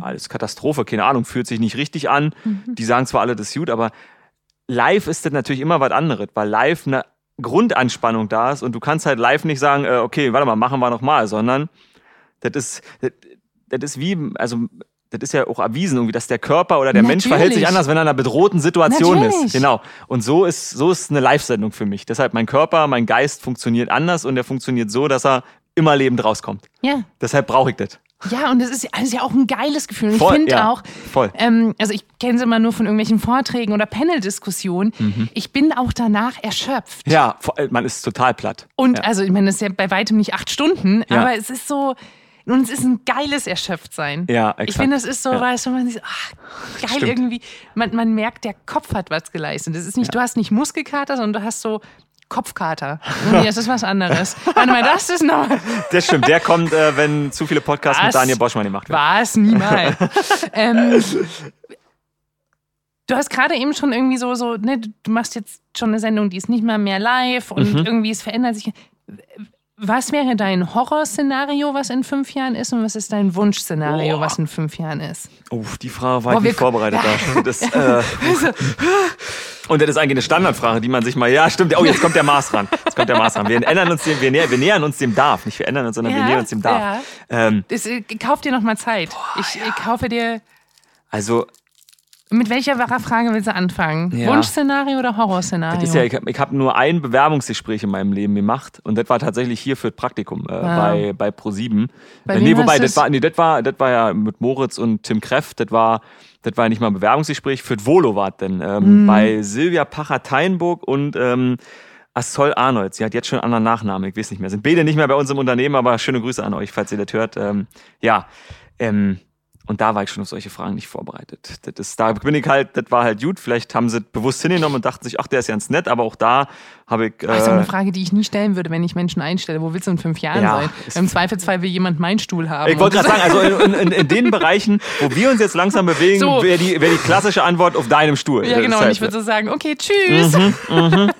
alles Katastrophe, keine Ahnung, fühlt sich nicht richtig an. Mhm. Die sagen zwar alle, das ist gut, aber live ist das natürlich immer was anderes, weil live eine Grundanspannung da ist und du kannst halt live nicht sagen, äh, okay, warte mal, machen wir nochmal, sondern das ist, das, das ist wie, also das ist ja auch erwiesen, irgendwie, dass der Körper oder der Natürlich. Mensch verhält sich anders, wenn er in einer bedrohten Situation Natürlich. ist. Genau. Und so ist, so ist eine Live-Sendung für mich. Deshalb mein Körper, mein Geist funktioniert anders und der funktioniert so, dass er immer lebend rauskommt. Ja. Deshalb brauche ich das. Ja, und es ist, ist, ja auch ein geiles Gefühl. Und voll, ich finde ja, auch, voll. Ähm, also ich kenne es immer nur von irgendwelchen Vorträgen oder Panel-Diskussionen. Mhm. Ich bin auch danach erschöpft. Ja, man ist total platt. Und ja. also, ich meine, das ist ja bei weitem nicht acht Stunden, ja. aber es ist so, und es ist ein geiles Erschöpftsein. Ja, exakt. Ich finde, das ist so, ja. weißt du, man sieht, ach, geil Stimmt. irgendwie. Man, man merkt, der Kopf hat was geleistet. Das ist nicht, ja. du hast nicht Muskelkater, sondern du hast so Kopfkater. Nee, das ist was anderes. Warte mal, das ist noch. Das stimmt, der kommt, äh, wenn zu viele Podcasts was? mit Daniel Boschmann gemacht werden. Was? Niemals. ähm, du hast gerade eben schon irgendwie so, so ne, du machst jetzt schon eine Sendung, die ist nicht mal mehr live und mhm. irgendwie es verändert sich. Was wäre dein Horrorszenario, was in fünf Jahren ist, und was ist dein Wunschszenario, oh. was in fünf Jahren ist? Oh, die Frage war ich nicht vorbereitet. Da. Das, äh, und das ist eigentlich eine Standardfrage, die man sich mal, ja, stimmt, oh, jetzt kommt der Mars ran. Jetzt kommt der Mars ran. Wir ändern uns dem, wir, näher, wir nähern uns dem Darf. Nicht wir ändern uns, sondern ja, wir nähern uns dem Darf. Ja. Ähm, das, äh, kauf dir noch mal Zeit. Boah, ich, ja. ich kaufe dir. Also, mit welcher Frage willst du anfangen? Ja. Wunschszenario oder Horrorszenario? Das ist ja, ich habe hab nur ein Bewerbungsgespräch in meinem Leben gemacht und das war tatsächlich hier für das Praktikum äh, ah. bei, bei Pro7. Bei äh, nee, wobei, das war, nee, das war, das war ja mit Moritz und Tim Kreff, das war, das war nicht mal ein Bewerbungsgespräch, für das Volo war denn ähm, mhm. bei Silvia Pacher-Teinburg und ähm, Assol Arnold. Sie hat jetzt schon einen anderen Nachnamen, ich weiß nicht mehr. Sind beide nicht mehr bei uns im Unternehmen, aber schöne Grüße an euch, falls ihr das hört. Ähm, ja, ähm, und da war ich schon auf solche Fragen nicht vorbereitet. Das ist, da bin ich halt, das war halt gut. Vielleicht haben sie bewusst hingenommen und dachten sich, ach, der ist ganz nett, aber auch da habe ich. Äh, das ist eine Frage, die ich nie stellen würde, wenn ich Menschen einstelle. Wo willst du in fünf Jahren ja, sein? Im Zweifelsfall will jemand meinen Stuhl haben. Ich wollte gerade sagen, also in, in, in, den Bereichen, wo wir uns jetzt langsam bewegen, so. wäre die, wär die klassische Antwort auf deinem Stuhl. Ja, genau. und ich würde so sagen, okay, tschüss. Mhm, mhm.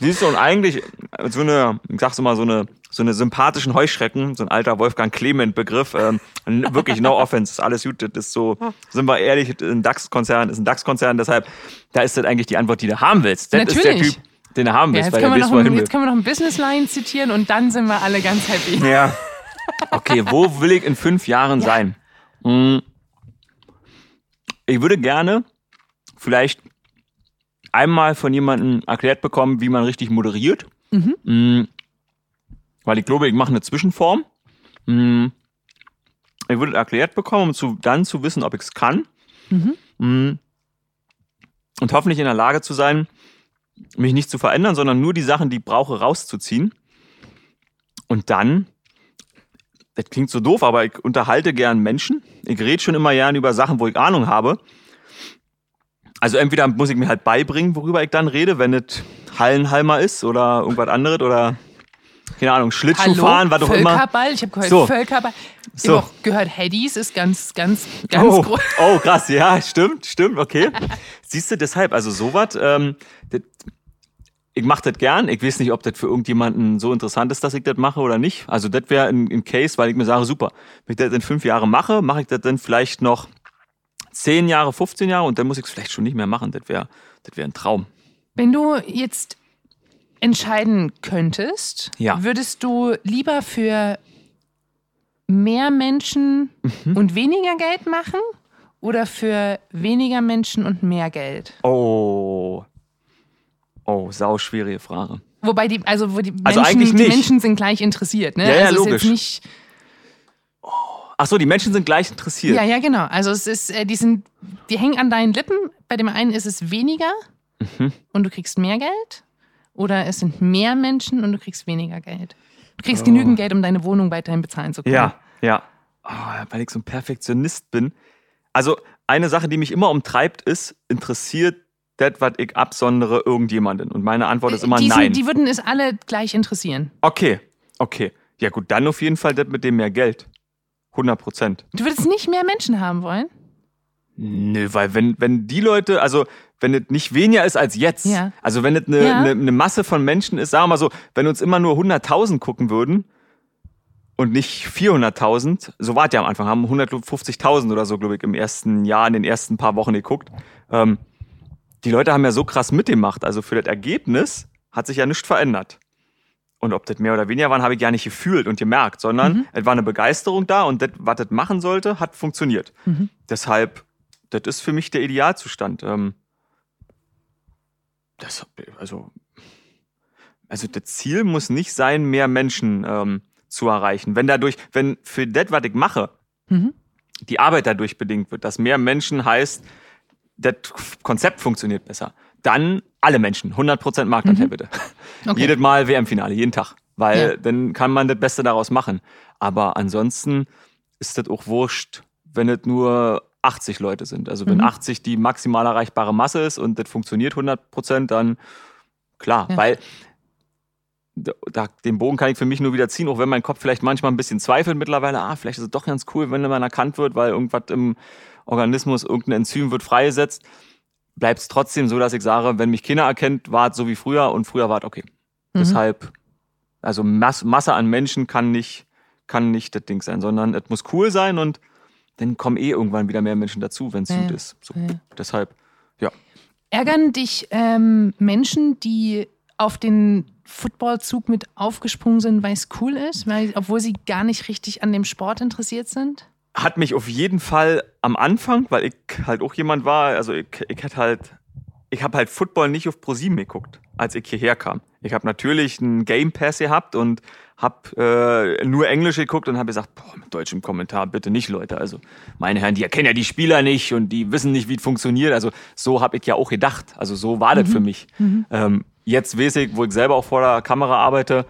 Siehst du, und eigentlich so eine, ich sag's mal, so eine so eine sympathischen Heuschrecken, so ein alter Wolfgang Clement-Begriff. Ähm, wirklich no offense, ist alles gut. Das ist so, sind wir ehrlich, ein DAX-Konzern ist ein DAX-Konzern, deshalb, da ist das eigentlich die Antwort, die du haben willst. Das Natürlich. ist der Typ, den du haben willst, ja, weil der weiß, ein, Jetzt können wir noch ein Business-Line zitieren und dann sind wir alle ganz happy. Ja. Okay, wo will ich in fünf Jahren ja. sein? Hm. Ich würde gerne vielleicht einmal von jemandem erklärt bekommen, wie man richtig moderiert. Mhm. Weil ich glaube, ich mache eine Zwischenform. Hm. Ich würde erklärt bekommen, um zu, dann zu wissen, ob ich es kann. Mhm. Hm. Und hoffentlich in der Lage zu sein, mich nicht zu verändern, sondern nur die Sachen, die ich brauche, rauszuziehen. Und dann, das klingt so doof, aber ich unterhalte gern Menschen. Ich rede schon immer gern über Sachen, wo ich Ahnung habe. Also entweder muss ich mir halt beibringen, worüber ich dann rede, wenn es Hallenhalmer ist oder irgendwas anderes oder keine Ahnung, Schlittschuh fahren, doch Völkerball, immer. Völkerball, ich habe gehört, so. Völkerball. Ich so. habe auch gehört, Heddies ist ganz, ganz, ganz oh. groß. Oh, krass, ja, stimmt, stimmt, okay. Siehst du, deshalb, also sowas, ähm, ich mache das gern. Ich weiß nicht, ob das für irgendjemanden so interessant ist, dass ich das mache oder nicht. Also das wäre ein, ein Case, weil ich mir sage, super, wenn ich das in fünf Jahren mache, mache ich das dann vielleicht noch zehn Jahre, 15 Jahre und dann muss ich es vielleicht schon nicht mehr machen. Das wäre das wär ein Traum. Wenn du jetzt entscheiden könntest, ja. würdest du lieber für mehr Menschen mhm. und weniger Geld machen oder für weniger Menschen und mehr Geld? Oh. Oh, sau schwierige Frage. Wobei die, also wo die, also Menschen, die Menschen sind gleich interessiert, ne? Ja, ja also logisch. nicht Ach so, die Menschen sind gleich interessiert. Ja, ja, genau. Also es ist, äh, die sind, die hängen an deinen Lippen. Bei dem einen ist es weniger mhm. und du kriegst mehr Geld. Oder es sind mehr Menschen und du kriegst weniger Geld. Du kriegst oh. genügend Geld, um deine Wohnung weiterhin bezahlen zu können. Ja, ja. Oh, weil ich so ein Perfektionist bin. Also eine Sache, die mich immer umtreibt, ist, interessiert das, was ich absondere, irgendjemanden? Und meine Antwort ist immer die, sind- nein. Die würden es alle gleich interessieren. Okay, okay. Ja gut, dann auf jeden Fall das mit dem mehr Geld. 100 Prozent. Du würdest nicht mehr Menschen haben wollen? Nö, weil wenn, wenn die Leute, also wenn es nicht weniger ist als jetzt, Ja. also wenn es eine Ja. eine- eine Masse von Menschen ist, sagen wir mal so, wenn uns immer nur 100.000 gucken würden und nicht 400.000, so war es ja am Anfang, haben 150.000 oder so, glaube ich, im ersten Jahr, in den ersten paar Wochen geguckt. Ähm, die Leute haben ja so krass mitgemacht, also für das Ergebnis hat sich ja nichts verändert. Und ob das mehr oder weniger waren, habe ich gar nicht gefühlt und gemerkt, sondern Mhm. es war eine Begeisterung da und das, was das machen sollte, hat funktioniert. Mhm. Deshalb, das ist für mich der Idealzustand. Ähm, das, also, also das Ziel muss nicht sein, mehr Menschen ähm, zu erreichen. Wenn dadurch, wenn für das, was ich mache, Mhm. die Arbeit dadurch bedingt wird, dass mehr Menschen heißt, das Konzept funktioniert besser, dann alle Menschen, 100% Marktanteil bitte. Mhm. Okay. Jedes Mal WM-Finale, jeden Tag. Weil Ja. dann kann man das Beste daraus machen. Aber ansonsten ist das auch wurscht, wenn es nur 80 Leute sind. Also wenn Mhm. 80 die maximal erreichbare Masse ist und das funktioniert 100%, dann klar. Ja. Weil da, den Bogen kann ich für mich nur wieder ziehen, auch wenn mein Kopf vielleicht manchmal ein bisschen zweifelt mittlerweile. Ah, vielleicht ist es doch ganz cool, wenn man erkannt wird, weil irgendwas im Organismus, irgendein Enzym wird freigesetzt. Bleibt es trotzdem so, dass ich sage, wenn mich keiner erkennt, war es so wie früher und früher war es okay. Mhm. Deshalb, also Mass, Masse an Menschen kann nicht, kann nicht das Ding sein, sondern es muss cool sein und dann kommen eh irgendwann wieder mehr Menschen dazu, wenn es Ja, gut ist. So, ja. Deshalb, ja. Ärgern dich ähm, Menschen, die auf den Footballzug mit aufgesprungen sind, weil es cool ist, weil, obwohl sie gar nicht richtig an dem Sport interessiert sind? Hat mich auf jeden Fall am Anfang, weil ich halt auch jemand war, also ich, ich hätte halt, ich habe halt Football nicht auf ProSieben geguckt, als ich hierher kam. Ich habe natürlich einen Game Pass gehabt und habe äh, nur Englisch geguckt und habe gesagt, boah, mit deutschem Kommentar bitte nicht, Leute. Also meine Herren, die erkennen ja die Spieler nicht und die wissen nicht, wie es funktioniert. Also so habe ich ja auch gedacht. Also so war das für mich. Ähm, jetzt weiß ich, wo ich selber auch vor der Kamera arbeite,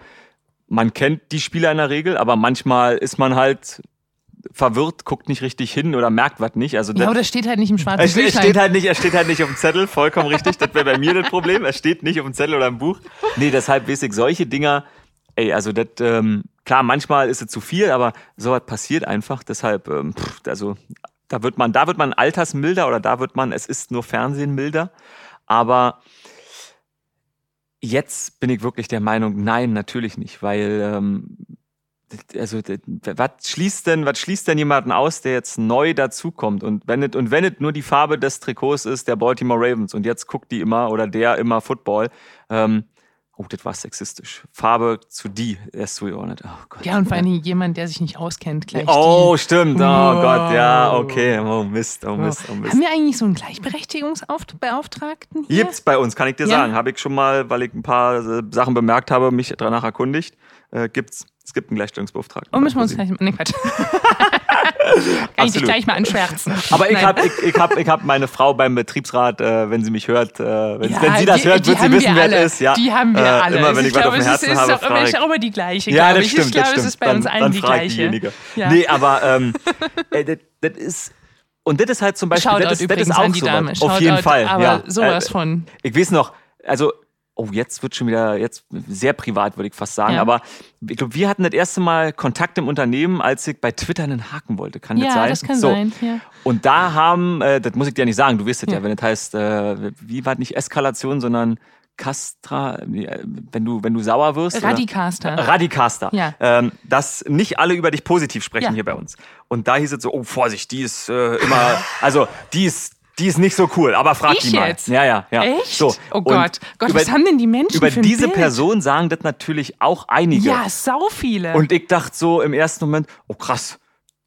man kennt die Spieler in der Regel, aber manchmal ist man halt verwirrt, guckt nicht richtig hin oder merkt was nicht. Also Ja, das- oder steht halt nicht im schwarzen er, steht, er steht halt nicht, er steht halt nicht auf dem Zettel, vollkommen richtig. Das wäre bei mir das Problem. Er steht nicht auf dem Zettel oder im Buch. Nee, deshalb weiß ich, solche Dinger, ey, also das, ähm, klar, manchmal ist es zu viel, aber sowas passiert einfach. Deshalb, ähm, pff, also da wird man, da wird man altersmilder oder da wird man, es ist nur Fernsehen milder. Aber jetzt bin ich wirklich der Meinung, nein, natürlich nicht, weil ähm, also was schließt denn, was schließt denn jemanden aus, der jetzt neu dazukommt? Und wenn es und wenn es nur die Farbe des Trikots ist der Baltimore Ravens und jetzt guckt die immer oder der immer Football, ähm, oh, das war sexistisch. Farbe zu die erst zugeordnet. Oh Gott. Ja, und vor allem jemand, der sich nicht auskennt, gleich Oh, die. stimmt. Oh Wow. Gott, ja, okay. Oh Mist, oh Mist, oh Mist. Haben wir eigentlich so einen Gleichberechtigungsbeauftragten hier? Gibt's bei uns, kann ich dir Ja. sagen. Habe ich schon mal, weil ich ein paar äh, Sachen bemerkt habe, mich danach erkundigt. Äh, gibt's. Es gibt einen Gleichstellungsbeauftragten. Oh, müssen wir uns gleich mal. Nee, Quatsch. Kann ich dich Absolut. gleich mal anschwärzen. Aber ich habe ich, ich hab, ich hab meine Frau beim Betriebsrat, äh, wenn sie mich hört, äh, wenn, Ja, wenn sie das die, hört, die wird sie wissen, wer es ist. Ja. Die haben wir äh, alle. Immer Also wenn ich, ich was auf glaube, dem es Herzen ist, habe, auch, frage ich. auch immer die gleiche. Ja, glaube das ich. stimmt, ich glaube, das es ist bei dann, uns allen dann die fragt gleiche. Ja. Nee, aber ähm, ey, das, das ist und das ist halt zum Beispiel, Shoutout das, ist- das ist auch so. Auf jeden Fall. aber ja. sowas Äh, von. Ich weiß noch, also, oh, jetzt wird schon wieder, jetzt sehr privat, würde ich fast sagen, Ja. aber ich glaube, wir hatten das erste Mal Kontakt im Unternehmen, als ich bei Twitter einen Haken wollte. Kann das Ja, sein? das kann so. sein. Ja. Und da haben, äh, das muss ich dir nicht sagen, du wirst es ja. Ja. wenn das heißt, äh, wie war das nicht Eskalation, sondern Castra, äh, wenn du, wenn du sauer wirst. oder? Radicaster. Radicaster. Ja. Ähm, dass nicht alle über dich positiv sprechen Ja. hier bei uns. Und da hieß es so, oh Vorsicht, die ist äh, immer, also die ist, die ist nicht so cool, aber frag Ich die mal. jetzt? Ja, ja, ja. Echt? So. Oh Und Gott. Gott, über, was haben denn die Menschen über für ein diese Bild? Person sagen das natürlich auch einige. Ja, sau viele. Und ich dachte so im ersten Moment, oh krass,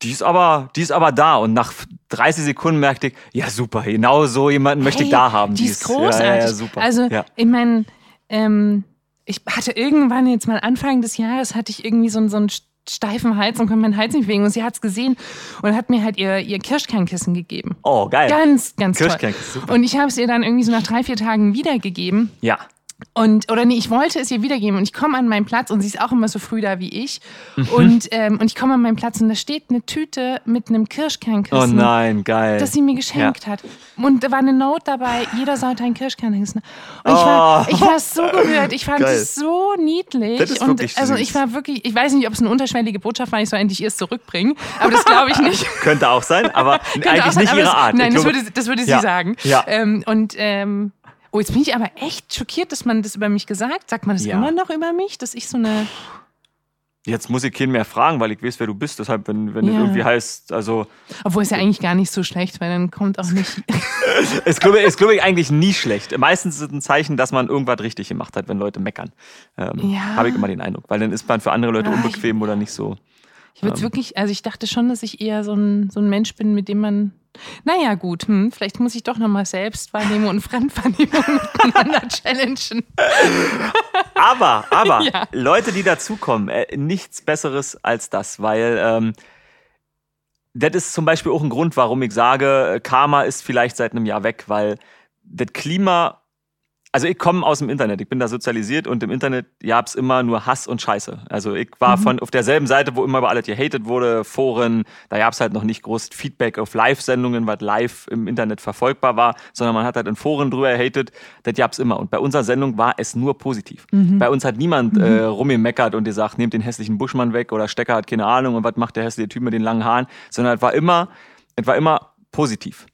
die ist aber, die ist aber da. Und nach 30 Sekunden merkte ich, ja super, genau so jemanden möchte ich da haben. Die, ist ja, großartig. Ja, ja, super. Also, ja. ich meine, ähm, ich hatte irgendwann jetzt mal Anfang des Jahres hatte ich irgendwie so, einen- so einen steifen Hals und konnte meinen Hals nicht bewegen. Und sie hat es gesehen und hat mir halt ihr, ihr Kirschkernkissen gegeben. Oh, geil. Ganz, ganz toll. Und ich habe es ihr dann irgendwie so nach drei, vier Tagen wiedergegeben. Ja. Und, oder nee, ich wollte es ihr wiedergeben und ich komme an meinen Platz und sie ist auch immer so früh da wie ich. Und, ähm, und ich komme an meinen Platz und da steht eine Tüte mit einem Oh Kirschkernkissen, nein, geil. das sie mir geschenkt hat. Und da war eine Note dabei, jeder sollte ein Kirschkernkissen. Und ich Oh. war, ich war so gerührt, ich fand es so niedlich. Das ist und wirklich also ich war wirklich, ich weiß nicht, ob es eine unterschwellige Botschaft war, ich soll endlich ihr es zurückbringen, aber das glaube ich nicht. Könnte auch sein, aber eigentlich sein, nicht aber ihre Art. Nein, Ich das würde, das würde sie Ja, sagen. ja. Ähm, und ähm, oh, jetzt bin ich aber echt schockiert, dass man das über mich gesagt. Sagt man das Ja. immer noch über mich, dass ich so eine. Jetzt muss ich keinen mehr fragen, weil ich weiß, wer du bist. Deshalb, wenn, wenn Ja. es irgendwie heißt, also Obwohl es ja eigentlich gar nicht so schlecht, weil dann kommt auch nicht. ist glaube ist, glaube ich, eigentlich nie schlecht. Meistens ist es ein Zeichen, dass man irgendwas richtig gemacht hat, wenn Leute meckern. Ähm, Ja. Habe ich immer den Eindruck. Weil dann ist man für andere Leute ich- unbequem oder nicht so. Ich würde wirklich, also ich dachte schon, dass ich eher so ein, so ein Mensch bin, mit dem man. Naja, gut, hm, vielleicht muss ich doch nochmal Selbstwahrnehmung und Fremdwahrnehmung miteinander challengen. Aber, aber, Ja. Leute, die dazukommen, äh, nichts Besseres als das, weil ähm, das ist zum Beispiel auch ein Grund, warum ich sage, äh, Karma ist vielleicht seit einem Jahr weg, weil das Klima, also ich komme aus dem Internet, ich bin da sozialisiert und im Internet gab es immer nur Hass und Scheiße. Also ich war von auf derselben Seite, wo immer über alles gehatet wurde, Foren, da gab es halt noch nicht groß Feedback auf Live-Sendungen, was live im Internet verfolgbar war, sondern man hat halt in Foren drüber gehatet, das gab es immer. Und bei unserer Sendung war es nur positiv. Bei uns hat niemand äh, rumgemeckert und gesagt, nehmt den hässlichen Buschmann weg oder Stecker hat keine Ahnung und was macht der hässliche Typ mit den langen Haaren, sondern es war immer, es war immer positiv.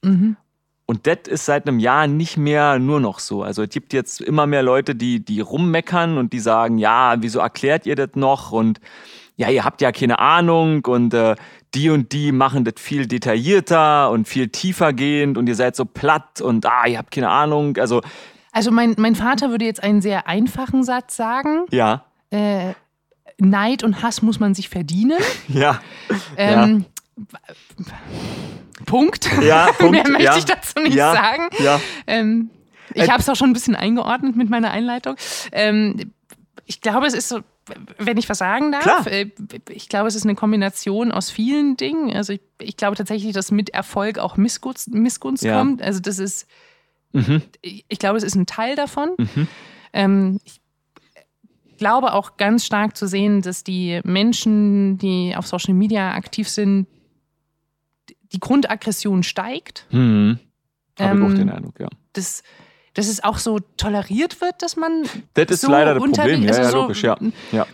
Und das ist seit einem Jahr nicht mehr nur noch so. Also es gibt jetzt immer mehr Leute, die, die rummeckern und die sagen, ja, wieso erklärt ihr das noch? Und ja, ihr habt ja keine Ahnung und äh, die und die machen das viel detaillierter und viel tiefer gehend und ihr seid so platt und ah, ihr habt keine Ahnung. Also Also mein, mein Vater würde jetzt einen sehr einfachen Satz sagen. ja, Äh, Neid und Hass muss man sich verdienen. ja, Ähm, Punkt. ja, Punkt, Mehr möchte ja, ich dazu nicht ja, sagen. Ja, Ähm, ich Äh, habe es auch schon ein bisschen eingeordnet mit meiner Einleitung. Ähm, ich glaube, es ist so, wenn ich was sagen darf, Klar. äh, ich glaube, es ist eine Kombination aus vielen Dingen. Also ich, ich glaube tatsächlich, dass mit Erfolg auch Missgunst, Missgunst Ja. kommt. Also das ist, mhm, ich ich glaube, es ist ein Teil davon. mhm. Ähm, ich glaube auch ganz stark zu sehen, dass die Menschen, die auf Social Media aktiv sind, die Grundaggression steigt. Hm. Habe ich auch Ähm, den Eindruck, ja. Dass, dass es auch so toleriert wird, dass man Das ist so leider das Problem, ja, also ja, so- logisch, ja. ja.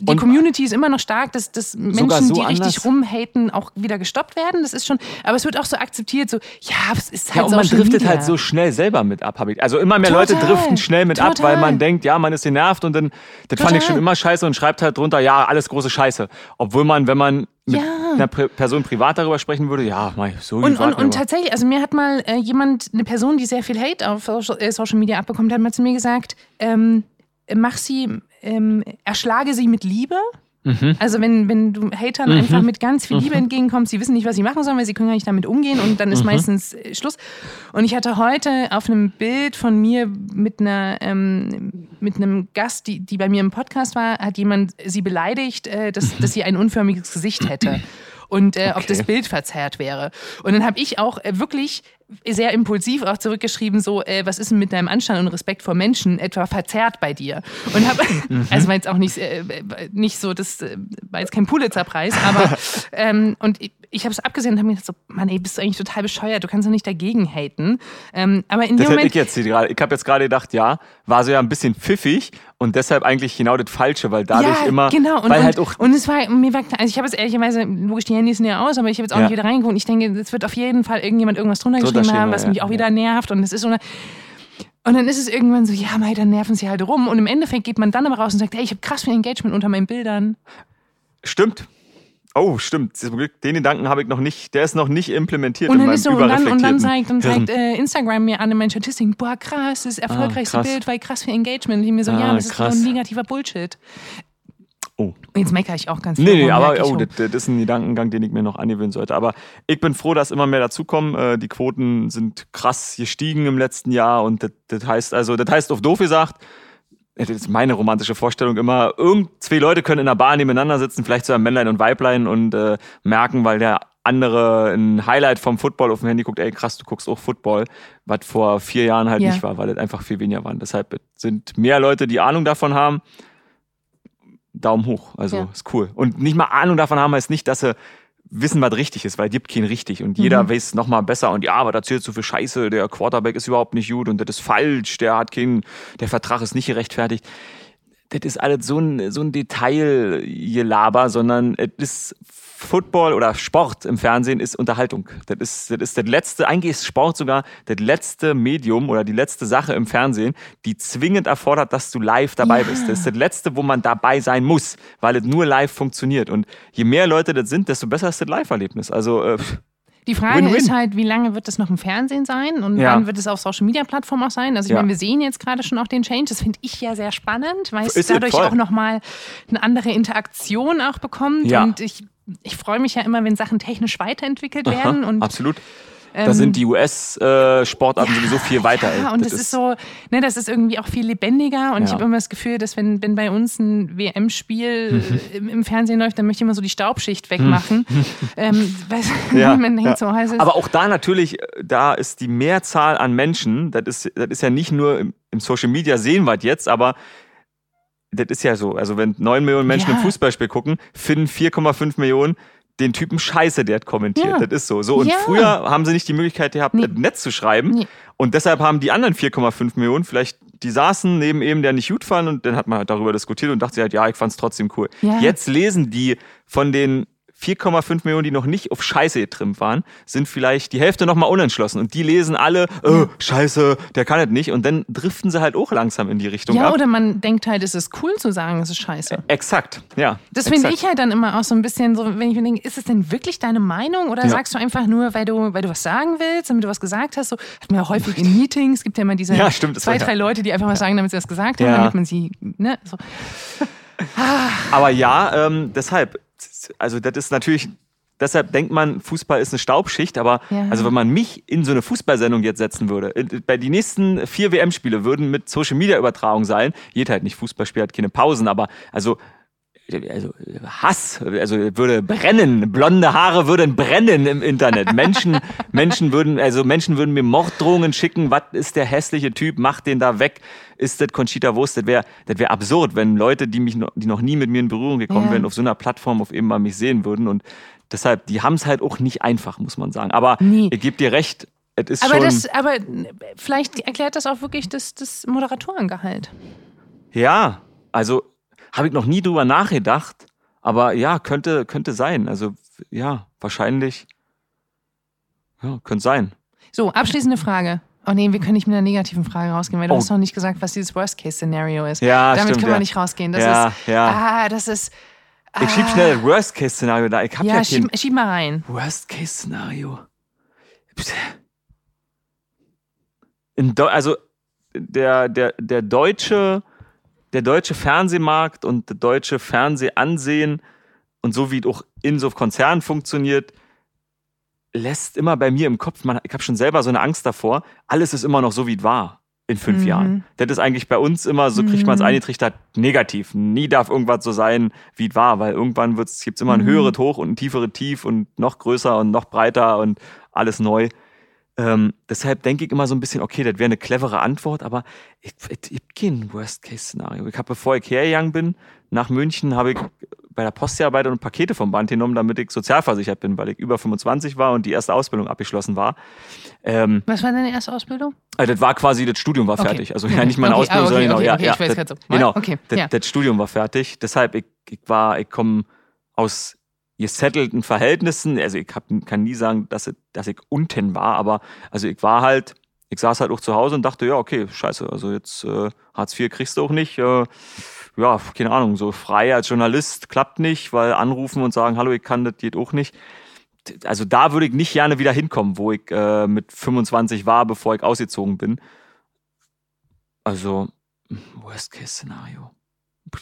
die Und- Community ist immer noch stark, dass, dass Menschen, so die richtig rumhaten, auch wieder gestoppt werden. Das ist schon, aber es wird auch so akzeptiert, so, ja, es ist halt Ja, und man driftet Media. halt so schnell selber mit ab. hab ich- Also immer mehr Total, Leute driften schnell mit ab, weil total. man denkt, ja, man ist genervt und dann, das fand ich Total. schon immer scheiße und schreibt halt drunter, ja, alles große Scheiße. Obwohl man, wenn man mit Ja. einer Pri- Person privat darüber sprechen würde, ja, mei, so Und, und, und tatsächlich, also mir hat mal äh, jemand, eine Person, die sehr viel Hate auf Social, äh, Social Media abbekommt, hat mal zu mir gesagt, ähm, mach sie, ähm, erschlage sie mit Liebe. Mhm. Also wenn, wenn du Hatern einfach mit ganz viel Liebe entgegenkommst, sie wissen nicht, was sie machen sollen, weil sie können gar nicht damit umgehen und dann ist Mhm. meistens äh, Schluss. Und ich hatte heute auf einem Bild von mir mit einer ähm, mit einem Gast, die, die bei mir im Podcast war, hat jemand sie beleidigt, äh, dass, dass sie ein unförmiges Gesicht hätte. Und äh, ob Okay. das Bild verzerrt wäre. Und dann habe ich auch äh, wirklich sehr impulsiv auch zurückgeschrieben, so, äh, was ist denn mit deinem Anstand und Respekt vor Menschen etwa verzerrt bei dir? Und habe, also war jetzt auch nicht, äh, nicht so, das äh, war jetzt kein Pulitzerpreis, aber ähm, und ich, ich habe es abgesehen und habe mir gedacht, so, Mann, ey, bist du eigentlich total bescheuert, du kannst doch nicht dagegen haten. Ähm, aber in dem Das hätte Moment, ich jetzt gerade. Ich habe jetzt gerade gedacht, ja, war so ja ein bisschen pfiffig und deshalb eigentlich genau das Falsche, weil dadurch ja, immer, genau. Und, weil und, halt auch und es war, mir war klar, also ich habe es ehrlicherweise, logisch, die Handys sind ja aus, aber ich habe jetzt auch Ja. nicht wieder reingeguckt. Ich denke, es wird auf jeden Fall irgendjemand irgendwas drunter Drunter ja, was mich auch wieder nervt. Und es ist so eine. Und dann ist es irgendwann so, ja, mei, dann nerven sie halt rum. Und im Endeffekt geht man dann aber raus und sagt, hey, ich habe krass viel Engagement unter meinen Bildern. stimmt. Oh, stimmt. Den Gedanken habe ich noch nicht, der ist noch nicht implementiert Und in dann meinem ist so, und dann, und dann zeigt, dann zeigt äh, Instagram mir an in meinen Statistiken, boah, krass, das erfolgreichste Ah, krass. Bild, weil krass viel Engagement. Und ich mir so, Ah, ja, das ist krass. so ein negativer Bullshit. Oh. Jetzt meckere ich auch ganz viel. Nee, nee, aber oh, das, das ist ein Gedankengang, den ich mir noch angewöhnen sollte. Aber ich bin froh, dass immer mehr dazukommen. Äh, Die Quoten sind krass gestiegen im letzten Jahr und das, das heißt also, das heißt auf doof gesagt, das ist meine romantische Vorstellung immer, irgend zwei Leute können in einer Bar nebeneinander sitzen, vielleicht so ein Männlein und Weiblein und äh, merken, weil der andere ein Highlight vom Football auf dem Handy guckt, ey krass, du guckst auch Football, was vor vier Jahren halt Ja. nicht war, weil es einfach viel weniger waren. Deshalb sind mehr Leute, die Ahnung davon haben, Daumen hoch. Also Ja. ist cool. Und nicht mal Ahnung davon haben heißt nicht, dass sie wissen, was richtig ist, weil es gibt kein richtig und jeder Mhm. weiß es nochmal besser und ja, aber da zählt so viel Scheiße, der Quarterback ist überhaupt nicht gut und das ist falsch, der hat keinen, der Vertrag ist nicht gerechtfertigt. Das ist alles so ein, so ein Detailgelaber, sondern es ist Football oder Sport im Fernsehen ist Unterhaltung. Das ist, das ist das letzte, eigentlich ist Sport sogar das letzte Medium oder die letzte Sache im Fernsehen, die zwingend erfordert, dass du live dabei Ja. bist. Das ist das letzte, wo man dabei sein muss, weil es nur live funktioniert. Und je mehr Leute das sind, desto besser ist das Live-Erlebnis. Also, äh, Die Frage Win-win. ist halt, wie lange wird das noch im Fernsehen sein und Ja. wann wird es auf Social Media Plattformen auch sein? Also ich Ja. meine, wir sehen jetzt gerade schon auch den Change. Das finde ich ja sehr spannend, weil es dadurch voll. auch nochmal eine andere Interaktion auch bekommt. Ja. Und ich, ich freue mich ja immer, wenn Sachen technisch weiterentwickelt werden. aha, Und absolut. Da ähm, sind die US-Sportarten sowieso viel weiter. Ja, und das, ist, so, ne, das ist irgendwie auch viel lebendiger. Und ich Ja. habe immer das Gefühl, dass wenn, wenn bei uns ein WM-Spiel im, im Fernsehen läuft, dann möchte ich immer so die Staubschicht wegmachen. ähm, weil Ja, man denkt ja. so, heißt es. Aber auch da natürlich, äh, da ist die Mehrzahl an Menschen, das ist, das ist ja nicht nur im, im Social Media sehen wir jetzt, aber das ist ja so. Also wenn 9 Millionen Menschen Ja. im Fußballspiel gucken, finden 4,5 Millionen den Typen Scheiße, der hat kommentiert. Ja. Das ist so. So und Ja. früher haben sie nicht die Möglichkeit gehabt, Nee. das Netz zu schreiben. Nee. Und deshalb haben die anderen 4,5 Millionen vielleicht, die saßen neben eben, der nicht gut fand und dann hat man halt darüber diskutiert und dachte halt, ja, ich fand's trotzdem cool. Ja. Jetzt lesen die von den 4,5 Millionen, die noch nicht auf Scheiße getrimmt waren, sind vielleicht die Hälfte nochmal unentschlossen. Und die lesen alle, äh, Scheiße, der kann es nicht. Und dann driften sie halt auch langsam in die Richtung ja, ab. oder man denkt halt, es ist cool zu sagen, es ist scheiße. Exakt, ja. Das finde ich halt dann immer auch so ein bisschen so, wenn ich mir denke, ist es denn wirklich deine Meinung oder Ja. sagst du einfach nur, weil du, weil du was sagen willst, damit du was gesagt hast? So hat man ja häufig in Meetings, gibt ja immer diese Ja, stimmt, zwei, war ja- drei Leute, die einfach was sagen, damit sie das gesagt haben, damit man sie, ne, so. Aber ja, ähm, deshalb, also das ist natürlich, deshalb denkt man, Fußball ist eine Staubschicht, aber Ja. also wenn man mich in so eine Fußballsendung jetzt setzen würde, bei die nächsten vier WM-Spiele würden mit Social Media Übertragung sein, geht halt nicht, Fußballspiel hat keine Pausen, aber also also Hass, also würde brennen, blonde Haare würden brennen im Internet. Menschen, Menschen würden, also Menschen würden mir Morddrohungen schicken. Was ist der hässliche Typ? Mach den da weg. Ist das Conchita Wurst? Das wäre, das wäre absurd, wenn Leute, die mich, noch, die noch nie mit mir in Berührung gekommen Ja. wären, auf so einer Plattform auf eben mal mich sehen würden. Und deshalb, die haben es halt auch nicht einfach, muss man sagen. Aber Nee. ich gebe dir recht. Es ist Aber schon, das, aber vielleicht erklärt das auch wirklich das, das Moderatorengehalt. Ja, also habe ich noch nie drüber nachgedacht, aber ja, könnte, könnte sein. Also ja, wahrscheinlich. Ja, könnte sein. So, abschließende Frage. Oh nee, wir können nicht mit einer negativen Frage rausgehen, weil du Oh. hast noch nicht gesagt, was dieses Worst-Case-Szenario ist. Ja, Damit stimmt, können wir ja. nicht rausgehen. Das Ja, ist, ja. ah, das ist, Ich schieb schnell das Worst-Case-Szenario da. Ich habe ja, ja, schieb, schieb mal rein. Worst-Case-Szenario. Also der, der, der deutsche, der deutsche Fernsehmarkt und der deutsche Fernsehansehen und so wie es auch in so Konzernen funktioniert, lässt immer bei mir im Kopf, man, ich habe schon selber so eine Angst davor, alles ist immer noch so, wie es war in fünf Mhm. Jahren. Das ist eigentlich bei uns immer, so kriegt man es Mhm. eingetrichtert, negativ. Nie darf irgendwas so sein, wie es war, weil irgendwann gibt es immer ein Mhm. höheres Hoch und ein tieferes Tief und noch größer und noch breiter und alles neu. Ähm, deshalb denke ich immer so ein bisschen, okay, das wäre eine clevere Antwort, aber ich, ich, ich kein Worst-Case-Szenario. Ich habe, bevor ich hergegangen bin, nach München, habe ich bei der Post gearbeitet und Pakete vom Band genommen, damit ich sozialversichert bin, weil ich über 25 war und die erste Ausbildung abgeschlossen war. Ähm, Was war deine erste Ausbildung? also das war quasi, das Studium war Okay. fertig. Also ja, nicht meine Okay, Ausbildung, ah, okay, sondern genau, ja, okay, ja, ich weiß das, so. genau, Okay, das, ja. das Studium war fertig. Deshalb, ich, ich war, ich komme aus gesettelten Verhältnissen. Also ich hab, kann nie sagen, dass, ich- dass ich unten war, aber also ich war halt, ich saß halt auch zu Hause und dachte, ja, okay, scheiße, also jetzt äh, Hartz IV kriegst du auch nicht. Äh, ja, keine Ahnung, so frei als Journalist klappt nicht, weil anrufen und sagen, hallo, ich kann das geht auch nicht. Also da würde ich nicht gerne wieder hinkommen, wo ich äh, mit 25 war, bevor ich ausgezogen bin. Also, Worst-Case-Szenario.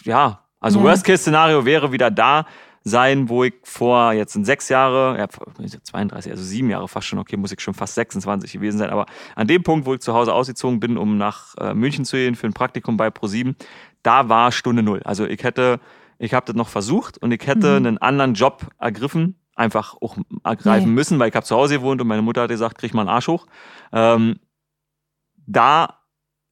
Ja, also Ja. Worst-Case-Szenario wäre wieder da sein, wo ich vor jetzt sind sechs Jahre, ja, 32, also sieben Jahre fast schon, okay, muss ich schon fast 26 gewesen sein, aber an dem Punkt, wo ich zu Hause ausgezogen bin, um nach äh, München zu gehen für ein Praktikum bei ProSieben, da war Stunde Null. Also ich hätte, ich habe das noch versucht und ich hätte Mhm. einen anderen Job ergriffen, einfach auch ergreifen Nee. müssen, weil ich habe zu Hause gewohnt und meine Mutter hat gesagt, krieg mal einen Arsch hoch. Ähm, da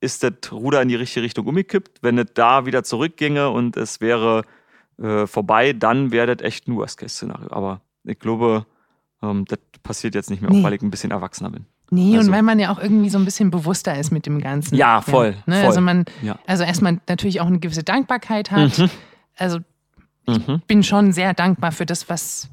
ist das Ruder in die richtige Richtung umgekippt. Wenn es da wieder zurückginge und es wäre äh, vorbei, dann wäre das echt ein Worst-Case-Szenario. Aber ich glaube, ähm, das passiert jetzt nicht mehr, Nee. auch weil ich ein bisschen erwachsener bin. Nee, Also- und weil man ja auch irgendwie so ein bisschen bewusster ist mit dem Ganzen. Ja, voll, ne? voll. Also man, Ja. also erstmal natürlich auch eine gewisse Dankbarkeit hat. Also Mhm. bin schon sehr dankbar für das, was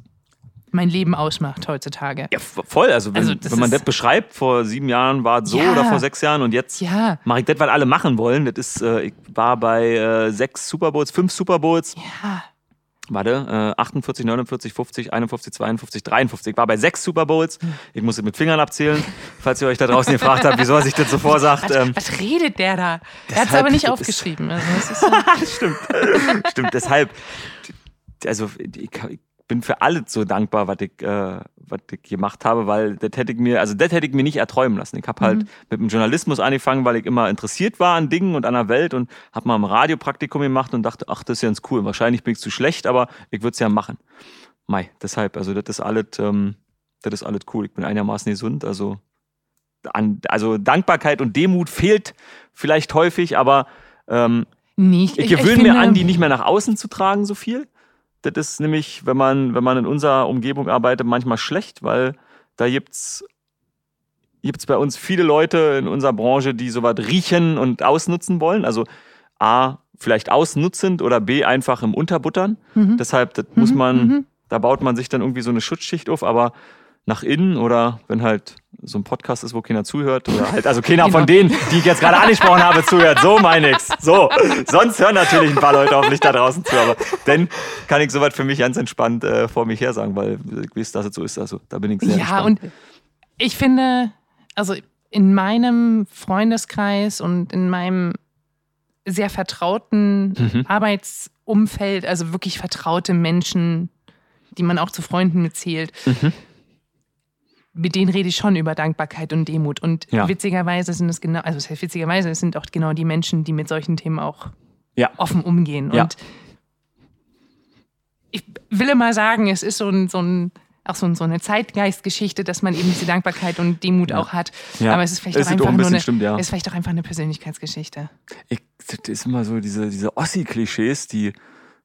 mein Leben ausmacht heutzutage. Ja, voll. Also, wenn, Also, das wenn man das beschreibt, vor sieben Jahren war es so Ja. oder vor sechs Jahren und jetzt Ja, mache ich das, was alle machen wollen. Das ist, äh, ich war bei äh, sechs Super Bowls, fünf Super Bowls. ja. Warte, äh, 48, 49, 50, 51, 52, 53. Ich war bei sechs Super Bowls. Ich muss es mit Fingern abzählen, falls ihr euch da draußen gefragt habt, wieso er sich das so vorsagt. Was, Ähm, was redet der da? Er hat es aber nicht aufgeschrieben. Also das stimmt. stimmt, deshalb. Also, ich, ich bin für alles so dankbar, was ich, äh, was ich gemacht habe, weil das hätte ich mir, also das hätte ich mir nicht erträumen lassen. Ich habe halt mit dem Journalismus angefangen, weil ich immer interessiert war an Dingen und an der Welt und habe mal im Radiopraktikum gemacht und dachte, ach, das ist ja ganz cool. Wahrscheinlich bin ich zu schlecht, aber ich würde es ja machen. Mai, deshalb, also das ist alles, ähm, das ist alles cool. Ich bin einigermaßen gesund, also an, also Dankbarkeit und Demut fehlt vielleicht häufig, aber ähm, nee, ich gewöhne mir an, die nicht mehr nach außen zu tragen, so viel. Das ist nämlich, wenn man, wenn man in unserer Umgebung arbeitet, manchmal schlecht, weil da gibt's gibt's bei uns viele Leute in unserer Branche, die sowas riechen und ausnutzen wollen. Also A, vielleicht ausnutzend oder B, einfach im Unterbuttern. Mhm. Deshalb, das muss man, da baut man sich dann irgendwie so eine Schutzschicht auf, aber nach innen oder wenn halt so ein Podcast ist, wo keiner zuhört oder halt, also keiner von Genau. denen, die ich jetzt gerade angesprochen habe, zuhört. So meine ich's. So. Sonst hören natürlich ein paar Leute hoffentlich da draußen zu, aber dann kann ich soweit für mich ganz entspannt äh, vor mich her sagen, weil ich weiß, dass es so ist. Also da bin ich sehr Ja, entspannt. und ich finde, also in meinem Freundeskreis und in meinem sehr vertrauten Mhm. Arbeitsumfeld, also wirklich vertraute Menschen, die man auch zu Freunden mitzählt, Mhm. Mit denen rede ich schon über Dankbarkeit und Demut. Und Ja. witzigerweise sind es genau, also das heißt witzigerweise, sind auch genau die Menschen, die mit solchen Themen auch Ja. offen umgehen. Ja. Und ich will immer sagen, es ist so ein, so ein auch so, so eine Zeitgeistgeschichte, dass man eben diese Dankbarkeit und Demut auch hat. Aber es ist vielleicht Es auch einfach ein nur bisschen eine, stimmt, ist vielleicht auch einfach eine Persönlichkeitsgeschichte. Ich, das ist immer so, diese, diese Ossi-Klischees, die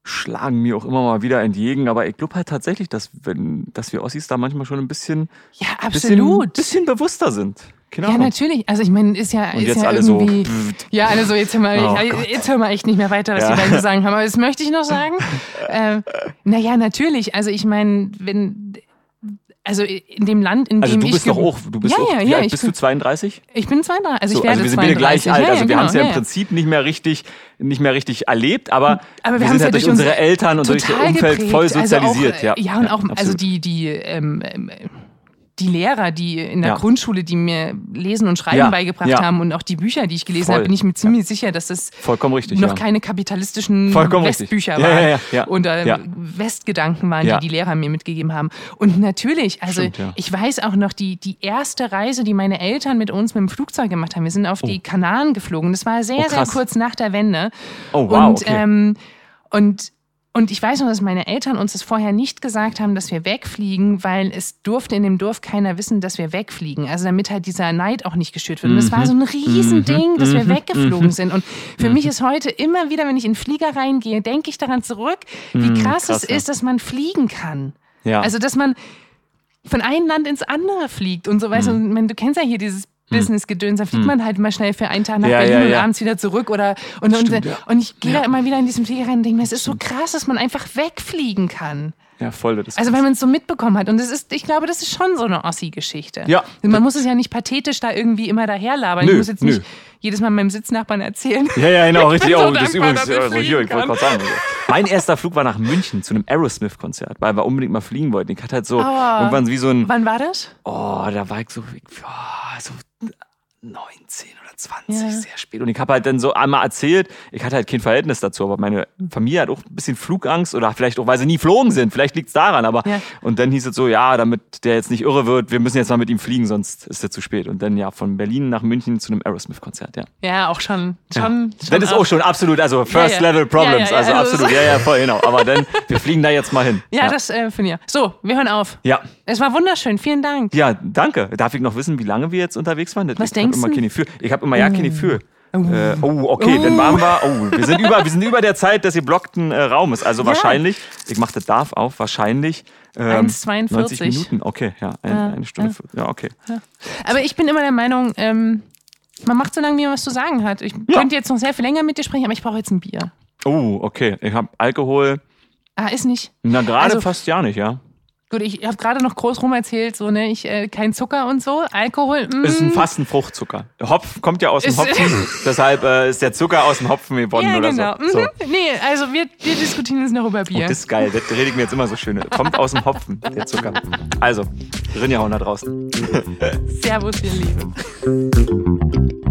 schlagen mir auch immer mal wieder entgegen. Aber ich glaube halt tatsächlich, dass, wenn, dass wir Ossis da manchmal schon ein bisschen, Ja, bisschen, absolut. bisschen bewusster sind. Keine ja, natürlich. Also ich meine, ist ja, Und ist jetzt ja alle so. irgendwie. ja, alle so, jetzt hör mal, Oh ich, jetzt hör mal echt nicht mehr weiter, was Ja. die beiden zu sagen haben. Aber das möchte ich noch sagen. äh, naja, natürlich. Also ich meine, wenn also in dem Land, in Also dem du ich bist doch auch, du bist ja, auch, ja, wie ja, alt ich bist bin, du 32? ich bin 32, also So, ich werde also wir sind beide 32. gleich alt. Also wir haben es ja genau, im Prinzip nicht mehr richtig, nicht mehr richtig erlebt, aber, Aber wir wir sind ja durch unsere Eltern und durch das Umfeld geprägt. voll Also sozialisiert. auch, ja, äh, ja, und auch, also die, die, ähm, ähm, die Lehrer, die in der Ja. Grundschule, die mir Lesen und Schreiben Ja, beigebracht ja. haben und auch die Bücher, die ich gelesen Voll. habe, bin ich mir ziemlich sicher, dass das richtig. noch keine kapitalistischen Vollkommen. Westbücher waren und äh. Westgedanken waren, die die Lehrer mir mitgegeben haben. Und natürlich, also Stimmt, ich weiß auch noch die, die erste Reise, die meine Eltern mit uns mit dem Flugzeug gemacht haben. Wir sind auf die Kanaren geflogen. Das war sehr, Oh, sehr kurz nach der Wende. Oh, wow, Und, okay. ähm, und, und ich weiß noch, dass meine Eltern uns das vorher nicht gesagt haben, dass wir wegfliegen, weil es durfte in dem Dorf keiner wissen, dass wir wegfliegen. Also damit halt dieser Neid auch nicht geschürt wird. Und es Mhm. war so ein Riesending, dass wir weggeflogen sind. Und für mich ist heute immer wieder, wenn ich in den Flieger reingehe, denke ich daran zurück, wie krass, Mhm, krass, es ist, dass man fliegen kann. ja. Also, dass man von einem Land ins andere fliegt und so, weißt Mhm. du kennst ja hier dieses Business-Gedöns, da fliegt man halt mal schnell für einen Tag nach Ja, Berlin ja, und ja. abends wieder zurück oder und, und, Stimmt, ja. und ich gehe da immer wieder in diesen Flieger rein und denke mir, es ist so krass, dass man einfach wegfliegen kann. Ja, voll. Also, weil man es so mitbekommen hat. Und das ist, ich glaube, das ist schon so eine Ossi-Geschichte. Ja. Man muss es ja nicht pathetisch da irgendwie immer daherlabern. Nö, ich muss jetzt nicht nö. jedes Mal meinem Sitznachbarn erzählen. Ja, ja, genau, richtig. bin so oh, das dankbar, übrigens, ich also hier, ich wollte gerade sagen. Mein erster Flug war nach München zu einem Aerosmith-Konzert, weil wir unbedingt mal fliegen wollten. Ich hatte halt so Ah. irgendwann wie so ein, Wann war das? oh, da war ich so, oh, so 19 oder 20, ja. sehr spät. Und ich habe halt dann so einmal erzählt, ich hatte halt kein Verhältnis dazu, aber meine Familie hat auch ein bisschen Flugangst oder vielleicht auch, weil sie nie flogen sind. Vielleicht liegt es daran, aber. Ja. Und dann hieß es so, ja, damit der jetzt nicht irre wird, wir müssen jetzt mal mit ihm fliegen, sonst ist er zu spät. Und dann ja von Berlin nach München zu einem Aerosmith-Konzert, ja. Ja, auch schon. schon, ja. schon das ist auch schon absolut, also First Level Problems, also absolut, ja, ja, voll, genau. Aber dann, wir fliegen da jetzt mal hin. Ja, das äh, finde ich. So, wir hören auf. Ja. Es war wunderschön, vielen Dank. Ja, danke. Darf ich noch wissen, wie lange wir jetzt unterwegs waren? Was ich denkst du? Ich habe immer ja keine für. Uh. Äh, oh, okay, uh. dann waren wir. Oh, wir sind über, wir sind über der Zeit des geblockten äh, Raumes. Also ja. wahrscheinlich, ich mache das darf auf, wahrscheinlich. Ähm, 1,42 Minuten, okay, ja, ein, ja. eine Stunde. Ja, ja okay. Aber ich bin immer der Meinung, ähm, man macht so lange, wie man was zu sagen hat. Ich könnte jetzt noch sehr viel länger mit dir sprechen, aber ich brauche jetzt ein Bier. Oh, okay. Ich habe Alkohol. Ah, ist nicht. Na, gerade also, fast ja nicht, ja. Gut, ich habe gerade noch groß rum erzählt, so, ne, ich, äh, kein Zucker und so, Alkohol. Mm. Ist ein fast ein Fruchtzucker. Hopf kommt ja aus dem Hopfen, deshalb äh, ist der Zucker aus dem Hopfen gewonnen ja, oder genau. so. Mhm. Nee, also wir, wir diskutieren jetzt noch über Bier. Oh, das ist geil, das rede ich mir jetzt immer so schön. Kommt aus dem Hopfen, der Zucker. Also, Rinjahauen da draußen. Servus, ihr Lieben.